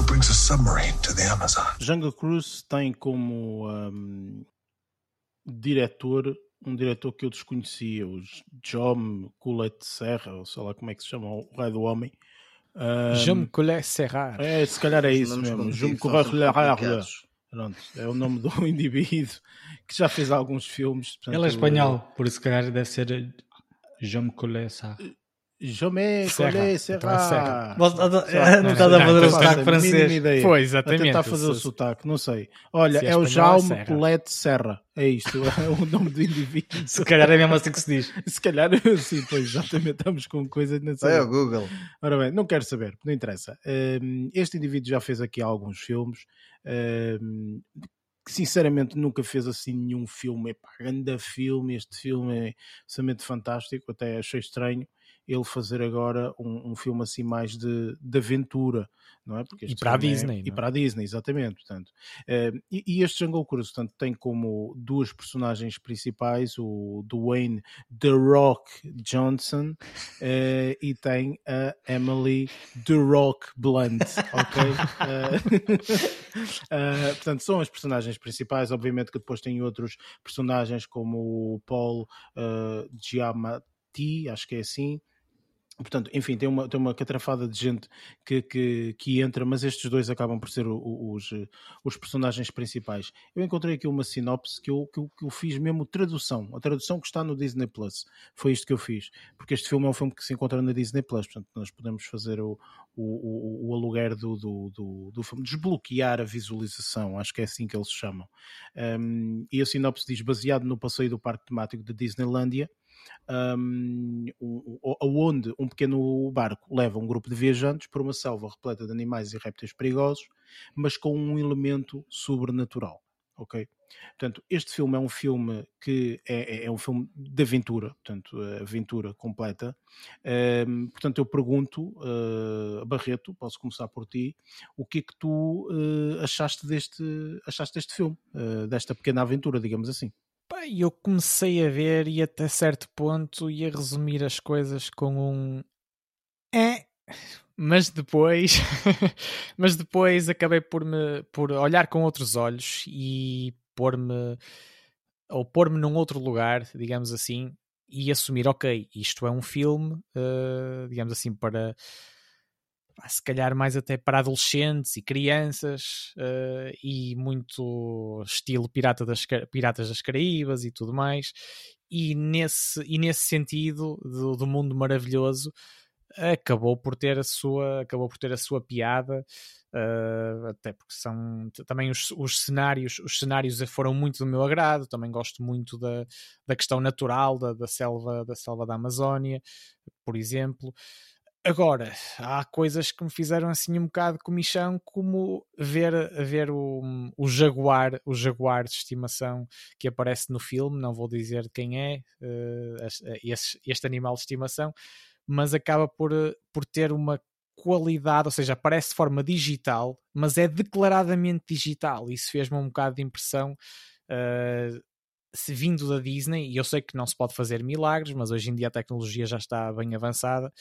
Speaker 1: brings a submarine to the Amazon. Jungle Cruise tem como um, diretor um diretor que eu desconhecia, o John Colette Serra, ou sei lá como é que se chama, o Rei do Homem.
Speaker 3: Um, Colette Serra.
Speaker 1: É, se calhar é isso mesmo. Jean Colette Serra. Pronto, é o nome do indivíduo que já fez alguns filmes.
Speaker 2: Portanto, Ele é espanhol, por isso, se calhar, deve ser Jean Colette Serra.
Speaker 1: Jamais
Speaker 3: Serra.
Speaker 1: colé
Speaker 3: Então é
Speaker 1: serra.
Speaker 3: Serra.
Speaker 2: Não estás
Speaker 1: sei,
Speaker 2: a fazer o sotaque francês.
Speaker 3: Foi,
Speaker 1: A
Speaker 3: exatamente.
Speaker 1: tentar fazer o sotaque, não sei. Olha,
Speaker 3: é
Speaker 1: é o
Speaker 3: é
Speaker 1: Jaume
Speaker 3: Serra.
Speaker 1: Colette Serra. É isto, é o nome do indivíduo.
Speaker 2: Se calhar é mesmo assim que se diz.
Speaker 1: Se calhar, sim, pois exatamente, estamos com coisa na
Speaker 4: Vai ao Google.
Speaker 1: Ora bem, não quero saber, não interessa. Hum, este indivíduo já fez aqui alguns filmes. hum, que sinceramente nunca fez assim nenhum filme. Epá, grande filme, este filme é absolutamente fantástico. Até achei estranho ele fazer agora um, um filme assim mais de, de aventura, não é? Porque
Speaker 3: E para a
Speaker 1: é-
Speaker 3: Disney,
Speaker 1: E
Speaker 3: é?
Speaker 1: para a Disney, exatamente. Portanto, eh, e, e este Jungle Cruise portanto, tem como duas personagens principais o Dwayne The Rock Johnson eh, e tem a Emily The Rock Blunt, ok? Eh, portanto, são as personagens principais. Obviamente que depois tem outros personagens como o Paul eh, Giamatti, acho que é assim. Portanto, enfim, tem uma, tem uma catrafada de gente que, que, que entra, mas estes dois acabam por ser o- o- os, os personagens principais. Eu encontrei aqui uma sinopse que eu, que, eu, que eu fiz mesmo tradução, a tradução que está no Disney Plus. Foi isto que eu fiz, porque este filme é um filme que se encontra na Disney Plus, portanto, nós podemos fazer o, o, o, o aluguer do, do, do, do filme, desbloquear a visualização, acho que é assim que eles chamam. Um, e a sinopse diz: baseado no passeio do parque temático de Disneylandia um, aonde um pequeno barco leva um grupo de viajantes por uma selva repleta de animais e répteis perigosos, mas com um elemento sobrenatural. Ok? Portanto, este filme é um filme que é, é- é um filme de aventura, portanto, eh, aventura completa. Um, portanto, eu pergunto, uh, Barreto, posso começar por ti, o que é que tu uh, achaste, deste, achaste deste filme, uh, desta pequena aventura, digamos assim?
Speaker 3: E eu comecei a ver e até certo ponto ia resumir as coisas com um é, mas depois mas depois acabei por me por olhar com outros olhos e pôr-me ou pôr-me num outro lugar, digamos assim, e assumir, ok, isto é um filme, eh, digamos assim, para se calhar mais até para adolescentes e crianças eh, e muito estilo Pirata das, Piratas das Caraíbas e tudo mais. E nesse, e nesse sentido do, do mundo maravilhoso acabou por ter a sua acabou por ter a sua piada eh, até porque são também os, os cenários os cenários foram muito do meu agrado. Também gosto muito da, da questão natural da, da selva da selva da Amazónia por exemplo Agora, há coisas que me fizeram assim um bocado de comichão, como ver, ver o, o jaguar, o jaguar de estimação que aparece no filme, não vou dizer quem é eh, este, este- este animal de estimação, mas acaba por, eh, por ter uma qualidade, ou seja, aparece de forma digital, mas é declaradamente digital. Isso fez-me um bocado de impressão. eh, se vindo da Disney, e eu sei que não se pode fazer milagres, mas hoje em dia a tecnologia já está bem avançada,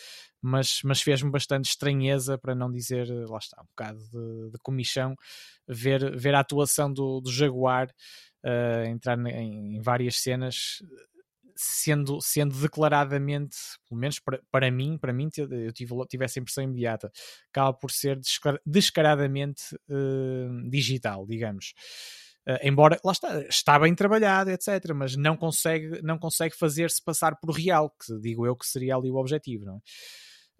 Speaker 3: mas, mas fez-me bastante estranheza, para não dizer, lá está, um bocado de, de comichão, ver, ver a atuação do, do Jaguar eh, entrar em, em várias cenas sendo, sendo declaradamente, pelo menos para, para mim, para mim, eu tive, tive essa impressão imediata, acaba por ser descar- descaradamente eh, digital, digamos. Eh, embora, lá está, está bem trabalhado, etc., mas não consegue, não consegue fazer-se passar por real, que digo eu que seria ali o objetivo, não é?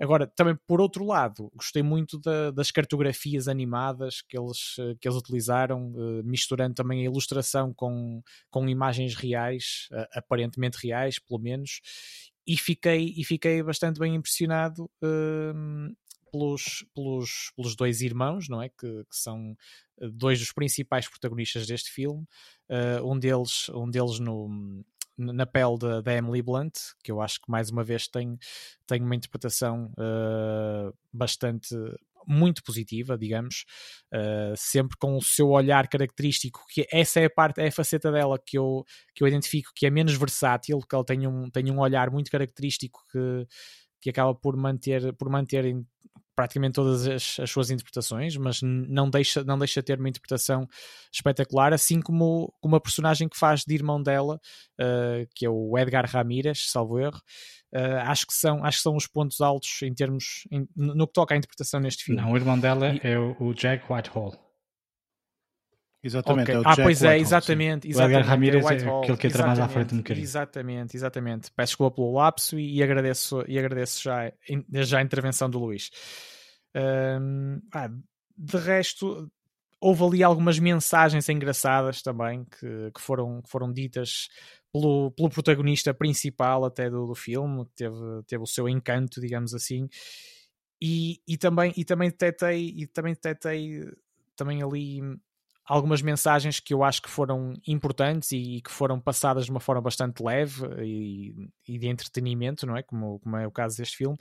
Speaker 3: Agora, também por outro lado, gostei muito da- das cartografias animadas que eles, eh, que eles utilizaram, eh, misturando também a ilustração com, com imagens reais, aparentemente reais, pelo menos, e fiquei, e fiquei bastante bem impressionado hum, pelos, pelos, pelos dois irmãos, não é? Que, que são dois dos principais protagonistas deste filme. Eh, um deles, um deles no, na pele da, Emily Blunt, que eu acho que mais uma vez tem, tem uma interpretação eh, bastante muito positiva, digamos, eh, sempre com o seu olhar característico, que essa é a parte, é a faceta dela que eu, que eu identifico que é menos versátil, que ela tem um, tem um olhar muito característico que, que acaba por manter, por manter em praticamente todas as, as suas interpretações, mas não deixa, não deixa ter uma interpretação espetacular, assim como, como a personagem que faz de irmão dela, eh, que é o Edgar Ramírez, salvo erro. Eh, acho, que são, acho que são os pontos altos em termos em- no que toca à interpretação neste filme.
Speaker 2: Não, o irmão dela
Speaker 3: E-
Speaker 2: é o, o Jack Whitehall.
Speaker 1: Exatamente,
Speaker 3: Ok.
Speaker 1: é o
Speaker 3: ah,
Speaker 1: Jack
Speaker 3: pois é,
Speaker 1: Whitehall, sim.
Speaker 3: exatamente.
Speaker 2: O Edgar
Speaker 3: exatamente
Speaker 2: Ramírez é
Speaker 3: Whitehall,
Speaker 2: aquele que entra mais à
Speaker 3: exatamente,
Speaker 2: frente um bocadinho.
Speaker 3: Exatamente, exatamente. Peço desculpa pelo lapso e, e agradeço, e agradeço já, já a intervenção do Luís. Hum, ah, de resto, houve ali algumas mensagens engraçadas também que, que foram, que foram ditas pelo, pelo protagonista principal até do, do filme, que teve, teve o seu encanto, digamos assim. E, e também e também detetei e também detetei também ali algumas mensagens que eu acho que foram importantes e que foram passadas de uma forma bastante leve e, e de entretenimento, não é? Como, como é o caso deste filme,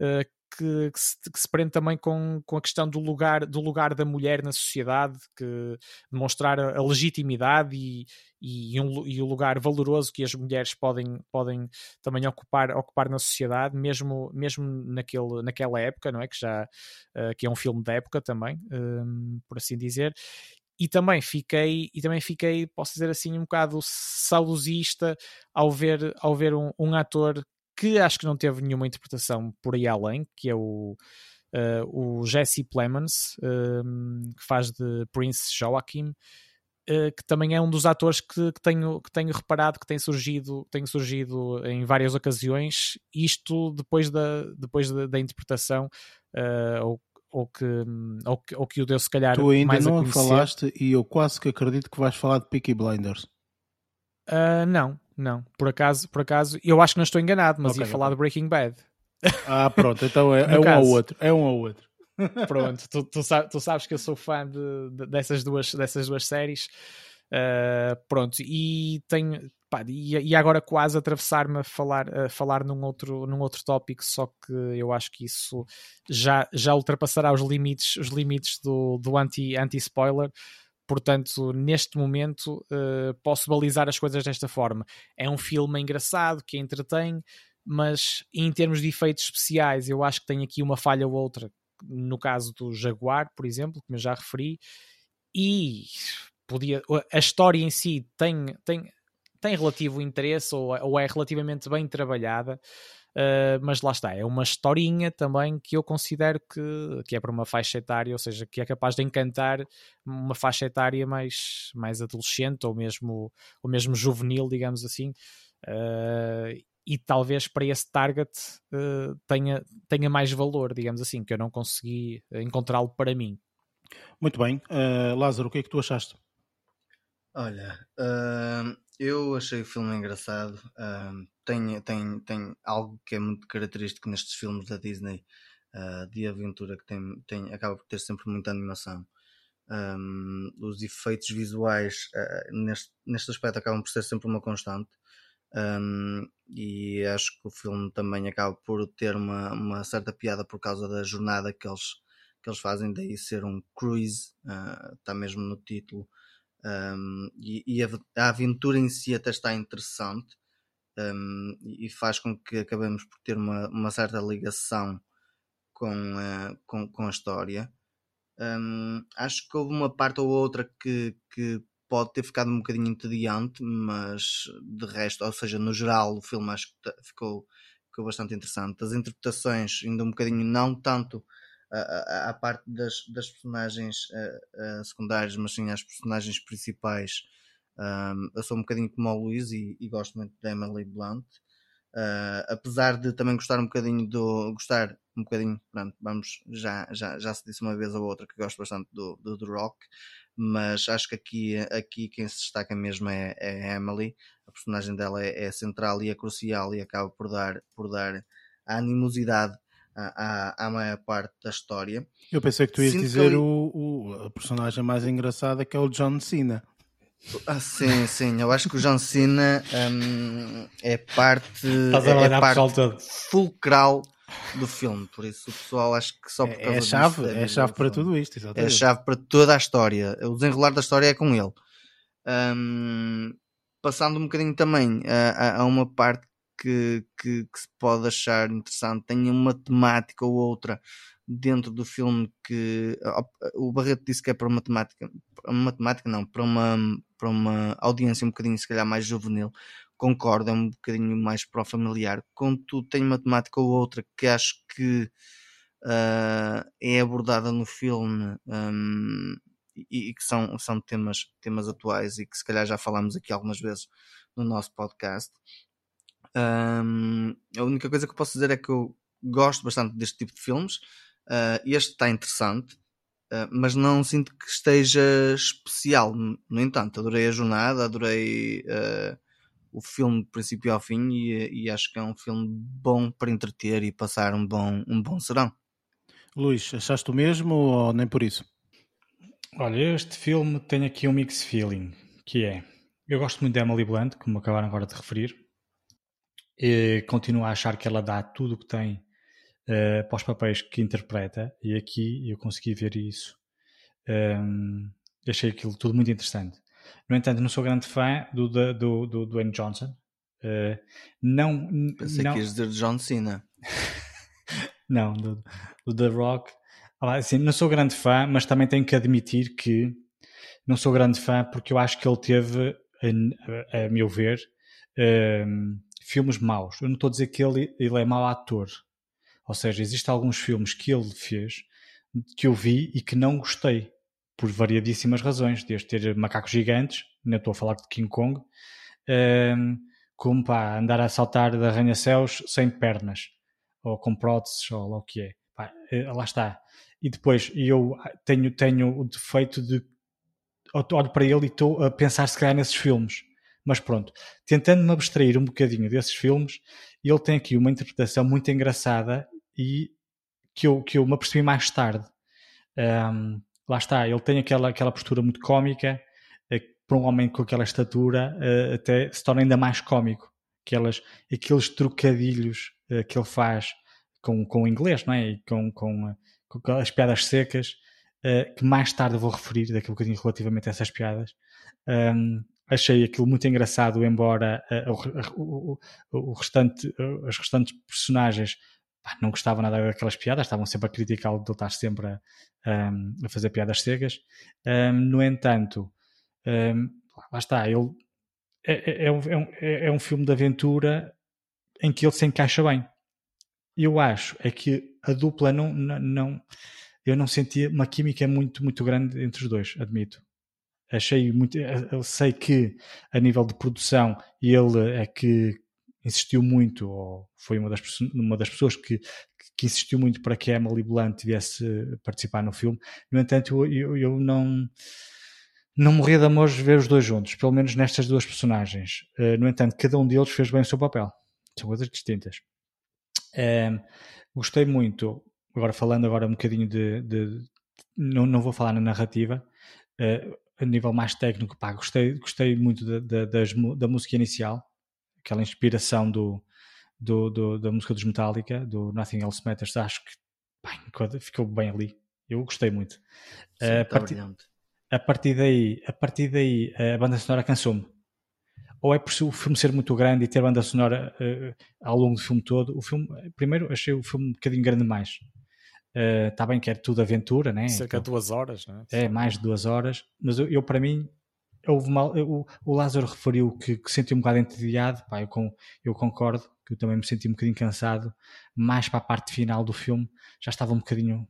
Speaker 3: uh, que, que, se, que, se, prende também com, com a questão do lugar, do lugar da mulher na sociedade, que demonstrar a, a legitimidade e, e, um, e, o lugar valoroso que as mulheres podem, podem também ocupar, ocupar na sociedade, mesmo, mesmo naquele, naquela época, não é? Que já uh, que é um filme da época também, um, por assim dizer. E também fiquei, e também fiquei, posso dizer assim, um bocado saudosista ao ver, ao ver um, um ator que acho que não teve nenhuma interpretação por aí além, que é o, uh, o Jesse Plemons, uh, que faz de Prince Joachim, uh, que também é um dos atores que, que, tenho, que tenho reparado que tem surgido, tem surgido em várias ocasiões, isto depois da, depois da, da interpretação, ou, ou, que, ou, que, ou que o deu se calhar
Speaker 1: Tu ainda
Speaker 3: mais
Speaker 1: não falaste e eu quase que acredito que vais falar de Peaky Blinders.
Speaker 3: não, não, por acaso, por acaso, eu acho que não estou enganado, mas
Speaker 1: Ok,
Speaker 3: ia falar
Speaker 1: ok.
Speaker 3: de Breaking Bad.
Speaker 1: Ah, pronto, então é, é um ao outro. É um ao outro.
Speaker 3: Pronto, tu, tu, sa- tu sabes que eu sou fã de, de- dessas, duas, dessas duas séries. Uh, pronto, e tenho. Pá, e, agora quase atravessar-me a falar, a falar num, outro, num outro tópico, só que eu acho que isso já, já ultrapassará os limites, os limites do, do anti- anti-spoiler. Portanto, neste momento, uh, posso balizar as coisas desta forma. É um filme engraçado que entretém, mas em termos de efeitos especiais, eu acho que tem aqui uma falha ou outra. No caso do Jaguar, por exemplo, como eu já referi, e podia, a história em si tem, tem, tem relativo interesse ou, ou é relativamente bem trabalhada. Uh, mas lá está, é uma historinha também que eu considero que, que é para uma faixa etária, ou seja, que é capaz de encantar uma faixa etária mais, mais adolescente ou mesmo, ou mesmo juvenil, digamos assim. Uh, e talvez para esse target uh, tenha, tenha mais valor, digamos assim, que eu não consegui encontrá-lo para mim.
Speaker 1: Muito bem. Uh, Lázaro, o que é que tu achaste?
Speaker 4: Olha, eu achei o filme engraçado. tem, tem, tem algo que é muito característico nestes filmes da Disney ah, de aventura que tem, tem, acaba por ter sempre muita animação. Hum, os efeitos visuais ah, neste, neste aspecto acabam por ser sempre uma constante. Hum, e acho que o filme também acaba por ter uma, uma certa piada por causa da jornada que eles, que eles fazem, daí ser um cruise, ah, está mesmo no título. Um, e, e a, aventura em si até está interessante um, e faz com que acabemos por ter uma, uma certa ligação com, uh, com, com a história. Um, acho que houve uma parte ou outra que, que pode ter ficado um bocadinho entediante, mas de resto, ou seja, no geral, o filme acho que tá- ficou, ficou bastante interessante. As interpretações, ainda um bocadinho, não tanto à, à parte das, das personagens uh, secundárias, mas sim às personagens principais. Um, eu sou um bocadinho como o Luís e, e gosto muito da Emily Blunt. Uh, apesar de também gostar um bocadinho do. gostar um bocadinho, pronto, vamos, já, já, já se disse uma vez ou outra que gosto bastante do, do The Rock, mas acho que aqui, aqui quem se destaca mesmo é, é a Emily. A personagem dela é, é central e é crucial e acaba por dar, por dar a animosidade à, à, maior parte da história.
Speaker 1: Eu pensei que tu ias
Speaker 4: Sinto que
Speaker 1: dizer
Speaker 4: ali-
Speaker 1: o, o- a personagem mais engraçada que é o John Cena.
Speaker 4: Ah, sim, sim, eu acho que o John Cena hum, é parte, é, parte fulcral do filme, por isso o pessoal acho que só por
Speaker 1: É,
Speaker 4: causa
Speaker 1: é a
Speaker 4: disso
Speaker 1: chave,
Speaker 4: deve
Speaker 1: é a chave para
Speaker 4: filme.
Speaker 1: tudo isto,
Speaker 4: É a
Speaker 1: exatamente.
Speaker 4: chave para toda a história. O desenrolar da história é com ele. Hum, passando um bocadinho também a, a- a uma parte que, que, que se pode achar interessante, tem uma temática ou outra dentro do filme que ó, o Barreto disse que é para uma temática, uma temática não, para uma, para uma audiência um bocadinho se calhar mais juvenil. Concordo, é um bocadinho mais para o familiar. Contudo, tem uma temática ou outra que acho que ah, é abordada no filme hum, e, e, que são, são temas, temas atuais e que se calhar já falámos aqui algumas vezes no nosso podcast. Um, a única coisa que eu posso dizer é que eu gosto bastante deste tipo de filmes. Uh, este está interessante, uh, mas não sinto que esteja especial. No entanto, adorei a jornada, adorei uh, o filme do princípio ao fim e, e, acho que é um filme bom para entreter e passar um bom, um bom serão.
Speaker 1: Luís, achaste o mesmo ou nem por isso?
Speaker 2: Olha, este filme tem aqui um mix feeling, que é eu gosto muito de Emily Blunt, como acabaram agora de referir, e continuo a achar que ela dá tudo o que tem uh, para os papéis que interpreta, e aqui eu consegui ver isso. Um, achei aquilo tudo muito interessante. No entanto, não sou grande fã do, do, do, do Dwayne Johnson. Uh, não,
Speaker 4: Pensei
Speaker 2: não...
Speaker 4: que ias dizer John Cena.
Speaker 2: não, do, do The Rock. Assim, não sou grande fã, mas também tenho que admitir que não sou grande fã porque eu acho que ele teve, a, a meu ver, um, filmes maus. Eu não estou a dizer que ele, ele é mau ator. Ou seja, existem alguns filmes que ele fez que eu vi e que não gostei por variadíssimas razões, desde ter macacos gigantes, não estou a falar de King Kong, um, como pá, andar a saltar de arranha-céus sem pernas, ou com próteses, ou lá o que é. Pá, eh, lá está. E depois eu tenho, tenho o defeito de olho para ele e estou a pensar se calhar nesses filmes. Mas pronto, tentando me abstrair um bocadinho desses filmes, ele tem aqui uma interpretação muito engraçada e que eu, que eu me apercebi mais tarde. Um, lá está, ele tem aquela, aquela postura muito cómica, é, para um homem com aquela estatura, uh, até se torna ainda mais cómico. Aquelas, aqueles trocadilhos uh, que ele faz com, com o inglês, não é? E com, com, com as piadas secas, que mais tarde vou referir daqui a um bocadinho relativamente a essas piadas. Um, achei aquilo muito engraçado, embora uh, o, o, o, restante, uh, as restantes personagens pá, não gostavam nada daquelas piadas, estavam sempre a criticá-lo de ele estar sempre a, um, a fazer piadas cegas. Um, no entanto, um, lá está, ele é, é, é, um, é, é um filme de aventura em que ele se encaixa bem. Eu acho é que a dupla não, não, não eu não sentia uma química muito, muito grande entre os dois, admito achei muito. Eu sei que a nível de produção ele é que insistiu muito, ou foi uma das, uma das pessoas que, que insistiu muito para que a Emily Blunt viesse participar no filme. No entanto, eu, eu não. Não morria de amor ver os dois juntos, pelo menos nestas duas personagens. Uh, no entanto, cada um deles fez bem o seu papel. São coisas distintas. Uh, gostei muito, agora falando agora um bocadinho de, de, de não, não vou falar na narrativa, uh, a nível mais técnico, pá, gostei, gostei muito da, da, das, da música inicial, aquela inspiração do, do, do, da música dos Metallica, do Nothing Else Matters, acho que ficou bem ali. Eu gostei muito.
Speaker 4: Sim,
Speaker 2: a, partir, a, partir daí, a partir daí, a banda sonora cansou-me. Ou é por o filme ser muito grande e ter banda sonora uh, ao longo do filme todo. O filme, primeiro, achei o filme um bocadinho grande demais. Está uh, bem que é tudo aventura, né?
Speaker 3: Cerca então, de duas horas, né?
Speaker 2: É, mais de duas horas. Mas eu, eu para mim, houve mal, eu, o Lázaro referiu que, que sentiu um bocado entediado. Pá, eu, com, eu concordo, que eu também me senti um bocadinho cansado. Mais para a parte final do filme, já estava um bocadinho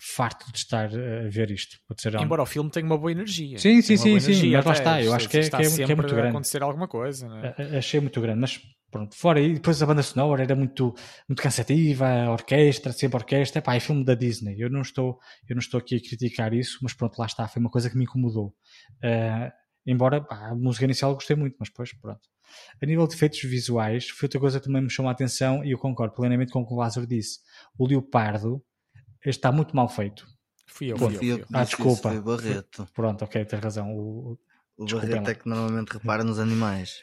Speaker 2: farto de estar a ver isto.
Speaker 3: Embora o filme tenha uma boa energia.
Speaker 2: Sim, sim, sim, sim, mas lá está. Eu acho que é, que é, que é muito grande.
Speaker 3: acontecer alguma coisa. Né?
Speaker 2: Achei muito grande, mas pronto, fora e depois a banda sonora era muito, muito cansativa, a orquestra, sempre orquestra, pá, é filme da Disney. Eu não estou, eu não estou aqui a criticar isso, mas pronto, lá está, foi uma coisa que me incomodou. Uh, embora pá, a música inicial eu gostei muito, mas depois pronto. A nível de efeitos visuais, foi outra coisa que também me chamou a atenção e eu concordo plenamente com o que o Lázaro disse. O Leopardo está muito mal feito.
Speaker 3: Fui eu, fui eu. Fui eu.
Speaker 2: Ah, desculpa.
Speaker 4: Foi o Barreto.
Speaker 2: Pronto, ok, tens razão. O,
Speaker 4: o Barreto é que normalmente repara nos animais.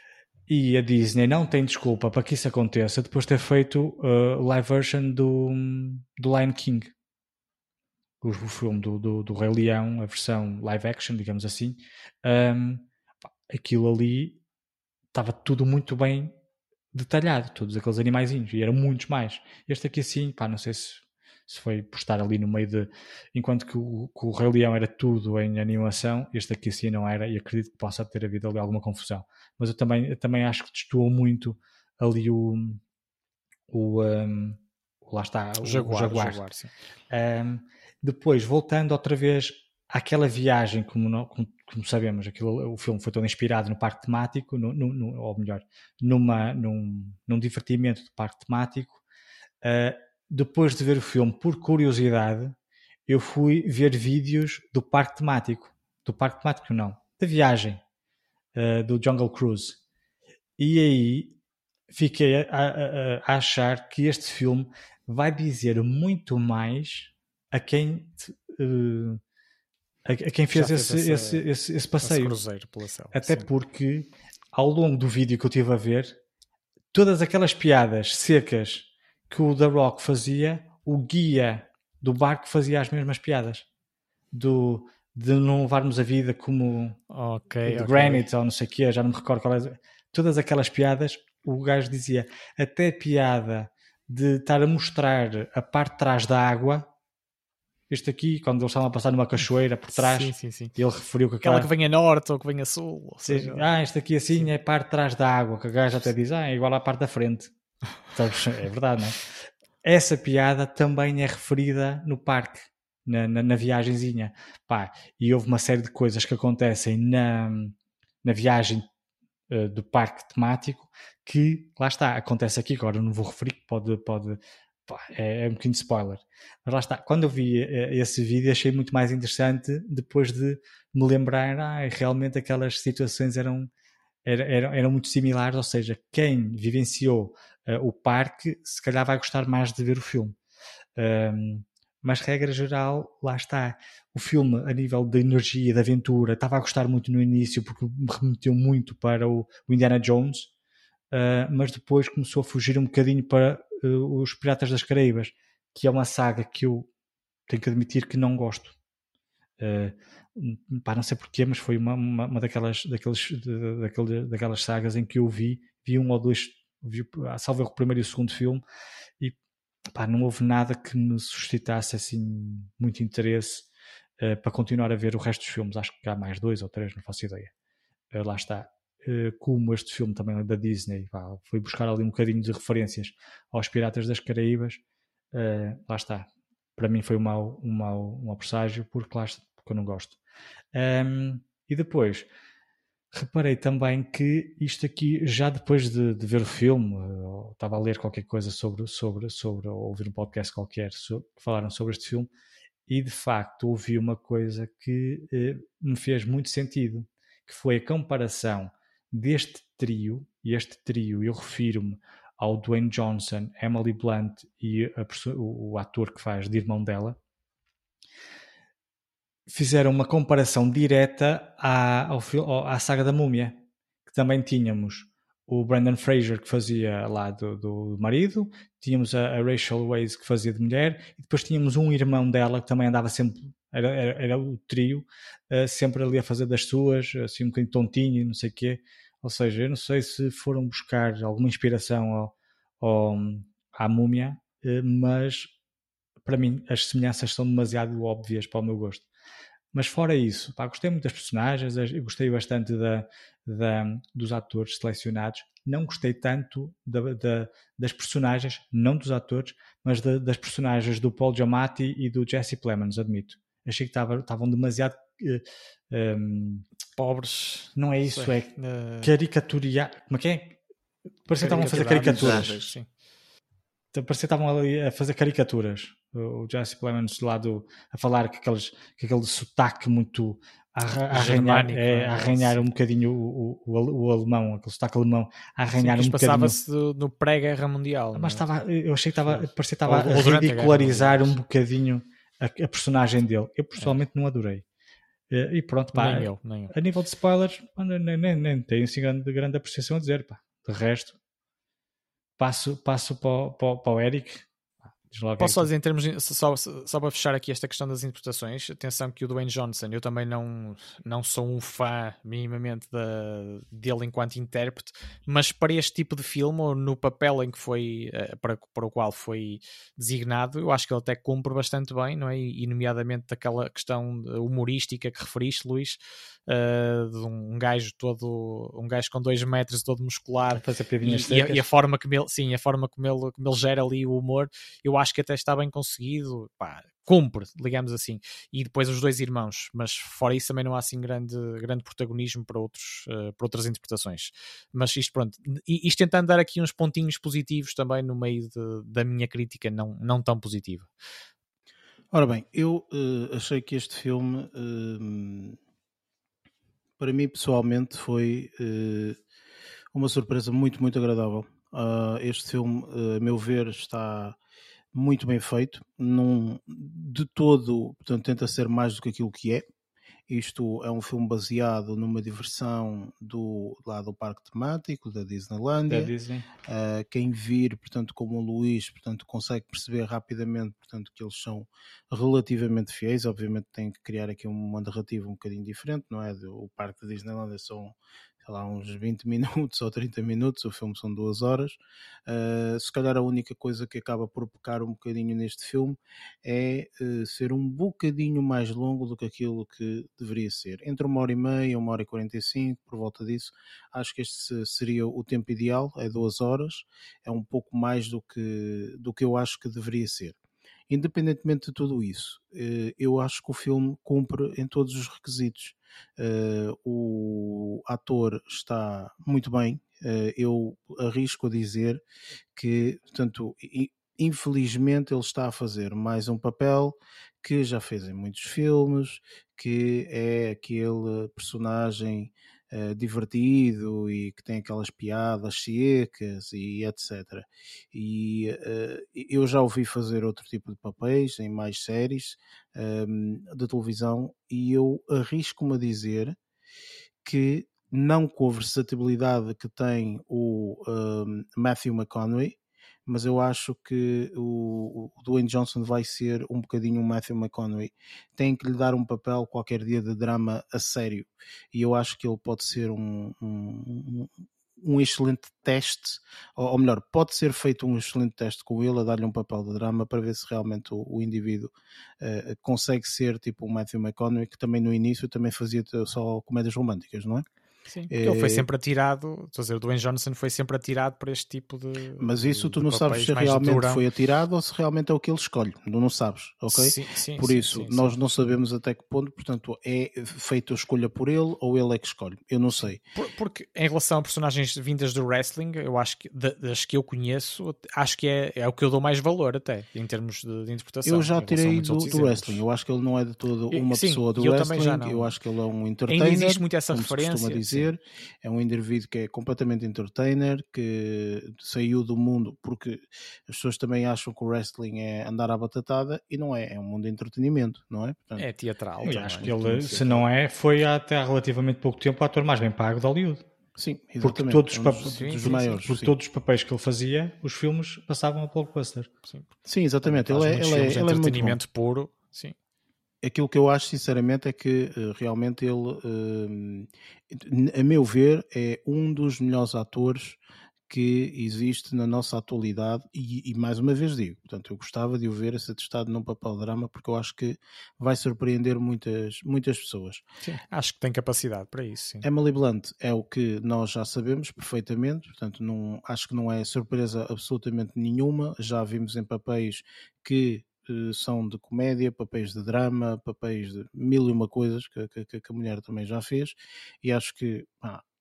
Speaker 2: E a Disney não tem desculpa para que isso aconteça depois de ter feito uh, live version do, do Lion King. O, o filme do, do, do, Rei Leão, a versão live action, digamos assim. Um, aquilo ali estava tudo muito bem detalhado, todos aqueles animaizinhos, e eram muitos mais. Este aqui assim, pá, não sei se se foi por estar ali no meio de. Enquanto que o, que o Rei Leão era tudo em animação, este aqui sim não era, e acredito que possa ter havido ali alguma confusão. Mas eu também, eu também acho que destoou muito ali o. o um, lá está, o,
Speaker 3: Jaguar.
Speaker 2: o Jaguar.
Speaker 3: Jaguar
Speaker 2: um, depois, voltando outra vez aquela viagem, como, como, como, sabemos, aquilo, o filme foi todo inspirado no parque temático, no, no, no, ou melhor, numa, num, num divertimento do parque temático. Uh, depois de ver o filme, por curiosidade, eu fui ver vídeos do parque temático. Do parque temático, não, da viagem uh, do Jungle Cruise. E aí fiquei a, a, a, achar que este filme vai dizer muito mais a quem. Uh, a, quem fez, esse, esse, esse, esse, esse passeio.
Speaker 3: cruzeiro pela céu,
Speaker 2: Até sim. porque, ao longo do vídeo que eu estive a ver, todas aquelas piadas secas que o The Rock fazia, o guia do barco fazia as mesmas piadas. Do, de não levarmos a vida como
Speaker 3: okay,
Speaker 2: de
Speaker 3: okay.
Speaker 2: Granite ou não sei o quê, já não me recordo qual é. Todas aquelas piadas, o gajo dizia até a piada de estar a mostrar a parte de trás da água. Este aqui, quando eles estavam a passar numa cachoeira por trás,
Speaker 3: sim, sim, sim.
Speaker 2: ele referiu que
Speaker 3: aquela... aquela que vem a norte ou que vem a sul.
Speaker 2: Seja... Ah, este aqui assim sim. é a parte de trás da água, que o gajo até diz, ah, é igual à parte da frente. É verdade, não é? Essa piada também é referida no parque, na, na, na viagenzinha. Pá, e houve uma série de coisas que acontecem na, na viagem uh, do parque temático que, lá está, acontece aqui, agora não vou referir, pode, pode é, é, um bocadinho de spoiler. Mas lá está, quando eu vi uh, esse vídeo achei muito mais interessante depois de me lembrar, ah, realmente aquelas situações eram, eram, eram muito similares, ou seja, quem vivenciou uh, o parque, se calhar vai gostar mais de ver o filme. Um, mas regra geral, lá está. O filme, a nível de energia, de aventura, estava a gostar muito no início porque me remeteu muito para o, o Indiana Jones, uh, mas depois começou a fugir um bocadinho para uh, os Piratas das Caraíbas, que é uma saga que eu tenho que admitir que não gosto. Uh, pá, não sei porquê, mas foi uma, uma, uma daquelas, daqueles, de, daquelas sagas em que eu vi, vi um ou dois vi, salvo o primeiro e o segundo filme, e pá, não houve nada que me suscitasse assim muito interesse uh, para continuar a ver o resto dos filmes. Acho que há mais dois ou três, não faço ideia. Uh, lá está. Uh, como este filme também é da Disney, pá, fui buscar ali um bocadinho de referências aos Piratas das Caraíbas. lá está. Para mim foi um mau, um mau, um presságio, porque, lá porque eu não gosto. Um, e depois, reparei também que isto aqui, já depois de, de ver o filme, estava a ler qualquer coisa sobre, sobre, sobre ou ouvir um podcast qualquer sobre, falaram sobre este filme, e de facto ouvi uma coisa que eh, me fez muito sentido, que foi a comparação deste trio, e este trio eu refiro-me ao Dwayne Johnson, Emily Blunt e a, o, o ator que faz de irmão dela, fizeram uma comparação direta à, ao, à saga da Múmia, que também tínhamos o Brandon Fraser que fazia lá do, do marido, tínhamos a, a, Rachel Weisz que fazia de mulher, e depois tínhamos um irmão dela que também andava sempre, era, era, era o trio, uh, sempre ali a fazer das suas, assim um bocadinho tontinho, não sei o quê. Ou seja, eu não sei se foram buscar alguma inspiração ao, ao, à múmia, uh, mas para mim as semelhanças são demasiado óbvias para o meu gosto. Mas fora isso, pá, gostei muito das personagens, gostei bastante da, da, dos atores selecionados. Não gostei tanto da, da, das personagens, não dos atores, mas das personagens do Paul Giamatti e do Jesse Plemons, admito. Achei que estavam demasiado eh, um,
Speaker 3: pobres.
Speaker 2: Não é isso, é uh... caricaturia. Como é que é? Parecia que estavam a fazer caricaturas. Sim. Parecia que estavam ali a fazer caricaturas o Jesse Plemons lá do, a falar que, aqueles, que aquele sotaque muito a, a arranhar, é, a arranhar um bocadinho o, o, o, alemão, aquele sotaque alemão, a arranhar Sim, um bocadinho.
Speaker 3: passava-se no pré-guerra mundial.
Speaker 2: Mas é? estava, eu achei que estava, parecia que estava a ridicularizar um bocadinho a, a, personagem dele. Eu pessoalmente é. não adorei. E pronto, pá,
Speaker 3: nem eu, nem eu.
Speaker 2: a nível de spoilers, nem, nem, nem tenho assim grande, grande apreciação a dizer, pá. De resto, passo, passo para, para, para o Eric,
Speaker 3: Posso só dizer em termos só, só para fechar aqui esta questão das interpretações, atenção que o Dwayne Johnson, eu também não, não sou um fã minimamente da, dele enquanto intérprete, mas para este tipo de filme, ou no papel em que foi eh, para, para o qual foi designado, eu acho que ele até cumpre bastante bem, não é? E nomeadamente daquela questão humorística que referiste, Luís, uh, de um gajo todo, um gajo com dois metros, todo muscular,
Speaker 2: fazer
Speaker 3: e, e, a, e, a, forma como ele, sim, a forma como ele, como ele gera ali o humor, eu acho que até está bem conseguido, pá, cumpre, digamos assim. E depois os dois irmãos, mas fora isso também não há assim grande, grande protagonismo para, outros, uh, para outras interpretações. Mas isto, pronto, isto tentando dar aqui uns pontinhos positivos também no meio de, da minha crítica não, não tão positiva.
Speaker 1: Ora bem, eu uh, achei que este filme, uh, para mim pessoalmente, foi uma surpresa muito, muito agradável. Ah, este filme, a meu ver, está muito bem feito, não, de todo, portanto, tenta ser mais do que aquilo que é. Isto é um filme baseado numa diversão do, lá do parque temático da Disneylandia.
Speaker 2: Da Disney.
Speaker 1: Uh, quem vir, portanto, como o Luís, portanto, consegue perceber rapidamente, portanto, que eles são relativamente fiéis. Obviamente tem que criar aqui uma narrativa um bocadinho diferente, não é? O parque da Disneylandia são sei lá, uns 20 minutos ou 30 minutos, o filme são duas horas. Uh, se calhar a única coisa que acaba por pecar um bocadinho neste filme é uh, ser um bocadinho mais longo do que aquilo que deveria ser. Entre uma hora e meia, uma hora e 45, por volta disso, acho que este seria o tempo ideal, é duas horas, é um pouco mais do que, do que eu acho que deveria ser. Independentemente de tudo isso, uh, eu acho que o filme cumpre em todos os requisitos. Uh, o ator está muito bem. Uh, eu arrisco a dizer que, portanto, infelizmente ele está a fazer mais um papel que já fez em muitos filmes, que é aquele personagem uh, divertido e que tem aquelas piadas secas e etc. E uh, eu já ouvi fazer outro tipo de papéis em mais séries um, ehm, de televisão e eu arrisco-me a dizer que não com a versatilidade que tem o um, ehm, Matthew McConaughey, mas eu acho que o, o Dwayne Johnson vai ser um bocadinho o Matthew McConaughey. Tem que lhe dar um papel qualquer dia de drama a sério. E eu acho que ele pode ser um, um, um excelente teste, ou, melhor, pode ser feito um excelente teste com ele a dar-lhe um papel de drama para ver se realmente o, o indivíduo uh, consegue ser tipo o Matthew McConaughey, que também no início também fazia só comédias românticas, não é?
Speaker 3: Sim, porque ele foi sempre atirado, estou a dizer, o Dwayne Johnson foi sempre atirado para este tipo de.
Speaker 1: Mas isso tu não sabes se realmente foi atirado ou se realmente é o que ele escolhe, tu não sabes, ok?
Speaker 3: Sim, sim,
Speaker 1: por
Speaker 3: sim,
Speaker 1: isso, nós não sabemos até que ponto, portanto, é feita a escolha por ele ou ele é que escolhe, eu não sei.
Speaker 3: Por, porque em relação a personagens vindas do wrestling, eu acho que das que eu conheço, acho que é, é o que eu dou mais valor até, em termos de, de interpretação.
Speaker 1: Eu já tirei do, do, wrestling, eu acho que ele não é de todo uma pessoa do eu wrestling, eu acho que ele é um entertainer. Ainda existe muito essa referência. dizer. É um indivíduo que é completamente entertainer, que saiu do mundo porque as pessoas também acham que o wrestling é andar à batatada e não é, é um mundo de entretenimento, não é?
Speaker 3: Portanto, é teatral.
Speaker 2: Eu acho que ele, se não é, foi até há relativamente pouco tempo o ator mais bem pago de Hollywood.
Speaker 1: Sim, exatamente.
Speaker 2: Porque todos os, papéis, sim, sim, maiores, porque todos os papéis que ele fazia, os filmes passavam a blockbuster.
Speaker 1: Sim, sim exatamente. Ele é, ele, é, ele é
Speaker 3: entretenimento puro. Sim
Speaker 1: aquilo que eu acho sinceramente é que uh, realmente ele, uh, a meu ver, é um dos melhores atores que existe na nossa atualidade e, e, mais uma vez digo, portanto eu gostava de o ver a ser testado num papel de drama porque eu acho que vai surpreender muitas, muitas pessoas.
Speaker 3: Sim, acho que tem capacidade para isso. Sim.
Speaker 1: Emily Blunt é o que nós já sabemos perfeitamente, portanto não, acho que não é surpresa absolutamente nenhuma, já vimos em papéis que são de comédia, papéis de drama, papéis de mil e uma coisas que, que, que a mulher também já fez, e acho que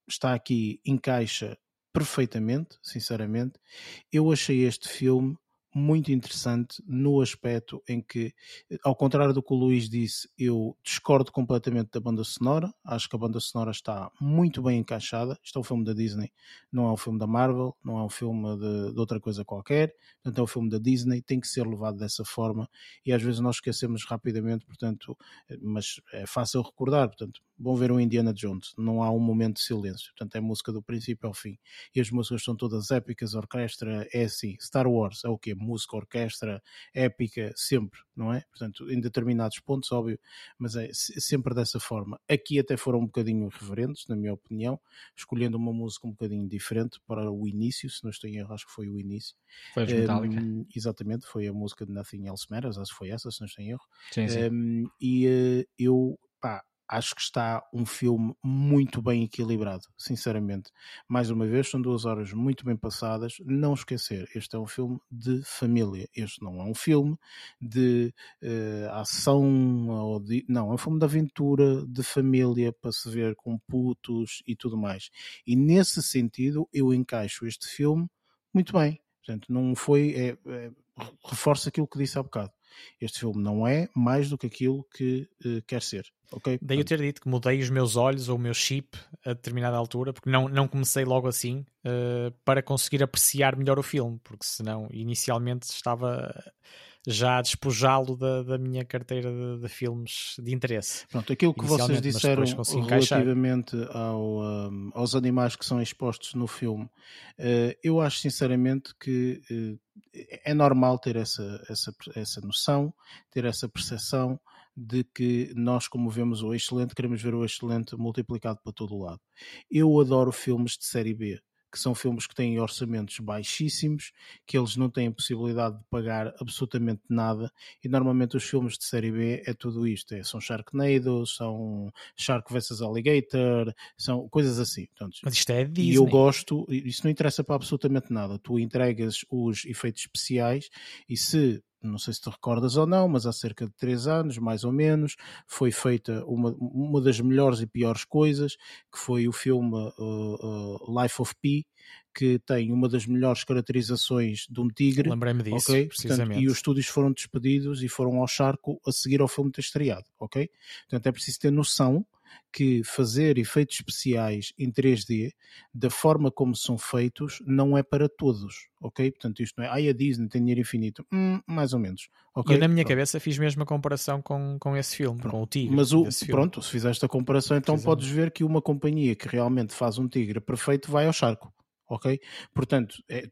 Speaker 1: está aqui, encaixa perfeitamente, sinceramente. Eu achei este filme muito interessante no aspecto em que, ao contrário do que o Luís disse, eu discordo completamente da banda sonora. Acho que a banda sonora está muito bem encaixada. Isto é um filme da Disney, não é um filme da Marvel, não é um filme de, de outra coisa qualquer. Portanto, é um filme da Disney, tem que ser levado dessa forma. E às vezes nós esquecemos rapidamente, portanto, mas é fácil recordar. Portanto, vão ver o Indiana Jones, não há um momento de silêncio. Portanto, é música do princípio ao fim. E as músicas são todas épicas, orquestra é assim. Star Wars é o quê? Música, orquestra, épica, sempre, não é? Portanto, em determinados pontos, óbvio, mas é sempre dessa forma. Aqui até foram um bocadinho irreverentes, na minha opinião, escolhendo uma música um bocadinho diferente para o início, se não estou em erro, acho que foi o início.
Speaker 2: Foi a Metallica.
Speaker 1: Um, exatamente, foi a música de Nothing Else Matters, acho que foi essa, se não estou em erro.
Speaker 2: Sim, sim.
Speaker 1: Um, e uh, eu, pá, acho que está um filme muito bem equilibrado, sinceramente. Mais uma vez, são duas horas muito bem passadas. Não esquecer, este é um filme de família. Este não é um filme de uh, ação, ou de, não, é um filme de aventura, de família, para se ver com putos e tudo mais. E nesse sentido, eu encaixo este filme muito bem. Portanto, não foi. É, é, reforça aquilo que disse há bocado. Este filme não é mais do que aquilo que uh, quer ser. Okay?
Speaker 3: Daí eu ter dito que mudei os meus olhos ou o meu chip a determinada altura, porque não, não comecei logo assim uh, para conseguir apreciar melhor o filme, porque senão inicialmente estava já despojá-lo da, da, minha carteira de, de, filmes de interesse.
Speaker 1: Pronto, aquilo que vocês disseram relativamente ao, um, aos animais que são expostos no filme, uh, eu acho sinceramente que uh, é normal ter essa, essa, essa noção, ter essa percepção de que nós, como vemos o excelente, queremos ver o excelente multiplicado para todo o lado. Eu adoro filmes de série B que são filmes que têm orçamentos baixíssimos, que eles não têm possibilidade de pagar absolutamente nada, e normalmente os filmes de série B é tudo isto, é, são Sharknado, são Shark vs Alligator, são coisas assim. Portanto,
Speaker 3: Mas isto é Disney.
Speaker 1: E eu gosto, isso não interessa para absolutamente nada, tu entregas os efeitos especiais e se não sei se te recordas ou não, mas há cerca de três anos, mais ou menos, foi feita uma, uma das melhores e piores coisas, que foi o filme uh, uh, Life of Pi, que tem uma das melhores caracterizações de um tigre.
Speaker 3: Lembrei-me disso, okay? precisamente.
Speaker 1: Portanto, e os estúdios foram despedidos e foram ao charco a seguir ao filme ter estreado, ok? Portanto, é preciso ter noção que fazer efeitos especiais em 3D, da forma como são feitos, não é para todos, ok? Portanto, isto não é, ai, a Disney tem dinheiro infinito, hum, mais ou menos. Okay?
Speaker 3: Eu, na minha pronto. cabeça, fiz mesmo a comparação com, com esse filme, pronto. com o Tigre.
Speaker 1: Mas, o, pronto, se fizeste a comparação, então podes ver que uma companhia que realmente faz um Tigre perfeito vai ao charco ok? Portanto, é,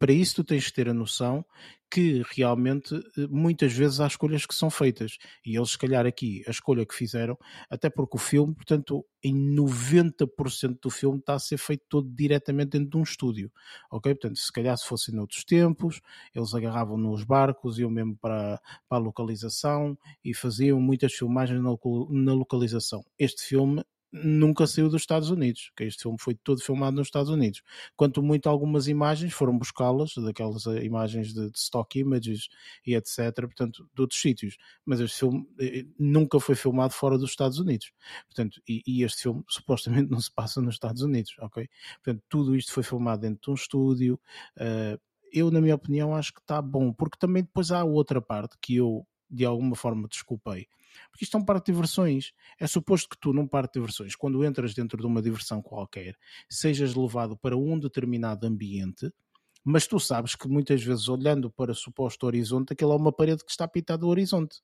Speaker 1: para isso tu tens que ter a noção que realmente eh, muitas vezes há escolhas que são feitas e eles se calhar aqui a escolha que fizeram, até porque o filme, portanto, em 90% do filme está a ser feito todo diretamente dentro de um estúdio, ok? Portanto, se calhar se fossem noutros tempos, eles agarravam nos barcos, iam mesmo para, para a localização e faziam muitas filmagens na, na localização. Este filme nunca saiu dos Estados Unidos, que este filme foi todo filmado nos Estados Unidos. Quanto muito algumas imagens foram buscá-las, daquelas eh, imagens de, de, stock images e etc, portanto, de outros sítios. Mas este filme eh, eh, nunca foi filmado fora dos Estados Unidos. Portanto, e, e, este filme supostamente não se passa nos Estados Unidos, ok? Portanto, tudo isto foi filmado dentro de um estúdio. Uh, eu, na minha opinião, acho que está bom, porque também depois há outra parte que eu, de alguma forma, desculpei porque isto é um parque de diversões. É suposto que tu, num parque de diversões, quando entras dentro de uma diversão qualquer, sejas levado para um determinado ambiente, mas tu sabes que muitas vezes, olhando para suposto horizonte, aquilo é uma parede que está pitada do horizonte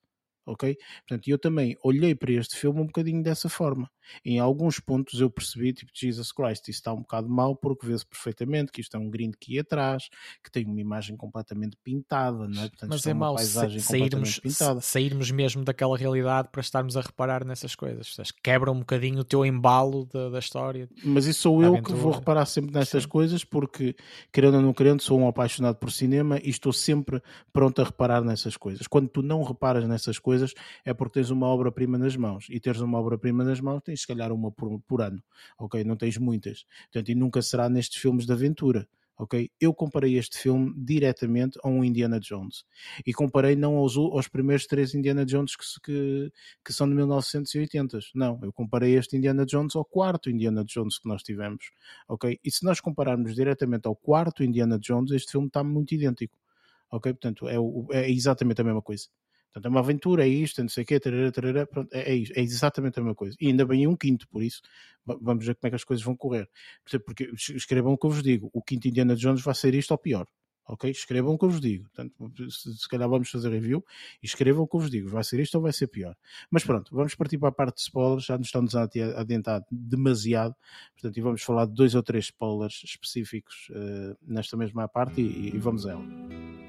Speaker 1: ok? Portanto, eu também olhei para este filme um bocadinho dessa forma. Em alguns pontos eu percebi, tipo, Jesus Christ, isto está um bocado mal porque vê-se perfeitamente que isto é um grind que ia atrás, que tem uma imagem completamente pintada, não é? Portanto,
Speaker 3: Mas é, é mau sairmos, sairmos mesmo daquela realidade para estarmos a reparar nessas coisas. Quebra um bocadinho o teu embalo da, da história.
Speaker 1: Mas isso sou eu aventura. que vou reparar sempre nestas Sim. coisas porque, querendo ou não querendo, sou um apaixonado por cinema e estou sempre pronto a reparar nessas coisas. Quando tu não reparas nessas coisas, coisas é porque tens uma obra-prima nas mãos. E teres uma obra-prima nas mãos, tens se calhar uma por, por ano, ok? Não tens muitas. Portanto, e nunca será nestes filmes de aventura. ok? Eu comparei este filme diretamente a um Indiana Jones e comparei não aos, aos primeiros três Indiana Jones que, que, que, são de 1980. Não, eu comparei este Indiana Jones ao quarto Indiana Jones que nós tivemos, ok? E se nós compararmos diretamente ao quarto Indiana Jones, este filme está muito idêntico, ok? Portanto, é, é exatamente a mesma coisa. Portanto, é uma aventura, é isto, não sei o quê, tarará, tarará, pronto, é, é, é, exatamente a mesma coisa. E ainda bem um quinto, por isso vamos ver como é que as coisas vão correr. Porque escrevam o que eu vos digo, o quinto Indiana Jones vai ser isto ou pior. Ok? Escrevam o que eu vos digo. Portanto, se, se calhar vamos fazer review e escrevam o que eu vos digo. Vai ser isto ou vai ser pior. Mas pronto, vamos partir para a parte de spoilers. Já nos estamos a adiantar demasiado. Portanto, e vamos falar de dois ou três spoilers específicos uh, nesta mesma parte e, e vamos a ela.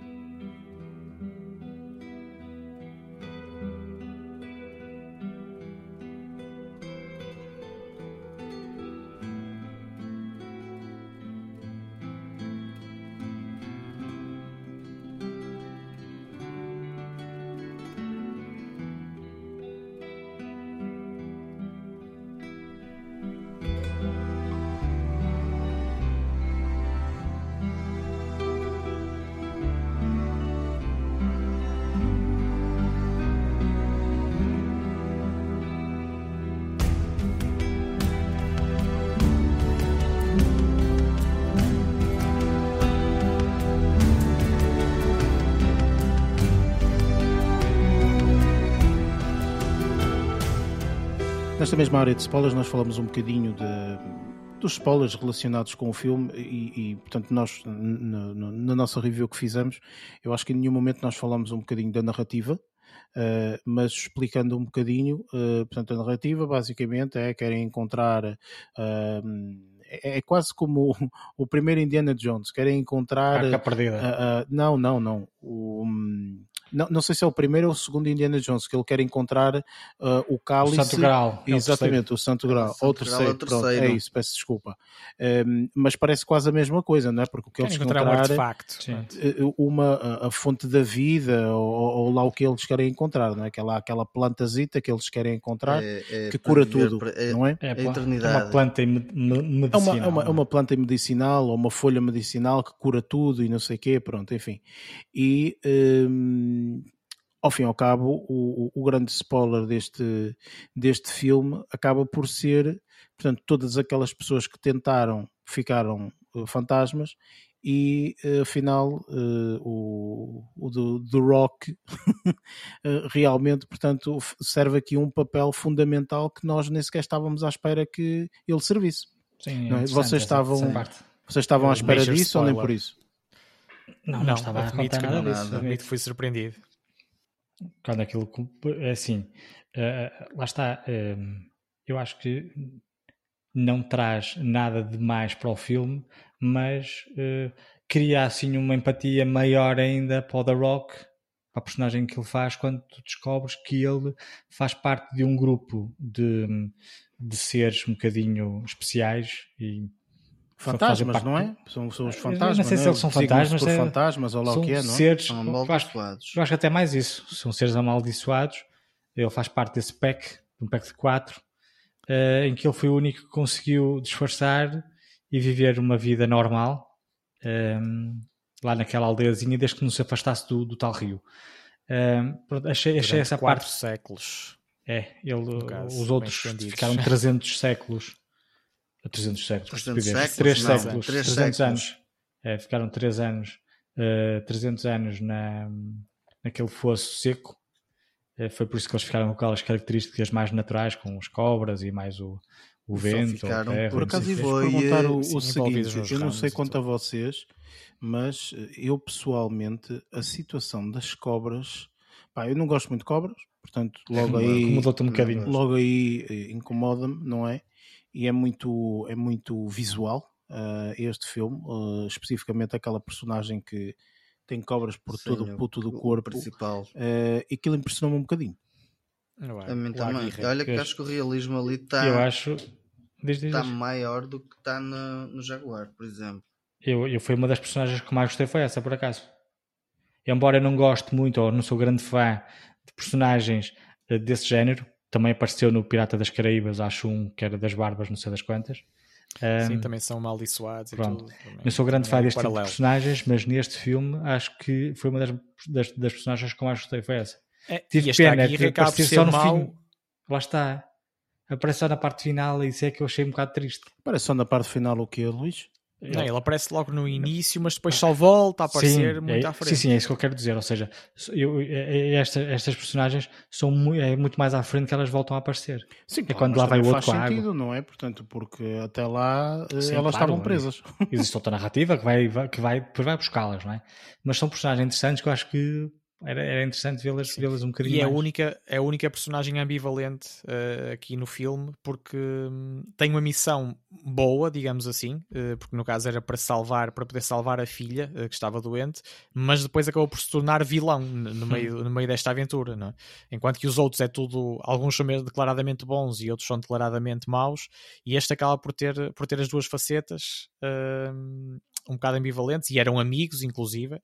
Speaker 1: Mesma área de spoilers, nós falamos um bocadinho de, dos spoilers relacionados com o filme e, e portanto, nós, na, na, nossa review que fizemos, eu acho que em nenhum momento nós falamos um bocadinho da narrativa, uh, mas explicando um bocadinho, uh, portanto, a narrativa basicamente é querem encontrar. Uh, é, é quase como o, o, primeiro Indiana Jones, querem encontrar.
Speaker 2: Arca perdida.
Speaker 1: não, não, não. O, um, não, não sei se é o primeiro ou o segundo Indiana Jones, que ele quer encontrar uh, o cálice.
Speaker 2: O Santo Graal.
Speaker 1: É Exatamente, o, o Santo Graal. É, ou o terceiro, é terceiro. Pronto, é isso, peço desculpa. Um, mas parece quase a mesma coisa, não é? Porque o que eles
Speaker 3: encontrar
Speaker 1: encontrar
Speaker 3: um artefacto.
Speaker 1: Uh, uma, a, a, fonte da vida, ou, ou, lá o que eles querem encontrar, não é? Aquela, aquela plantazita que eles querem encontrar, é, é, que cura tudo, é, não é?
Speaker 2: É, a eternidade. É uma planta medicinal. É
Speaker 1: uma, é uma, é uma planta medicinal, ou uma folha medicinal que cura tudo e não sei o quê, pronto, enfim. E... Um, ao fim e ao cabo, o, o, grande spoiler deste, deste filme acaba por ser, portanto, todas aquelas pessoas que tentaram ficaram uh, fantasmas e uh, afinal uh, o, o do, do Rock realmente, portanto, serve aqui um papel fundamental que nós nem sequer estávamos à espera que ele servisse.
Speaker 2: Sim,
Speaker 1: é? Vocês estavam, vocês estavam à espera disso spoiler. ou nem por isso?
Speaker 3: Não, não, não estava a contar nada disso. Admito que fui surpreendido
Speaker 2: quando aquilo é assim, uh, lá está, uh, eu acho que não traz nada de mais para o filme, mas uh, cria assim uma empatia maior ainda para o The Rock, para a personagem que ele faz, quando tu descobres que ele faz parte de um grupo de, de seres um bocadinho especiais e
Speaker 1: Fantasmas, não é? São, são os fantasmas.
Speaker 2: Não sei se
Speaker 1: é?
Speaker 2: eles são fantasmas.
Speaker 1: Por é... fantasmas ou lá o que é, não é?
Speaker 2: Seres, são amaldiçoados. Eu acho que até mais isso. São seres amaldiçoados. Ele faz parte desse pack, de um pack de quatro, uh, em que ele foi o único que conseguiu disfarçar e viver uma vida normal um, ehm, lá naquela aldeiazinha, desde que não se afastasse do, do tal rio. Um, ehm, pronto, achei, achei essa parte.
Speaker 3: séculos.
Speaker 2: É, ele, caso, os outros ficaram 300 séculos 300 séculos, 300 séculos 3 não, séculos, 3 300 séculos. anos. É, ficaram 3 anos, uh, eh, 300 anos na, naquele fosso seco. Uh, foi por isso que eles ficaram com aquelas características mais naturais, com as cobras e mais o, o vento.
Speaker 4: Ficaram,
Speaker 1: terra, por acaso, e vou perguntar o, o seguinte: eu não sei quanto a vocês, mas eu pessoalmente, a situação das cobras, pá, eu não gosto muito de cobras, portanto, logo aí,
Speaker 2: um.
Speaker 1: Logo aí eh, incomoda-me, não é? E é muito, é muito visual uh, este filme, uh, especificamente aquela personagem que tem cobras por, Sim, todo, por todo o corpo. principal. Uh, e aquilo impressionou-me um bocadinho.
Speaker 4: A mim também. Olha que acho que o realismo ali está.
Speaker 2: Eu acho.
Speaker 4: Está maior do que está no, no Jaguar, por exemplo.
Speaker 2: Eu, eu foi uma das personagens que mais gostei foi essa, por acaso. Embora eu não goste muito ou não sou grande fã de personagens desse género, também apareceu no Pirata das Caraíbas, acho um que era das barbas, não sei das quantas.
Speaker 3: Sim, um, também são amaldiçoados.
Speaker 2: Pronto. Eu sou grande fã é deste tipo de personagens, mas neste filme acho que foi uma das, das, das personagens que eu mais gostei. Foi essa.
Speaker 3: É, Tive pena de aparecer só no mal... fim.
Speaker 2: Lá está. Aparece só na parte final e isso é que eu achei um bocado triste.
Speaker 1: Aparece só na parte final o que, Luís?
Speaker 3: Não, ele aparece logo no início, mas depois só volta a aparecer sim, muito
Speaker 2: é,
Speaker 3: à frente.
Speaker 2: Sim, sim, é isso que eu quero dizer. Ou seja, eu, é, é, esta, estas personagens são muito, é muito mais à frente que elas voltam a aparecer.
Speaker 1: Sim, é claro, quando lá vai o outro faz sentido, não é? Portanto, porque até lá eh, sim, elas claro, estavam presas.
Speaker 2: Existe outra narrativa que vai, que vai, vai buscá-las, não é? Mas são personagens interessantes que eu acho que era, era interessante vê-las vê um bocadinho
Speaker 3: e
Speaker 2: é
Speaker 3: a única é a única personagem ambivalente uh, aqui no filme porque um, tem uma missão boa digamos assim uh, porque no caso era para salvar para poder salvar a filha uh, que estava doente mas depois acabou por se tornar vilão no meio no meio desta aventura não é? enquanto que os outros é tudo alguns são mesmo declaradamente bons e outros são declaradamente maus e este acaba por ter por ter as duas facetas hum, um bocado ambivalentes e eram amigos inclusive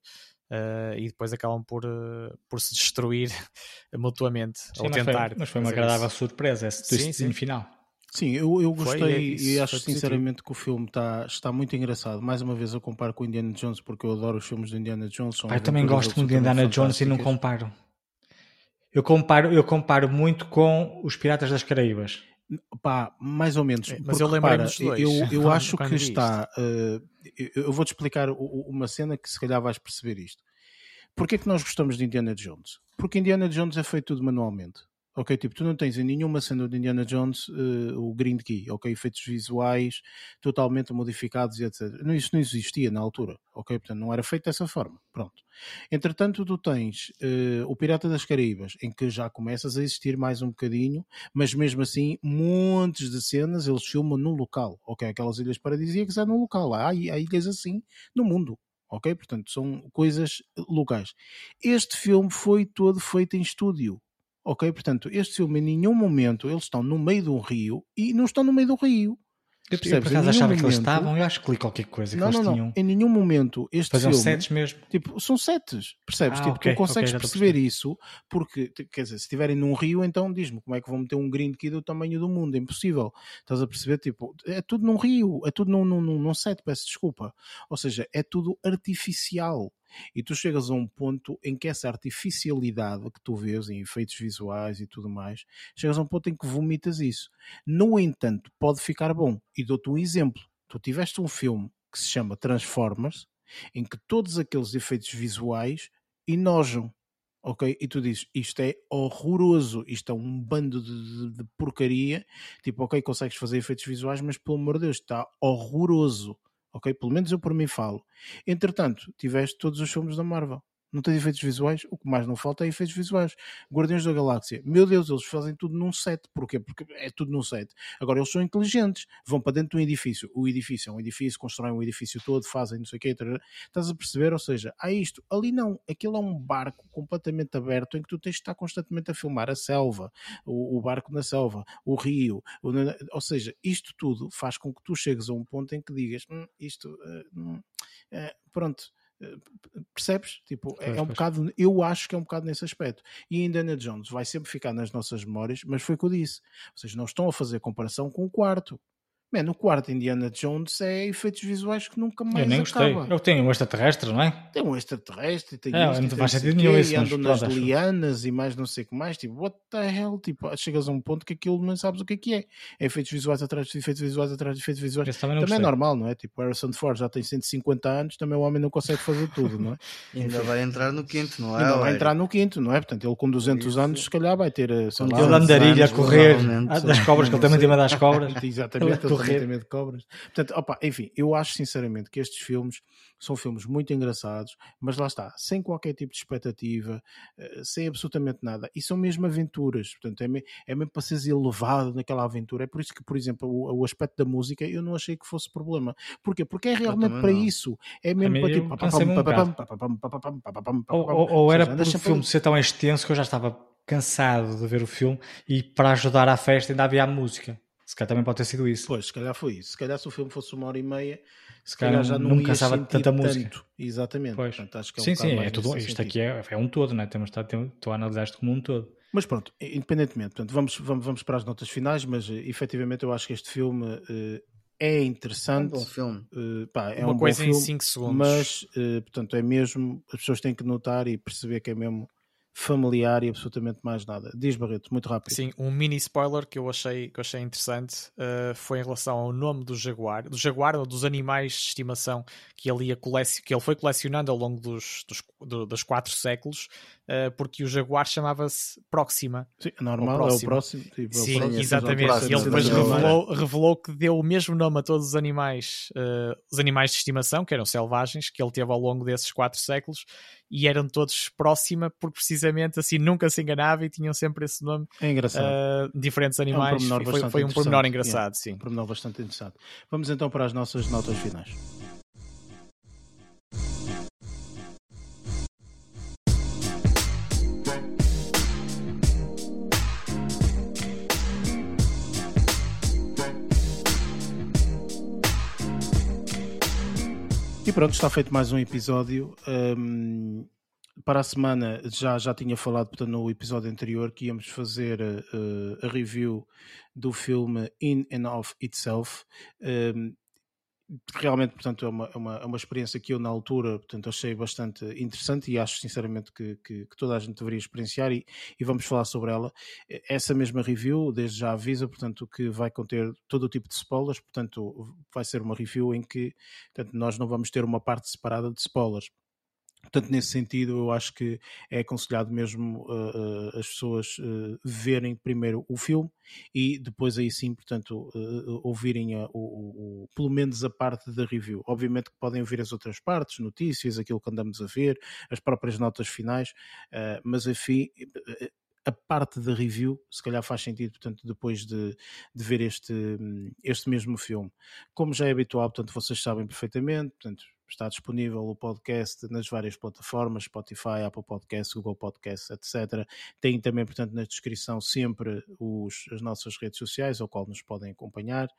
Speaker 3: Uh, e depois acabam por, uh, por se destruir mutuamente sim, ou
Speaker 2: mas
Speaker 3: tentar.
Speaker 2: Foi, mas foi uma agradável isso. surpresa esse sim, sim. final.
Speaker 1: Sim, eu, eu gostei foi, é isso, e acho sinceramente que o filme está, está muito engraçado. Mais uma vez eu comparo com o Indiana Jones porque eu adoro os filmes do Indiana Jones.
Speaker 2: eu também gosto muito de Indiana Jones e não comparo. Eu comparo, eu comparo muito com os Piratas das Caraíbas.
Speaker 1: Pá, mais ou menos.
Speaker 3: É, mas eu lembro dos dois.
Speaker 1: Eu, eu acho que está. Uh, eu vou-te explicar uma cena que se calhar vais perceber isto. Porquê é que nós gostamos de Indiana Jones? Porque Indiana Jones é feito tudo manualmente. Ok? Tipo, tu não tens em nenhuma cena de Indiana Jones uh, o Green Key, ok? Efeitos visuais totalmente modificados e etc. Não, isso não existia na altura, ok? Portanto, não era feito dessa forma, pronto. Entretanto, tu tens uh, o Pirata das Caraíbas, em que já começas a existir mais um bocadinho, mas mesmo assim, montes de cenas eles filmam no local, ok? Aquelas ilhas paradisíacas é no local, há, há ilhas assim no mundo, ok? Portanto, são coisas locais. Este filme foi todo feito em estúdio, ok? Portanto, este filme em nenhum momento eles estão no meio de um rio e não estão no meio do rio.
Speaker 2: Eu, eu por acaso achava momento, que eles estavam, eu acho que li qualquer coisa
Speaker 1: não,
Speaker 2: que
Speaker 1: não,
Speaker 2: eles
Speaker 1: não.
Speaker 2: tinham.
Speaker 1: Em nenhum momento este
Speaker 2: Faziam
Speaker 1: filme.
Speaker 2: sets mesmo.
Speaker 1: Tipo, são sets, percebes?
Speaker 2: Ah,
Speaker 1: tipo,
Speaker 2: ok,
Speaker 1: tu consegues
Speaker 2: ok, já estou a
Speaker 1: perceber isso porque, quer dizer, se estiverem num rio, então diz-me como é que vão meter um green key do tamanho do mundo? É impossível. Estás a perceber? Tipo, é tudo num rio, é tudo num, num, num set, peço desculpa. Ou seja, é tudo artificial. E tu chegas a um ponto em que essa artificialidade que tu vês em efeitos visuais e tudo mais, chegas a um ponto em que vomitas isso. No entanto, pode ficar bom. E dou-te um exemplo. Tu tiveste um filme que se chama Transformers, em que todos aqueles efeitos visuais enojam. Ok? E tu dizes, isto é horroroso, isto é um bando de, de, de porcaria. Tipo, ok, consegues fazer efeitos visuais, mas pelo amor de Deus, está horroroso ok? Pelo menos eu por mim falo. Entretanto, tiveste todos os filmes da Marvel não tem efeitos visuais, o que mais não falta é efeitos visuais. Guardiões da Galáxia, meu Deus, eles fazem tudo num set, porquê? Porque é tudo num set. Agora eles são inteligentes, vão para dentro de um edifício, o edifício é um edifício, constroem um edifício todo, fazem não sei o quê, estás a perceber? Ou seja, há isto, ali não, aquilo é um barco completamente aberto em que tu tens de estar constantemente a filmar a selva, o, o barco na selva, o rio, o, ou seja, isto tudo faz com que tu chegues a um ponto em que digas, hum, isto, uh, uh, pronto percebes? Tipo, é, é um bocado, eu acho que é um bocado nesse aspecto. E Indiana Jones vai sempre ficar nas nossas memórias, mas foi o que eu disse. Vocês não estão a fazer comparação com o quarto. Man, no quarto Indiana Jones é efeitos visuais que nunca mais
Speaker 2: Eu nem
Speaker 1: acaba.
Speaker 2: gostei. Eu tenho um extraterrestre, não é?
Speaker 1: Tem um extraterrestre, tem
Speaker 2: é,
Speaker 1: isto,
Speaker 2: não
Speaker 1: tem
Speaker 2: faz sentido nenhum
Speaker 1: e
Speaker 2: isso, mas
Speaker 1: andam nas
Speaker 2: pronto, acho-
Speaker 1: lianas e mais não sei o que mais. Tipo, what the hell? Tipo, chegas a um ponto que aquilo não sabes o que é que é. É efeitos visuais atrás de efeitos visuais atrás de efeitos visuais.
Speaker 2: Esse também não
Speaker 1: Também é normal, não é? Tipo, Harrison Ford já tem 150 anos, também o homem não consegue fazer tudo, não é?
Speaker 4: E ainda vai entrar no quinto, não é?
Speaker 1: E não vai entrar no quinto, não é? Portanto, ele com 200
Speaker 4: Isso.
Speaker 1: anos, se calhar vai ter, eh, sei
Speaker 4: Com
Speaker 1: lá,
Speaker 2: Ele
Speaker 4: Lá,
Speaker 2: andarilha a correr ah, das cobras, que ele também tem medo das cobras.
Speaker 1: Exatamente,
Speaker 2: correr.
Speaker 1: medo de cobras. Portanto, opa, enfim, eu acho sinceramente que estes filmes são filmes muito engraçados, mas lá está, sem qualquer tipo de expectativa, eh, sem absolutamente nada, e são mesmo aventuras, portanto, é, me- é mesmo para seres elevado naquela aventura. É por isso que, por exemplo, o, o aspecto da música eu não achei que fosse problema. Porquê? Porque é realmente para
Speaker 4: não.
Speaker 1: isso. É mesmo para tipo.
Speaker 2: um Ou,
Speaker 1: papapam.
Speaker 2: ou- ou era
Speaker 1: andas
Speaker 2: o filme ser tão extenso que eu já estava cansado de ver o filme e para ajudar à festa ainda havia a música. Se calhar também pode ter sido isso.
Speaker 1: Pois, se calhar foi isso. Se calhar se o filme fosse uma hora e meia, se
Speaker 2: calhar
Speaker 1: calhar já
Speaker 2: não-
Speaker 1: não,
Speaker 2: cansava tanta música.
Speaker 1: tanto. Exatamente.
Speaker 2: Pois.
Speaker 1: Portanto, acho que é um
Speaker 2: sim, sim, é tudo, isto
Speaker 1: sentido.
Speaker 2: aqui é, é um todo, não é? Temos, estou a analisar isto como um todo.
Speaker 1: Mas pronto, independentemente, portanto, vamos, vamos, vamos para as notas finais, mas eh, efetivamente eu acho que este filme eh, é
Speaker 4: É um
Speaker 1: interessante.
Speaker 4: bom filme.
Speaker 1: eh, pá, é
Speaker 3: Uma
Speaker 1: um
Speaker 3: coisa
Speaker 1: bom
Speaker 3: em
Speaker 1: filme,
Speaker 3: 5 segundos.
Speaker 1: mas eh, portanto é mesmo, as pessoas têm que notar e perceber que é mesmo familiar e absolutamente mais nada. Diz Barreto, muito rápido.
Speaker 3: Sim, um mini spoiler que eu achei, que eu achei interessante uh, foi em relação ao nome do jaguar, do jaguar ou dos animais de estimação que ele, ia que ele foi colecionando ao longo dos, dos, do, dos quatro séculos, uh, porque o jaguar chamava-se Próxima.
Speaker 1: Sim, é normal, é o
Speaker 3: próximo.
Speaker 1: tipo, é
Speaker 3: Sim,
Speaker 1: próximo,
Speaker 3: exatamente.
Speaker 1: é
Speaker 3: E ele depois
Speaker 1: é
Speaker 3: revelou, revelou que deu o mesmo nome a todos os animais, uh, os animais de estimação, que eram selvagens, que ele teve ao longo desses quatro séculos, e eram todos próxima, porque precisamente assim nunca se enganava e tinham sempre esse nome,
Speaker 1: É engraçado.
Speaker 3: uh, diferentes animais.
Speaker 1: pormenor
Speaker 3: e foi, foi um pormenor
Speaker 1: Yeah.
Speaker 3: engraçado, sim.
Speaker 1: Um pormenor bastante interessante. Vamos então para as nossas notas finais. Pronto, está feito mais um episódio. Hum, para a semana já, já tinha falado portanto, no episódio anterior que íamos fazer uh, a review do filme In and of Itself. Um, realmente, portanto, é uma, é, uma, é uma experiência que eu na altura portanto, achei bastante interessante e acho sinceramente que, que, que toda a gente deveria experienciar e, e, vamos falar sobre ela. Essa mesma review, desde já avisa, portanto, que vai conter todo o tipo de spoilers, portanto, vai ser uma review em que portanto, nós não vamos ter uma parte separada de spoilers Portanto, nesse sentido, eu acho que é aconselhado mesmo uh, uh, as pessoas uh, verem primeiro o filme e depois aí sim, portanto, ouvirem a, o, o, pelo menos a parte da review. Obviamente que podem ouvir as outras partes, notícias, aquilo que andamos a ver, as próprias notas finais, mas enfim, a parte da review, se calhar faz sentido, portanto, depois de, de ver este, este mesmo filme. Como já é habitual, portanto, vocês sabem perfeitamente, portanto, está disponível o podcast nas várias plataformas, Spotify, Apple Podcasts, Google Podcasts, etc. Tem também, portanto, na descrição sempre os, as nossas redes sociais, ao qual nos podem acompanhar.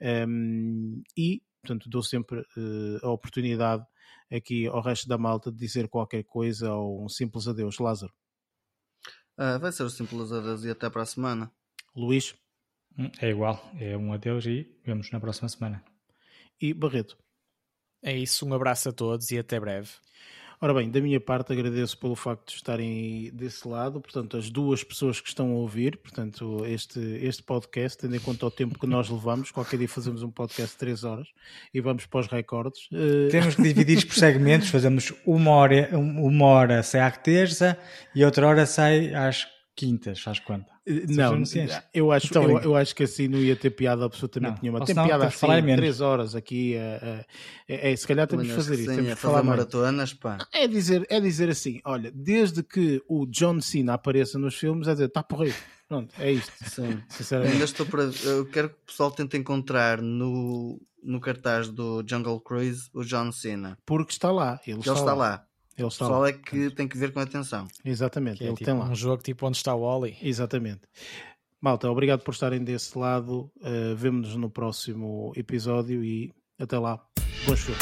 Speaker 1: Um, e, portanto, dou sempre uh, a oportunidade aqui ao resto da malta de dizer qualquer coisa ou um simples adeus. Lázaro.
Speaker 4: Uh, vai ser o simples adeus e até para a semana.
Speaker 1: Luís?
Speaker 2: Hum, é igual, é um adeus e vemos na próxima semana.
Speaker 1: E Barreto?
Speaker 3: É isso, um abraço a todos e até breve.
Speaker 1: Ora bem, da minha parte agradeço pelo facto de estarem desse lado, portanto, as duas pessoas que estão a ouvir, portanto, este, este podcast, tendo em conta o tempo que nós levamos, qualquer dia fazemos um podcast de 3 horas e vamos para os recordes.
Speaker 2: Uh... Temos que dividir por segmentos, fazemos uma hora, uma hora sai à terça e outra hora sai às quintas, faz conta.
Speaker 1: Eh, não, eu acho, eu, eu, acho que assim não ia ter piada absolutamente não. nenhuma. Tem senão, piada assim, falar três horas aqui. Uh, é, é, se calhar temos que fazer isso. Temos
Speaker 4: que falar maratonas, pá.
Speaker 1: É dizer, é dizer assim: olha, desde que o John Cena apareça nos filmes, é dizer, está porreiro. Pronto, é isto.
Speaker 4: Sim. Ainda estou para. Eu quero que o pessoal tente encontrar no, no cartaz do Jungle Cruise o John Cena.
Speaker 1: Porque está lá. Ele,
Speaker 4: está,
Speaker 1: está,
Speaker 4: lá. lá. Ele está Só lá. é que tem que ver com atenção.
Speaker 1: Exatamente, que
Speaker 3: é
Speaker 1: ele é,
Speaker 3: tipo,
Speaker 1: tem lá.
Speaker 3: Um jogo tipo onde está o Oli.
Speaker 1: Exatamente. Malta, obrigado por estarem desse lado. Uh, Vemo-nos no próximo episódio e até lá. Bons filmes.